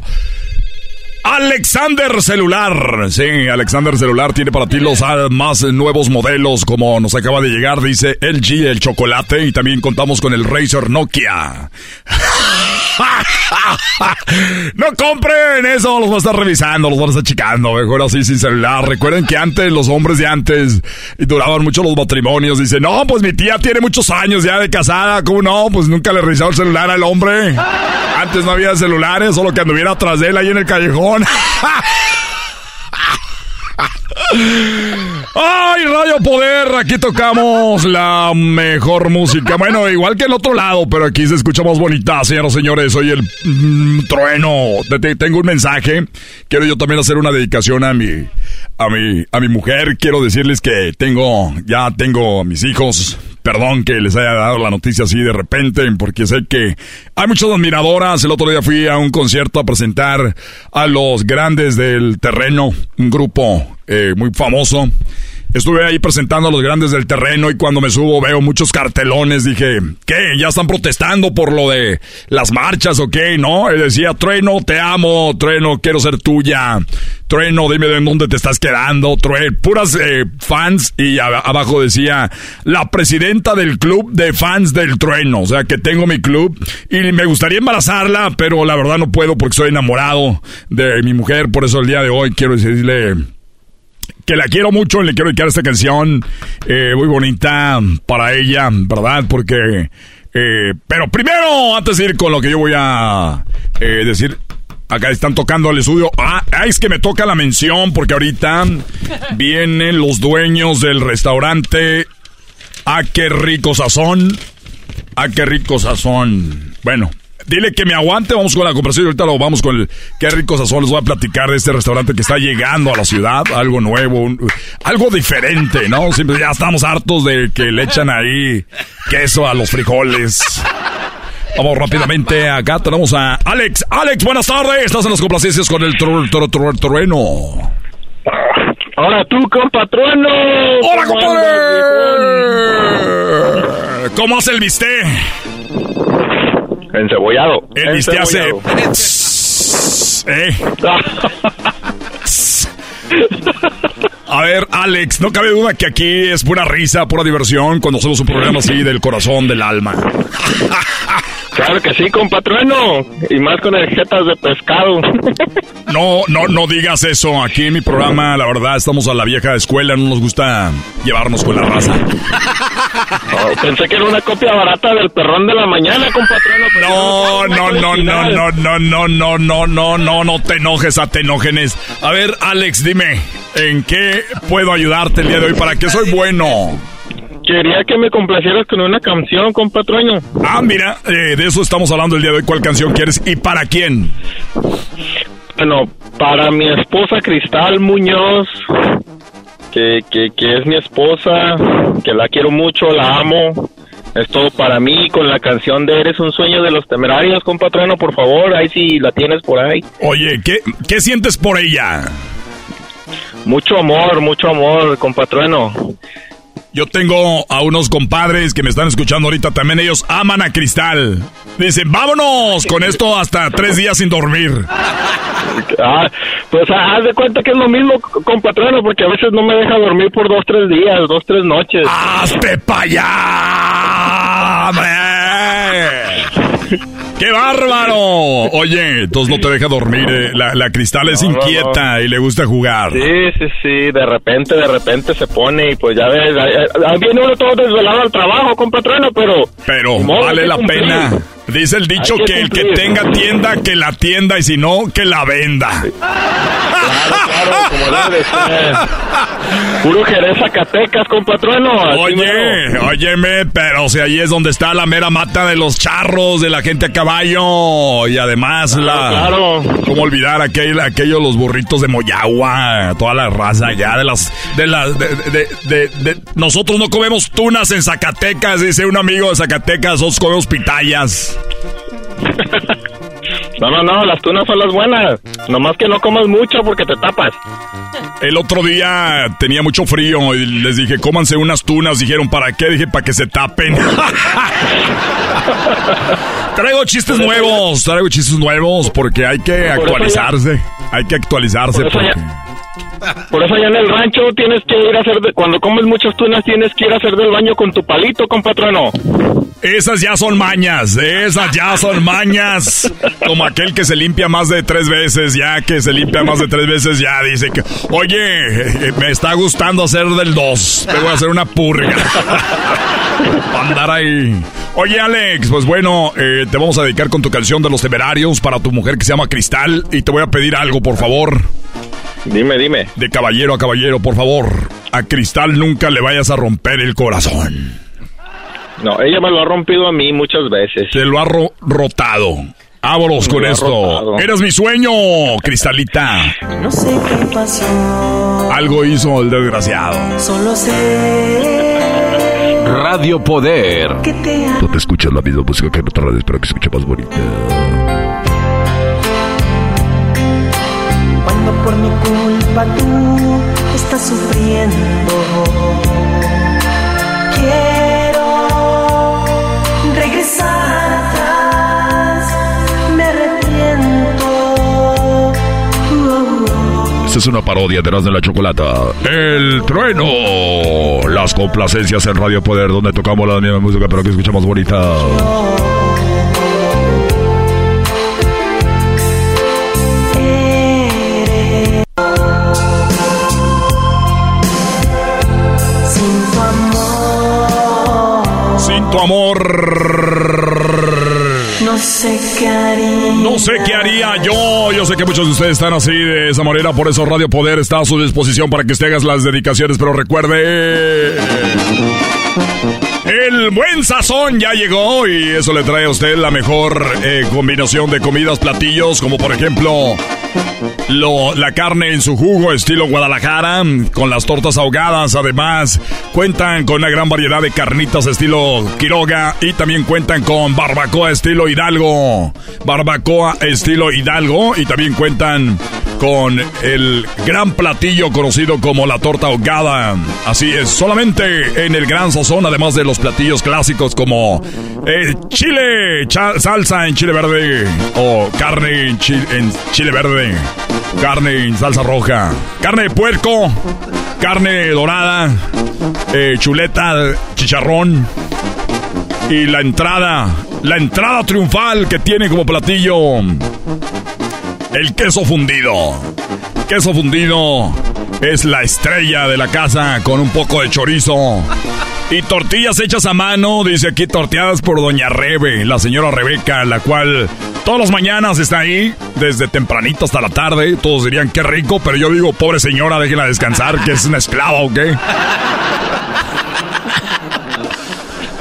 Speaker 1: Alexander Celular. Sí, Alexander Celular tiene para ti los más nuevos modelos, como nos acaba de llegar, dice LG, el chocolate, y también contamos con el Razer Nokia. [laughs] no compren eso, los van a estar revisando, los van a estar checando, mejor así sin celular. Recuerden que antes, los hombres de antes, duraban mucho los matrimonios. Dicen, no, pues mi tía tiene muchos años ya de casada, ¿cómo no? Pues nunca le revisaron el celular al hombre. Antes no había celulares, solo que anduviera atrás de él ahí en el callejón. ¡Ay, Radio Poder! Aquí tocamos la mejor música. Bueno, igual que en otro lado, pero aquí se escucha más bonita, señoras y señores. Soy el mm, trueno. tengo un mensaje. Quiero yo también hacer una dedicación a mi, a mi, a mi mujer. Quiero decirles que tengo, ya tengo a mis hijos. Perdón que les haya dado la noticia así de repente, porque sé que hay muchas admiradoras. El otro día fui a un concierto a presentar a los grandes del terreno, un grupo eh, muy famoso. Estuve ahí presentando a los grandes del terreno y cuando me subo veo muchos cartelones. Dije, ¿qué? ¿Ya están protestando por lo de las marchas o qué? ¿No? Y decía, Trueno, te amo. Trueno, quiero ser tuya. Trueno, dime de dónde te estás quedando. Trueno, puras eh, fans. Y abajo decía, la presidenta del club de fans del Trueno. O sea, que tengo mi club y me gustaría embarazarla, pero la verdad no puedo porque soy enamorado de mi mujer. Por eso el día de hoy quiero decirle que la quiero mucho, le quiero dedicar esta canción eh, muy bonita para ella, ¿verdad? Porque... Eh, pero primero, antes de ir con lo que yo voy a eh, decir, acá están tocando al estudio. Ah, es que me toca la mención porque ahorita [laughs] vienen los dueños del restaurante. Ah, qué rico sazón. Ah, qué rico sazón. Bueno, dile que me aguante, vamos con la conversación. Ahorita lo vamos con el. Qué ricos sazón. Les voy a platicar de este restaurante que está llegando a la ciudad. Algo nuevo, un- algo diferente, ¿no? Siempre ya estamos hartos de que le echan ahí queso a los frijoles. Vamos rápidamente. Acá tenemos a Alex. Alex, buenas tardes. Estás en las complacencias con el tru- tru- tru- trueno.
Speaker 38: Ahora tú, compatrueno.
Speaker 1: ¡Hola,
Speaker 38: ¿Cómo
Speaker 1: compadre! ¿Cómo hace el bistec?
Speaker 38: Encebollado.
Speaker 1: El bistec hace... ¿Eh? [laughs] A ver, Alex, no cabe duda que aquí es pura risa, pura diversión cuando hacemos un programa así del corazón, del alma. [laughs]
Speaker 38: Claro que sí, compatrueno. Y más con jetas de pescado. [laughs]
Speaker 1: No, no, no digas eso. Aquí en mi programa, la verdad, estamos a la vieja escuela, no nos gusta llevarnos con la raza.
Speaker 38: Oh, pensé que era una copia barata del perrón de la mañana, compatrueno.
Speaker 1: No, no, no,
Speaker 38: original.
Speaker 1: no, no, no, no, no, no, no, no te enojes, a te enógenes. A ver, Alex, dime, ¿en qué puedo ayudarte el día de hoy? ¿Para qué soy bueno?
Speaker 38: Quería que me complacieras con una canción, compatrueno.
Speaker 1: Ah, mira, eh, de eso estamos hablando el día de hoy. ¿Cuál canción quieres y para quién?
Speaker 38: Bueno, para mi esposa Cristal Muñoz, que, que, que es mi esposa, que la quiero mucho, la amo. Es todo para mí con la canción de Eres un sueño de los temerarios, compatrueno, por favor, ahí si la tienes por ahí.
Speaker 1: Oye, ¿qué, qué sientes por ella?
Speaker 38: Mucho amor, mucho amor, compatrueno.
Speaker 1: Yo tengo a unos compadres que me están escuchando ahorita también. Ellos aman a Cristal. Dicen, vámonos con esto hasta tres días sin dormir.
Speaker 38: Ah, pues ah, haz de cuenta que es lo mismo, compatrueno, porque a veces no me deja dormir por dos, tres días, dos, tres noches.
Speaker 1: ¡Hazte pa' allá! ¡Qué bárbaro! Oye, entonces no te deja dormir. eh. La, la Cristal es
Speaker 38: No, no,
Speaker 1: inquieta y le gusta jugar.
Speaker 38: Sí, sí, sí, de repente, de repente se pone y pues ya ves, viene uno todo desvelado al trabajo, compatreno, pero...
Speaker 1: Pero vale la
Speaker 38: cumplir.
Speaker 1: pena. Dice el dicho
Speaker 38: que
Speaker 1: que el que tenga tienda, que la tienda y si no, que la venda.
Speaker 38: Claro, como debe de ser. Puro Jerez Zacatecas,
Speaker 1: Oye, óyeme, pero si ahí es donde está la mera mata de los charros, de la gente a caballo. Y además la...
Speaker 38: claro.
Speaker 1: ¿Cómo olvidar aquel, aquellos los burritos de Moyagua? Toda la raza ya de las... De las de, de- de- de- nosotros no comemos tunas en Zacatecas, dice un amigo de Zacatecas. Nosotros comemos pitayas.
Speaker 38: No, no, no, las tunas son las buenas. Nomás que no comas mucho porque te tapas.
Speaker 1: El otro día tenía mucho frío y les dije, cómanse unas tunas. Dijeron, ¿para qué? Dije, para que se tapen. [laughs] traigo chistes nuevos, traigo chistes nuevos porque hay que actualizarse. Hay que actualizarse porque...
Speaker 38: Por eso allá en el rancho tienes que ir a hacer, de- cuando comes muchas tunas tienes que ir a hacer del baño con tu palito, compatreno.
Speaker 1: Esas ya son mañas, esas ya son mañas. Como aquel que se limpia más de tres veces, ya que se limpia más de tres veces, ya dice que, oye, eh, me está gustando hacer del dos. Te voy a hacer una purga. Andar ahí. Oye, Alex, pues bueno, eh, te vamos a dedicar con tu canción de los temerarios para tu mujer que se llama Cristal. Y te voy a pedir algo, por favor.
Speaker 38: Dime, dime.
Speaker 1: De caballero a caballero, por favor. A Cristal nunca le vayas a romper el corazón.
Speaker 38: No, ella me lo ha rompido a mí muchas veces.
Speaker 1: Te lo ha ro- rotado. Vámonos con esto.
Speaker 38: rotado.
Speaker 1: Eres mi sueño, Cristalita.
Speaker 23: No sé qué pasó,
Speaker 1: Algo hizo el desgraciado.
Speaker 23: solo sé
Speaker 39: Radio Poder.
Speaker 23: que te.
Speaker 39: Tú te escuchas la misma música que en otra radio, espero que se escuche más bonita.
Speaker 23: Cuando por mi culpa tú estás sufriendo. Quiero regresar atrás, me arrepiento.
Speaker 39: Esta es una parodia de de la Chocolata. El trueno. Las complacencias en Radio Poder, donde tocamos la misma música, pero que escucha más bonita.
Speaker 23: Sin tu amor,
Speaker 1: Sin tu amor.
Speaker 23: no sé qué haría.
Speaker 1: No sé qué haría yo. Yo sé que muchos de ustedes están así de esa manera. Por eso Radio Poder está a su disposición para que usted haga las dedicaciones. Pero recuerde. El buen sazón ya llegó y eso le trae a usted la mejor eh, combinación de comidas, platillos, como por ejemplo lo, la carne en su jugo estilo Guadalajara, con las tortas ahogadas. Además, cuentan con una gran variedad de carnitas estilo Quiroga y también cuentan con barbacoa estilo Hidalgo. Barbacoa estilo Hidalgo y también cuentan con el gran platillo conocido como la torta ahogada. Así es, solamente en el Gran Sazón, además de los platillos clásicos como eh, chile, salsa en chile verde o carne en chile, verde, carne en salsa roja, carne de puerco, carne dorada, eh, chuleta, chicharrón y la entrada, la entrada triunfal que tiene como platillo el queso fundido. Queso fundido es la estrella de la casa con un poco de chorizo. Y tortillas hechas a mano, dice aquí torteadas por Doña Rebe, la señora Rebeca, la cual todas las mañanas está ahí, desde tempranito hasta la tarde. Todos dirían qué rico, pero yo digo, pobre señora, déjela descansar, que es una esclava o qué.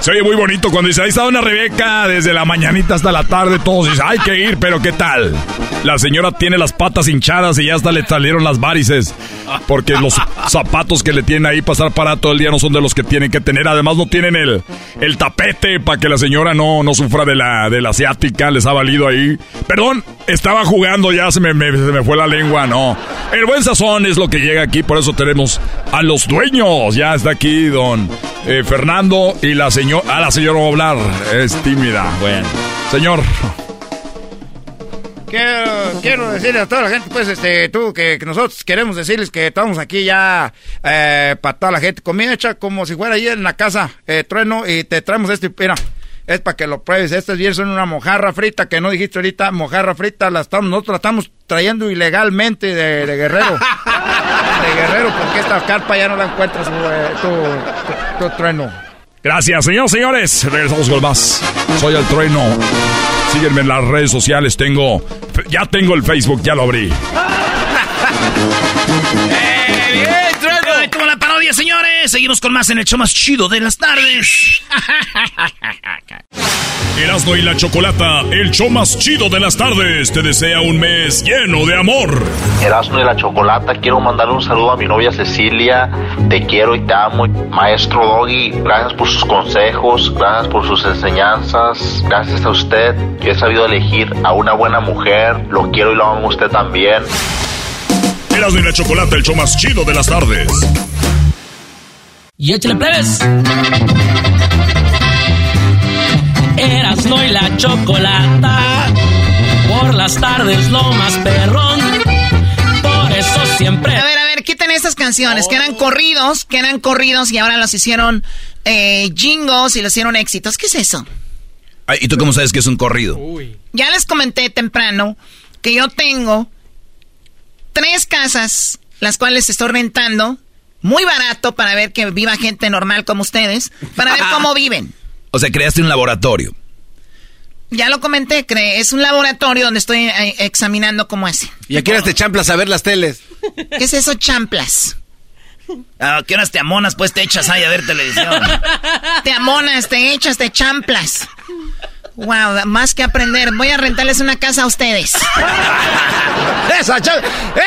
Speaker 1: Se oye muy bonito cuando dice, ahí está una Rebeca, desde la mañanita hasta la tarde, todos dicen, hay que ir, pero ¿qué tal? La señora tiene las patas hinchadas y ya hasta le salieron las varices, porque los zapatos que le tienen ahí pasar para todo el día no son de los que tienen que tener, además no tienen el, el tapete para que la señora no, no sufra de la, de la asiática, les ha valido ahí. Perdón, estaba jugando, ya se me, se me fue la lengua, no. El buen sazón es lo que llega aquí, por eso tenemos a los dueños, ya está aquí don eh, Fernando y la señora a la señora hablar. Es tímida. Bueno. Señor.
Speaker 40: Quiero, quiero decirle a toda la gente, pues, este, tú, que, nosotros queremos decirles que estamos aquí ya eh, para toda la gente. Comida hecha como si fuera ahí en la casa, eh, trueno, y te traemos este, mira, es para que lo pruebes. Estas bien son una mojarra frita, que no dijiste ahorita, mojarra frita, la estamos, nosotros la estamos trayendo ilegalmente de, Guerrero. [laughs] de Guerrero, porque esta carpa ya no la encuentras, eh, tu, tu trueno.
Speaker 1: Gracias, señores, señores. Regresamos con más. Soy el trueno. Sígueme en las redes sociales. Tengo. Ya tengo el Facebook, ya lo abrí. [laughs]
Speaker 4: como la parodia, señores. Seguimos con más en el show más chido de las tardes. [laughs]
Speaker 1: Erasmo y la Chocolata, el show más chido de las tardes, te desea un mes lleno de amor.
Speaker 34: Erasmo y la Chocolata, quiero mandarle un saludo a mi novia Cecilia. Te quiero y te amo. Maestro Doggy, gracias por sus consejos, gracias por sus enseñanzas. Gracias a usted, yo he sabido elegir a una buena mujer. Lo quiero y lo amo a usted también.
Speaker 1: Erasmo y la Chocolata, el show más chido de las tardes.
Speaker 23: Y échale plebes. Erasmo y la Chocolata. Por las tardes lo más perrón. Por eso siempre.
Speaker 16: A ver, a ver, quiten estas canciones que eran corridos, que eran corridos y ahora los hicieron eh, jingos y los hicieron éxitos. ¿Qué es eso?
Speaker 11: ¿Y tú cómo sabes que es un corrido?
Speaker 16: Ya les comenté temprano que yo tengo tres casas, las cuales estoy rentando muy barato para ver que viva gente normal como ustedes, para ver cómo [laughs] viven.
Speaker 11: O sea, creaste un laboratorio.
Speaker 16: Ya lo comenté, cree, es un laboratorio donde estoy eh, examinando cómo es.
Speaker 6: ¿Y a qué horas te champlas a ver las teles?
Speaker 16: ¿Qué es eso, champlas?
Speaker 4: ¿A qué horas te amonas, pues te echas ahí a ver televisión?
Speaker 16: te amonas, te echas, te champlas. Wow, más que aprender. Voy a rentarles una casa a ustedes. [laughs]
Speaker 40: ¡Esa,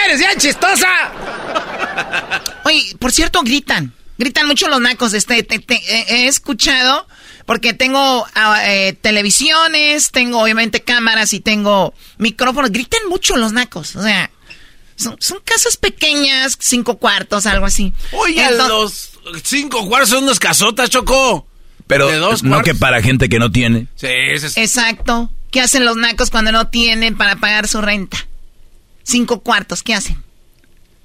Speaker 40: ¡Eres bien chistosa!
Speaker 16: Oye, por cierto, gritan. Gritan mucho los nacos. Este, he escuchado, porque tengo ah, eh, televisiones, tengo obviamente cámaras y tengo micrófonos. Gritan mucho los nacos. O sea, son, casas pequeñas, cinco cuartos, algo así.
Speaker 6: Oye, los cinco cuartos son unas casotas, Choco.
Speaker 11: Pero no que para gente que no tiene.
Speaker 6: Sí, es...
Speaker 16: Exacto. ¿Qué hacen los nacos cuando no tienen para pagar su renta? Cinco cuartos, ¿qué hacen?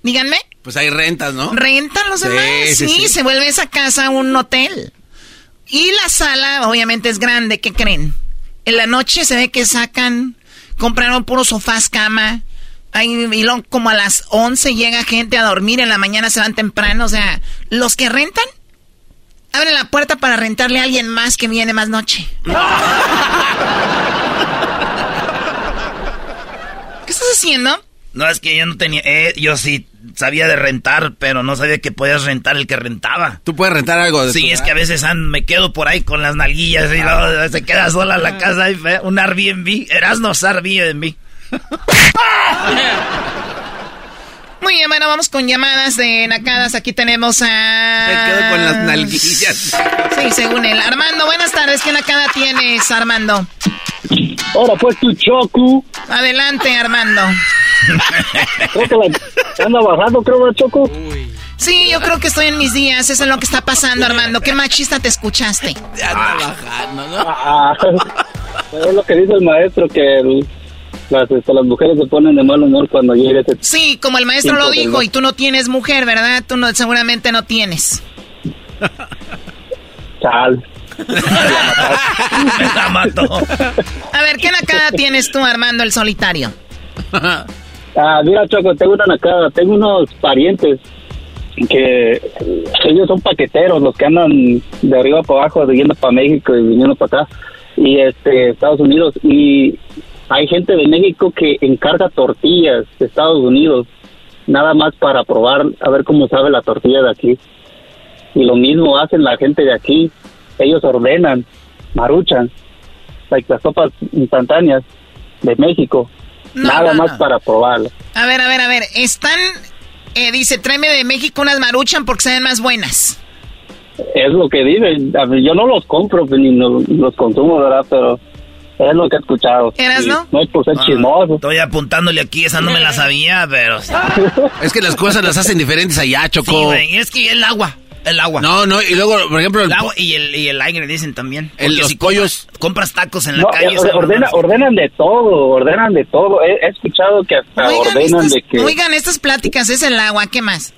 Speaker 16: Díganme.
Speaker 6: Pues hay rentas, ¿no?
Speaker 16: Rentan los demás. Sí, se vuelve esa casa un hotel. Y la sala, obviamente, es grande. ¿Qué creen? En la noche se ve que sacan, compraron puros sofás, cama. Ahí, y como a las 11 llega gente a dormir, en la mañana se van temprano. O sea, los que rentan Abre la puerta para rentarle a alguien más que viene más noche. [laughs] ¿Qué estás haciendo?
Speaker 4: No, es que yo no tenía... Eh, yo sí sabía de rentar, pero no sabía que podías rentar el que rentaba.
Speaker 6: ¿Tú puedes rentar algo de
Speaker 4: Sí, es que a veces ah, me quedo por ahí con las nalguillas y luego se queda sola la casa. Y un Airbnb. Erasmus [laughs] Airbnb.
Speaker 16: Muy bien, bueno, vamos con llamadas de nacadas. Aquí tenemos a...
Speaker 6: Me quedo con las nalguillas.
Speaker 16: Sí, según él. Armando, buenas tardes. ¿Qué nacada tienes, Armando?
Speaker 33: Ahora pues tu choco.
Speaker 16: Adelante, Armando.
Speaker 33: Creo que la anda bajando, creo, ¿verdad, Choco.
Speaker 16: Sí, yo creo que estoy en mis días. Eso es lo que está pasando, Armando. ¿Qué machista te escuchaste?
Speaker 33: Ah, [laughs] es lo que dice el maestro, que el- las, este, las mujeres se ponen de mal humor cuando llega ese...
Speaker 16: Sí, como el maestro lo dijo, y tú no tienes mujer, ¿verdad? Tú no, seguramente no tienes.
Speaker 33: Chal. [laughs]
Speaker 4: la mató.
Speaker 16: A ver, ¿qué nacada tienes tú, Armando, el solitario? [laughs]
Speaker 33: Ah, mira, Choco, tengo una nacada. Tengo unos parientes que ellos son paqueteros, los que andan de arriba para abajo, yendo para México y viniendo para acá, y este, Estados Unidos. Y hay gente de México que encarga tortillas de Estados Unidos, nada más para probar a ver cómo sabe la tortilla de aquí. Y lo mismo hacen la gente de aquí. Ellos ordenan, maruchan, like las sopas instantáneas de México, nada más para probarlo.
Speaker 16: A ver, a ver, a ver. Están, eh, dice, tráeme de México unas maruchan porque se ven más buenas.
Speaker 33: Es lo que dicen. Yo no los compro pues, ni no- los consumo, ¿verdad? Pero es lo que he escuchado.
Speaker 4: ¿Eras, no?
Speaker 33: No es por ser
Speaker 4: Ah,
Speaker 33: chismoso.
Speaker 4: Estoy apuntándole aquí, esa no me la sabía, pero... [laughs]
Speaker 6: Es que las cosas las hacen diferentes allá, Choco.
Speaker 4: Sí, güey, es que el agua, el agua.
Speaker 6: No, no, y luego, por ejemplo, el,
Speaker 4: El agua y el, y el aire dicen también.
Speaker 6: El- los
Speaker 4: si compras, compras tacos en la
Speaker 33: No,
Speaker 4: calle...
Speaker 33: eh, ordena- ordenan de todo, ordenan de todo. He, he escuchado que hasta
Speaker 16: Oigan,
Speaker 33: ordenan
Speaker 16: estas,
Speaker 33: de que...
Speaker 16: oigan, estas pláticas es el agua, ¿qué más?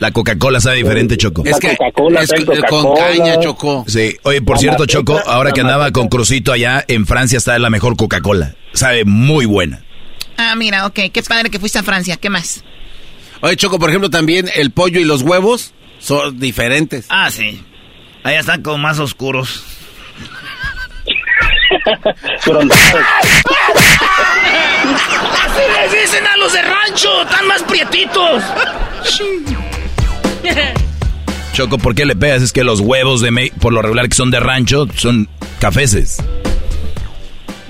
Speaker 11: La Coca-Cola sabe diferente, Choco.
Speaker 33: Es que
Speaker 6: es
Speaker 33: trae
Speaker 6: con- caña, Choco.
Speaker 11: Sí, oye, por
Speaker 33: La
Speaker 11: cierto, Choco, ahora que andaba con Crucito allá, en Francia está la mejor Coca-Cola. Sabe muy buena.
Speaker 16: Ah, mira, ok, qué padre que fuiste a Francia, ¿qué más?
Speaker 6: Oye, Choco, por ejemplo, también el pollo y los huevos son diferentes.
Speaker 4: Ah, sí. Allá están como más oscuros. Así les dicen a los de rancho, están más prietitos.
Speaker 11: Choco, ¿por qué le pegas? Es que los huevos de Me- por lo regular que son de rancho son cafeces.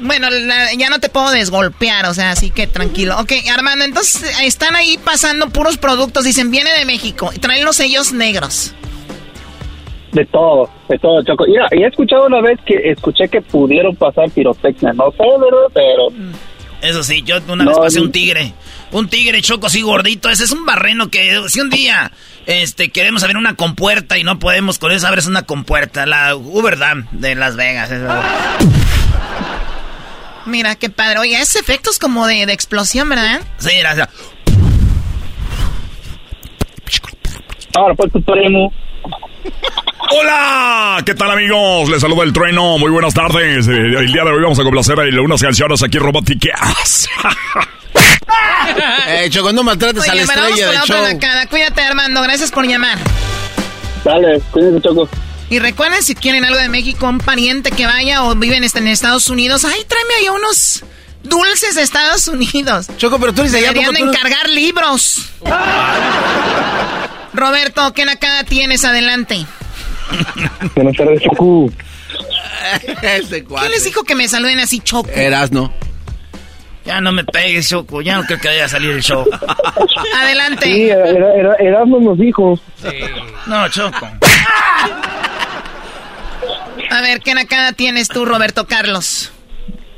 Speaker 16: Bueno, la- ya no te puedo desgolpear, o sea, así que tranquilo. Ok, Armando, entonces eh, están ahí pasando puros productos, dicen, viene de México, y traen los sellos negros.
Speaker 33: De todo, de todo, Choco. Mira, y he escuchado una vez que escuché que pudieron pasar pirotecnia. No sé, ¿verdad? Pero...
Speaker 4: Eso sí, yo una
Speaker 33: No,
Speaker 4: vez pasé un tigre. Un tigre choco así gordito. Ese es un barreno que si un día este, queremos abrir una compuerta y no podemos con eso abres una compuerta. La Uber Dam de Las Vegas.
Speaker 16: Mira, qué padre. Oye, es efectos como de, de explosión, ¿verdad?
Speaker 4: Sí, gracias.
Speaker 33: Ahora pues tu primo.
Speaker 1: Hola, ¿qué tal amigos? Les saluda el trueno, muy buenas tardes. Eh, El día de hoy vamos a complacer a unas canciones aquí robóticas. [laughs]
Speaker 6: Eh, Choco, no maltrates a la
Speaker 16: Oye, pero vamos
Speaker 6: estrella
Speaker 16: con
Speaker 6: del
Speaker 16: la
Speaker 6: show.
Speaker 16: Cuídate, Armando, gracias por llamar.
Speaker 33: Dale, cuídense, Choco.
Speaker 16: Y recuerden, si quieren algo de México, un pariente que vaya o viven este, en Estados Unidos, ay, tráeme ahí unos dulces de Estados Unidos.
Speaker 6: Choco, pero tú de allá,
Speaker 16: Deberían
Speaker 6: ¿por
Speaker 16: de
Speaker 6: qué tú no-
Speaker 16: encargar libros. Roberto, ¿qué nacada tienes? Adelante.
Speaker 33: Buenas tardes, Choco.
Speaker 6: Ese
Speaker 16: ¿Quién les dijo que me saluden así, choco?
Speaker 6: Erasno.
Speaker 4: Ya no me pegues, Choco. Ya no creo que vaya a salir el show.
Speaker 16: Adelante.
Speaker 33: Sí, era, era, Erasmo nos dijo.
Speaker 4: No, Choco. [laughs]
Speaker 16: A ver, ¿qué nacada tienes tú, Roberto Carlos?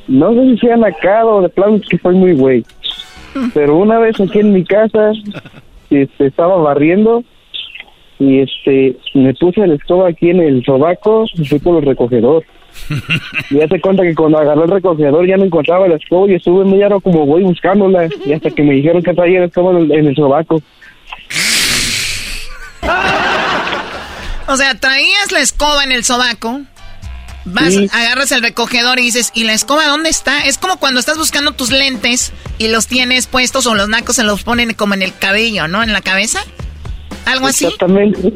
Speaker 33: No sé si sea nacado, de plano es que soy muy güey. Pero una vez aquí en mi casa, este, estaba barriendo y este, me puse la escoba aquí en el sobaco y fui por el recogedor. [laughs] Y hace cuenta que cuando agarré el recogedor ya no encontraba la escoba y estuve media hora como güey buscándola. Y hasta que me dijeron que traía la escoba en el sobaco. [laughs]
Speaker 16: O sea, traías la escoba en el sobaco, vas,
Speaker 33: Sí.
Speaker 16: agarras el recogedor y dices, ¿y la escoba dónde está? Es como cuando estás buscando tus lentes y los tienes puestos o los nacos se los ponen como en el cabello, ¿no? En la cabeza. Algo así.
Speaker 33: Exactamente.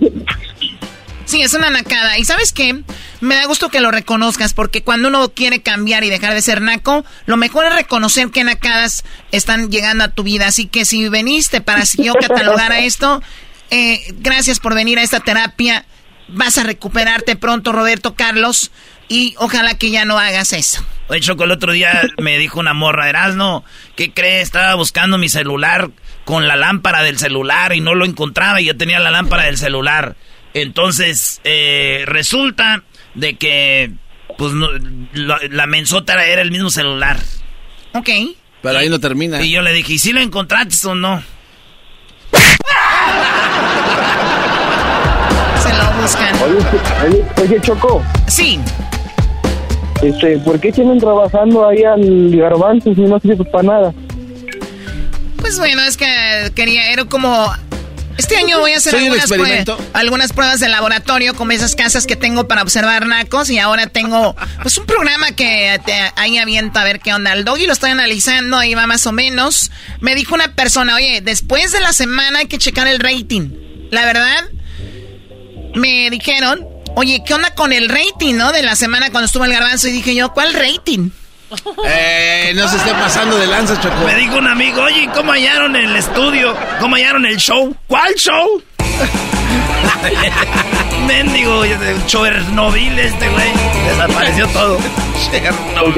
Speaker 16: Sí, es una nacada. ¿Y sabes qué? Me da gusto que lo reconozcas, porque cuando uno quiere cambiar y dejar de ser naco, lo mejor es reconocer qué nacadas están llegando a tu vida. Así que si veniste para si yo catalogara [laughs] esto, eh, gracias por venir a esta terapia. Vas a recuperarte pronto, Roberto Carlos, y ojalá que ya no hagas eso.
Speaker 4: Oye, Choco, el otro día me dijo una morra, Erasno, ¿qué crees? Estaba buscando mi celular con la lámpara del celular y no lo encontraba y yo tenía la lámpara del celular. Entonces, eh, resulta de que, pues, la, mensota era el mismo celular.
Speaker 16: Ok.
Speaker 6: Pero ahí no termina.
Speaker 4: Y yo le dije, ¿y si lo encontraste o no?
Speaker 16: Se lo buscan.
Speaker 41: Oye, oye, Choco.
Speaker 16: Sí.
Speaker 41: Este, ¿por qué tienen trabajando ahí al garbanzo si no sirve para nada?
Speaker 16: Pues bueno, es que quería, era como... Este año voy a hacer algunas, algunas, pruebas de laboratorio con esas casas que tengo para observar nacos y ahora tengo pues un programa que ahí aviento a ver qué onda. El doggy lo estoy analizando, ahí va más o menos. Me dijo una persona, oye, después de la semana hay que checar el rating. La verdad, me dijeron Oye, ¿qué onda con el rating, no? De la semana cuando estuvo el garbanzo y dije yo, ¿cuál rating?
Speaker 6: Eh, no se esté pasando de lanza, Choco.
Speaker 4: Me dijo un amigo, oye, ¿cómo hallaron el estudio? ¿Cómo hallaron el show? ¿Cuál show? [laughs] Mendigo, Chernobyl este güey. Desapareció todo.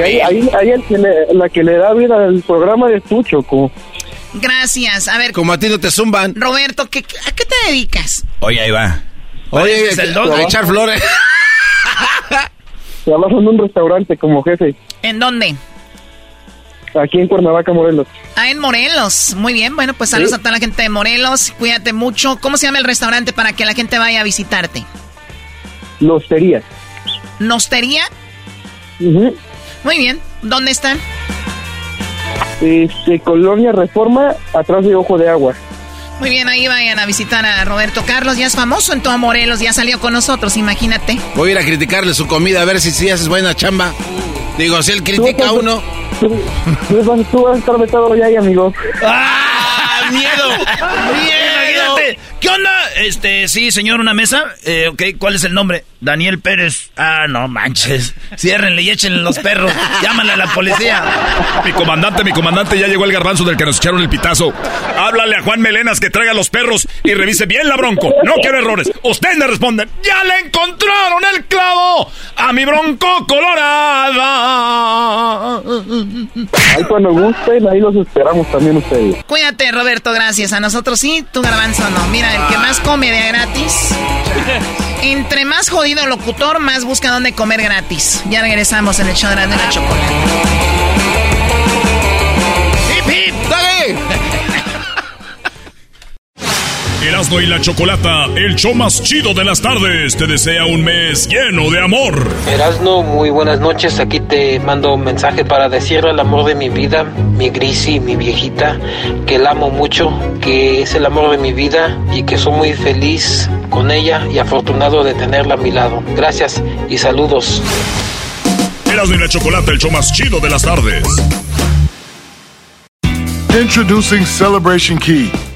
Speaker 41: Ahí, ahí, ahí el que le, la que le da vida al programa es tú, Choco.
Speaker 16: Gracias. A ver.
Speaker 6: Como a ti no te zumban.
Speaker 16: Roberto, ¿qué, ¿a qué te dedicas?
Speaker 11: Oye, ahí va.
Speaker 6: Oye, es el a echar flores. [laughs]
Speaker 41: Trabajo en un restaurante como jefe.
Speaker 16: ¿En dónde?
Speaker 41: Aquí en Cuernavaca, Morelos.
Speaker 16: Ah, en Morelos. Muy bien. Bueno, pues saludos a toda la gente de Morelos. Cuídate mucho. ¿Cómo se llama el restaurante para que la gente vaya a visitarte?
Speaker 41: Nostería.
Speaker 16: ¿Nostería? Muy bien. ¿Dónde están?
Speaker 41: Este, Colonia Reforma, atrás de Ojo de Agua.
Speaker 16: Muy bien, ahí vayan a visitar a Roberto Carlos. Ya es famoso en todo Morelos, ya salió con nosotros, imagínate.
Speaker 6: Voy a ir a criticarle su comida a ver si sí haces buena chamba. Digo, si él critica a uno.
Speaker 41: Tú, vas a estar vetado ya ahí, amigo.
Speaker 4: ¡Ah! ¡Miedo! [laughs] ¡Miedo! ¿Qué onda? Este, sí, señor, una mesa. Eh, ok, ¿cuál es el nombre? Daniel Pérez. Ah, no manches. Ciérrenle y échenle los perros. Llámale a la policía.
Speaker 1: Mi comandante, mi comandante, ya llegó el garbanzo del que nos echaron el pitazo. Háblale a Juan Melenas que traiga los perros y revise bien la bronco. No quiero errores. Ustedes me responden. ¡Ya le encontraron el clavo a mi bronco colorada!
Speaker 41: Ahí cuando gusten, ahí los esperamos también ustedes.
Speaker 16: Cuídate, Roberto, gracias. A nosotros sí, tu garbanzo no. Mira, el que más come de gratis. Entre más jodido locutor, más busca dónde comer gratis. Ya regresamos en el show de la, de la chocolate.
Speaker 4: ¡Hip, hip! ¡Dale!
Speaker 1: Erasmo y la Chocolata, el show más chido de las tardes, te desea un mes lleno de amor.
Speaker 34: Erasmo, muy buenas noches. Aquí te mando un mensaje para decirle al amor de mi vida, mi Grisi, mi viejita, que la amo mucho, que es el amor de mi vida y que soy muy feliz con ella y afortunado de tenerla a mi lado. Gracias y saludos.
Speaker 1: Erasmo y la Chocolata, el show más chido de las tardes.
Speaker 42: Introducing Celebration Key,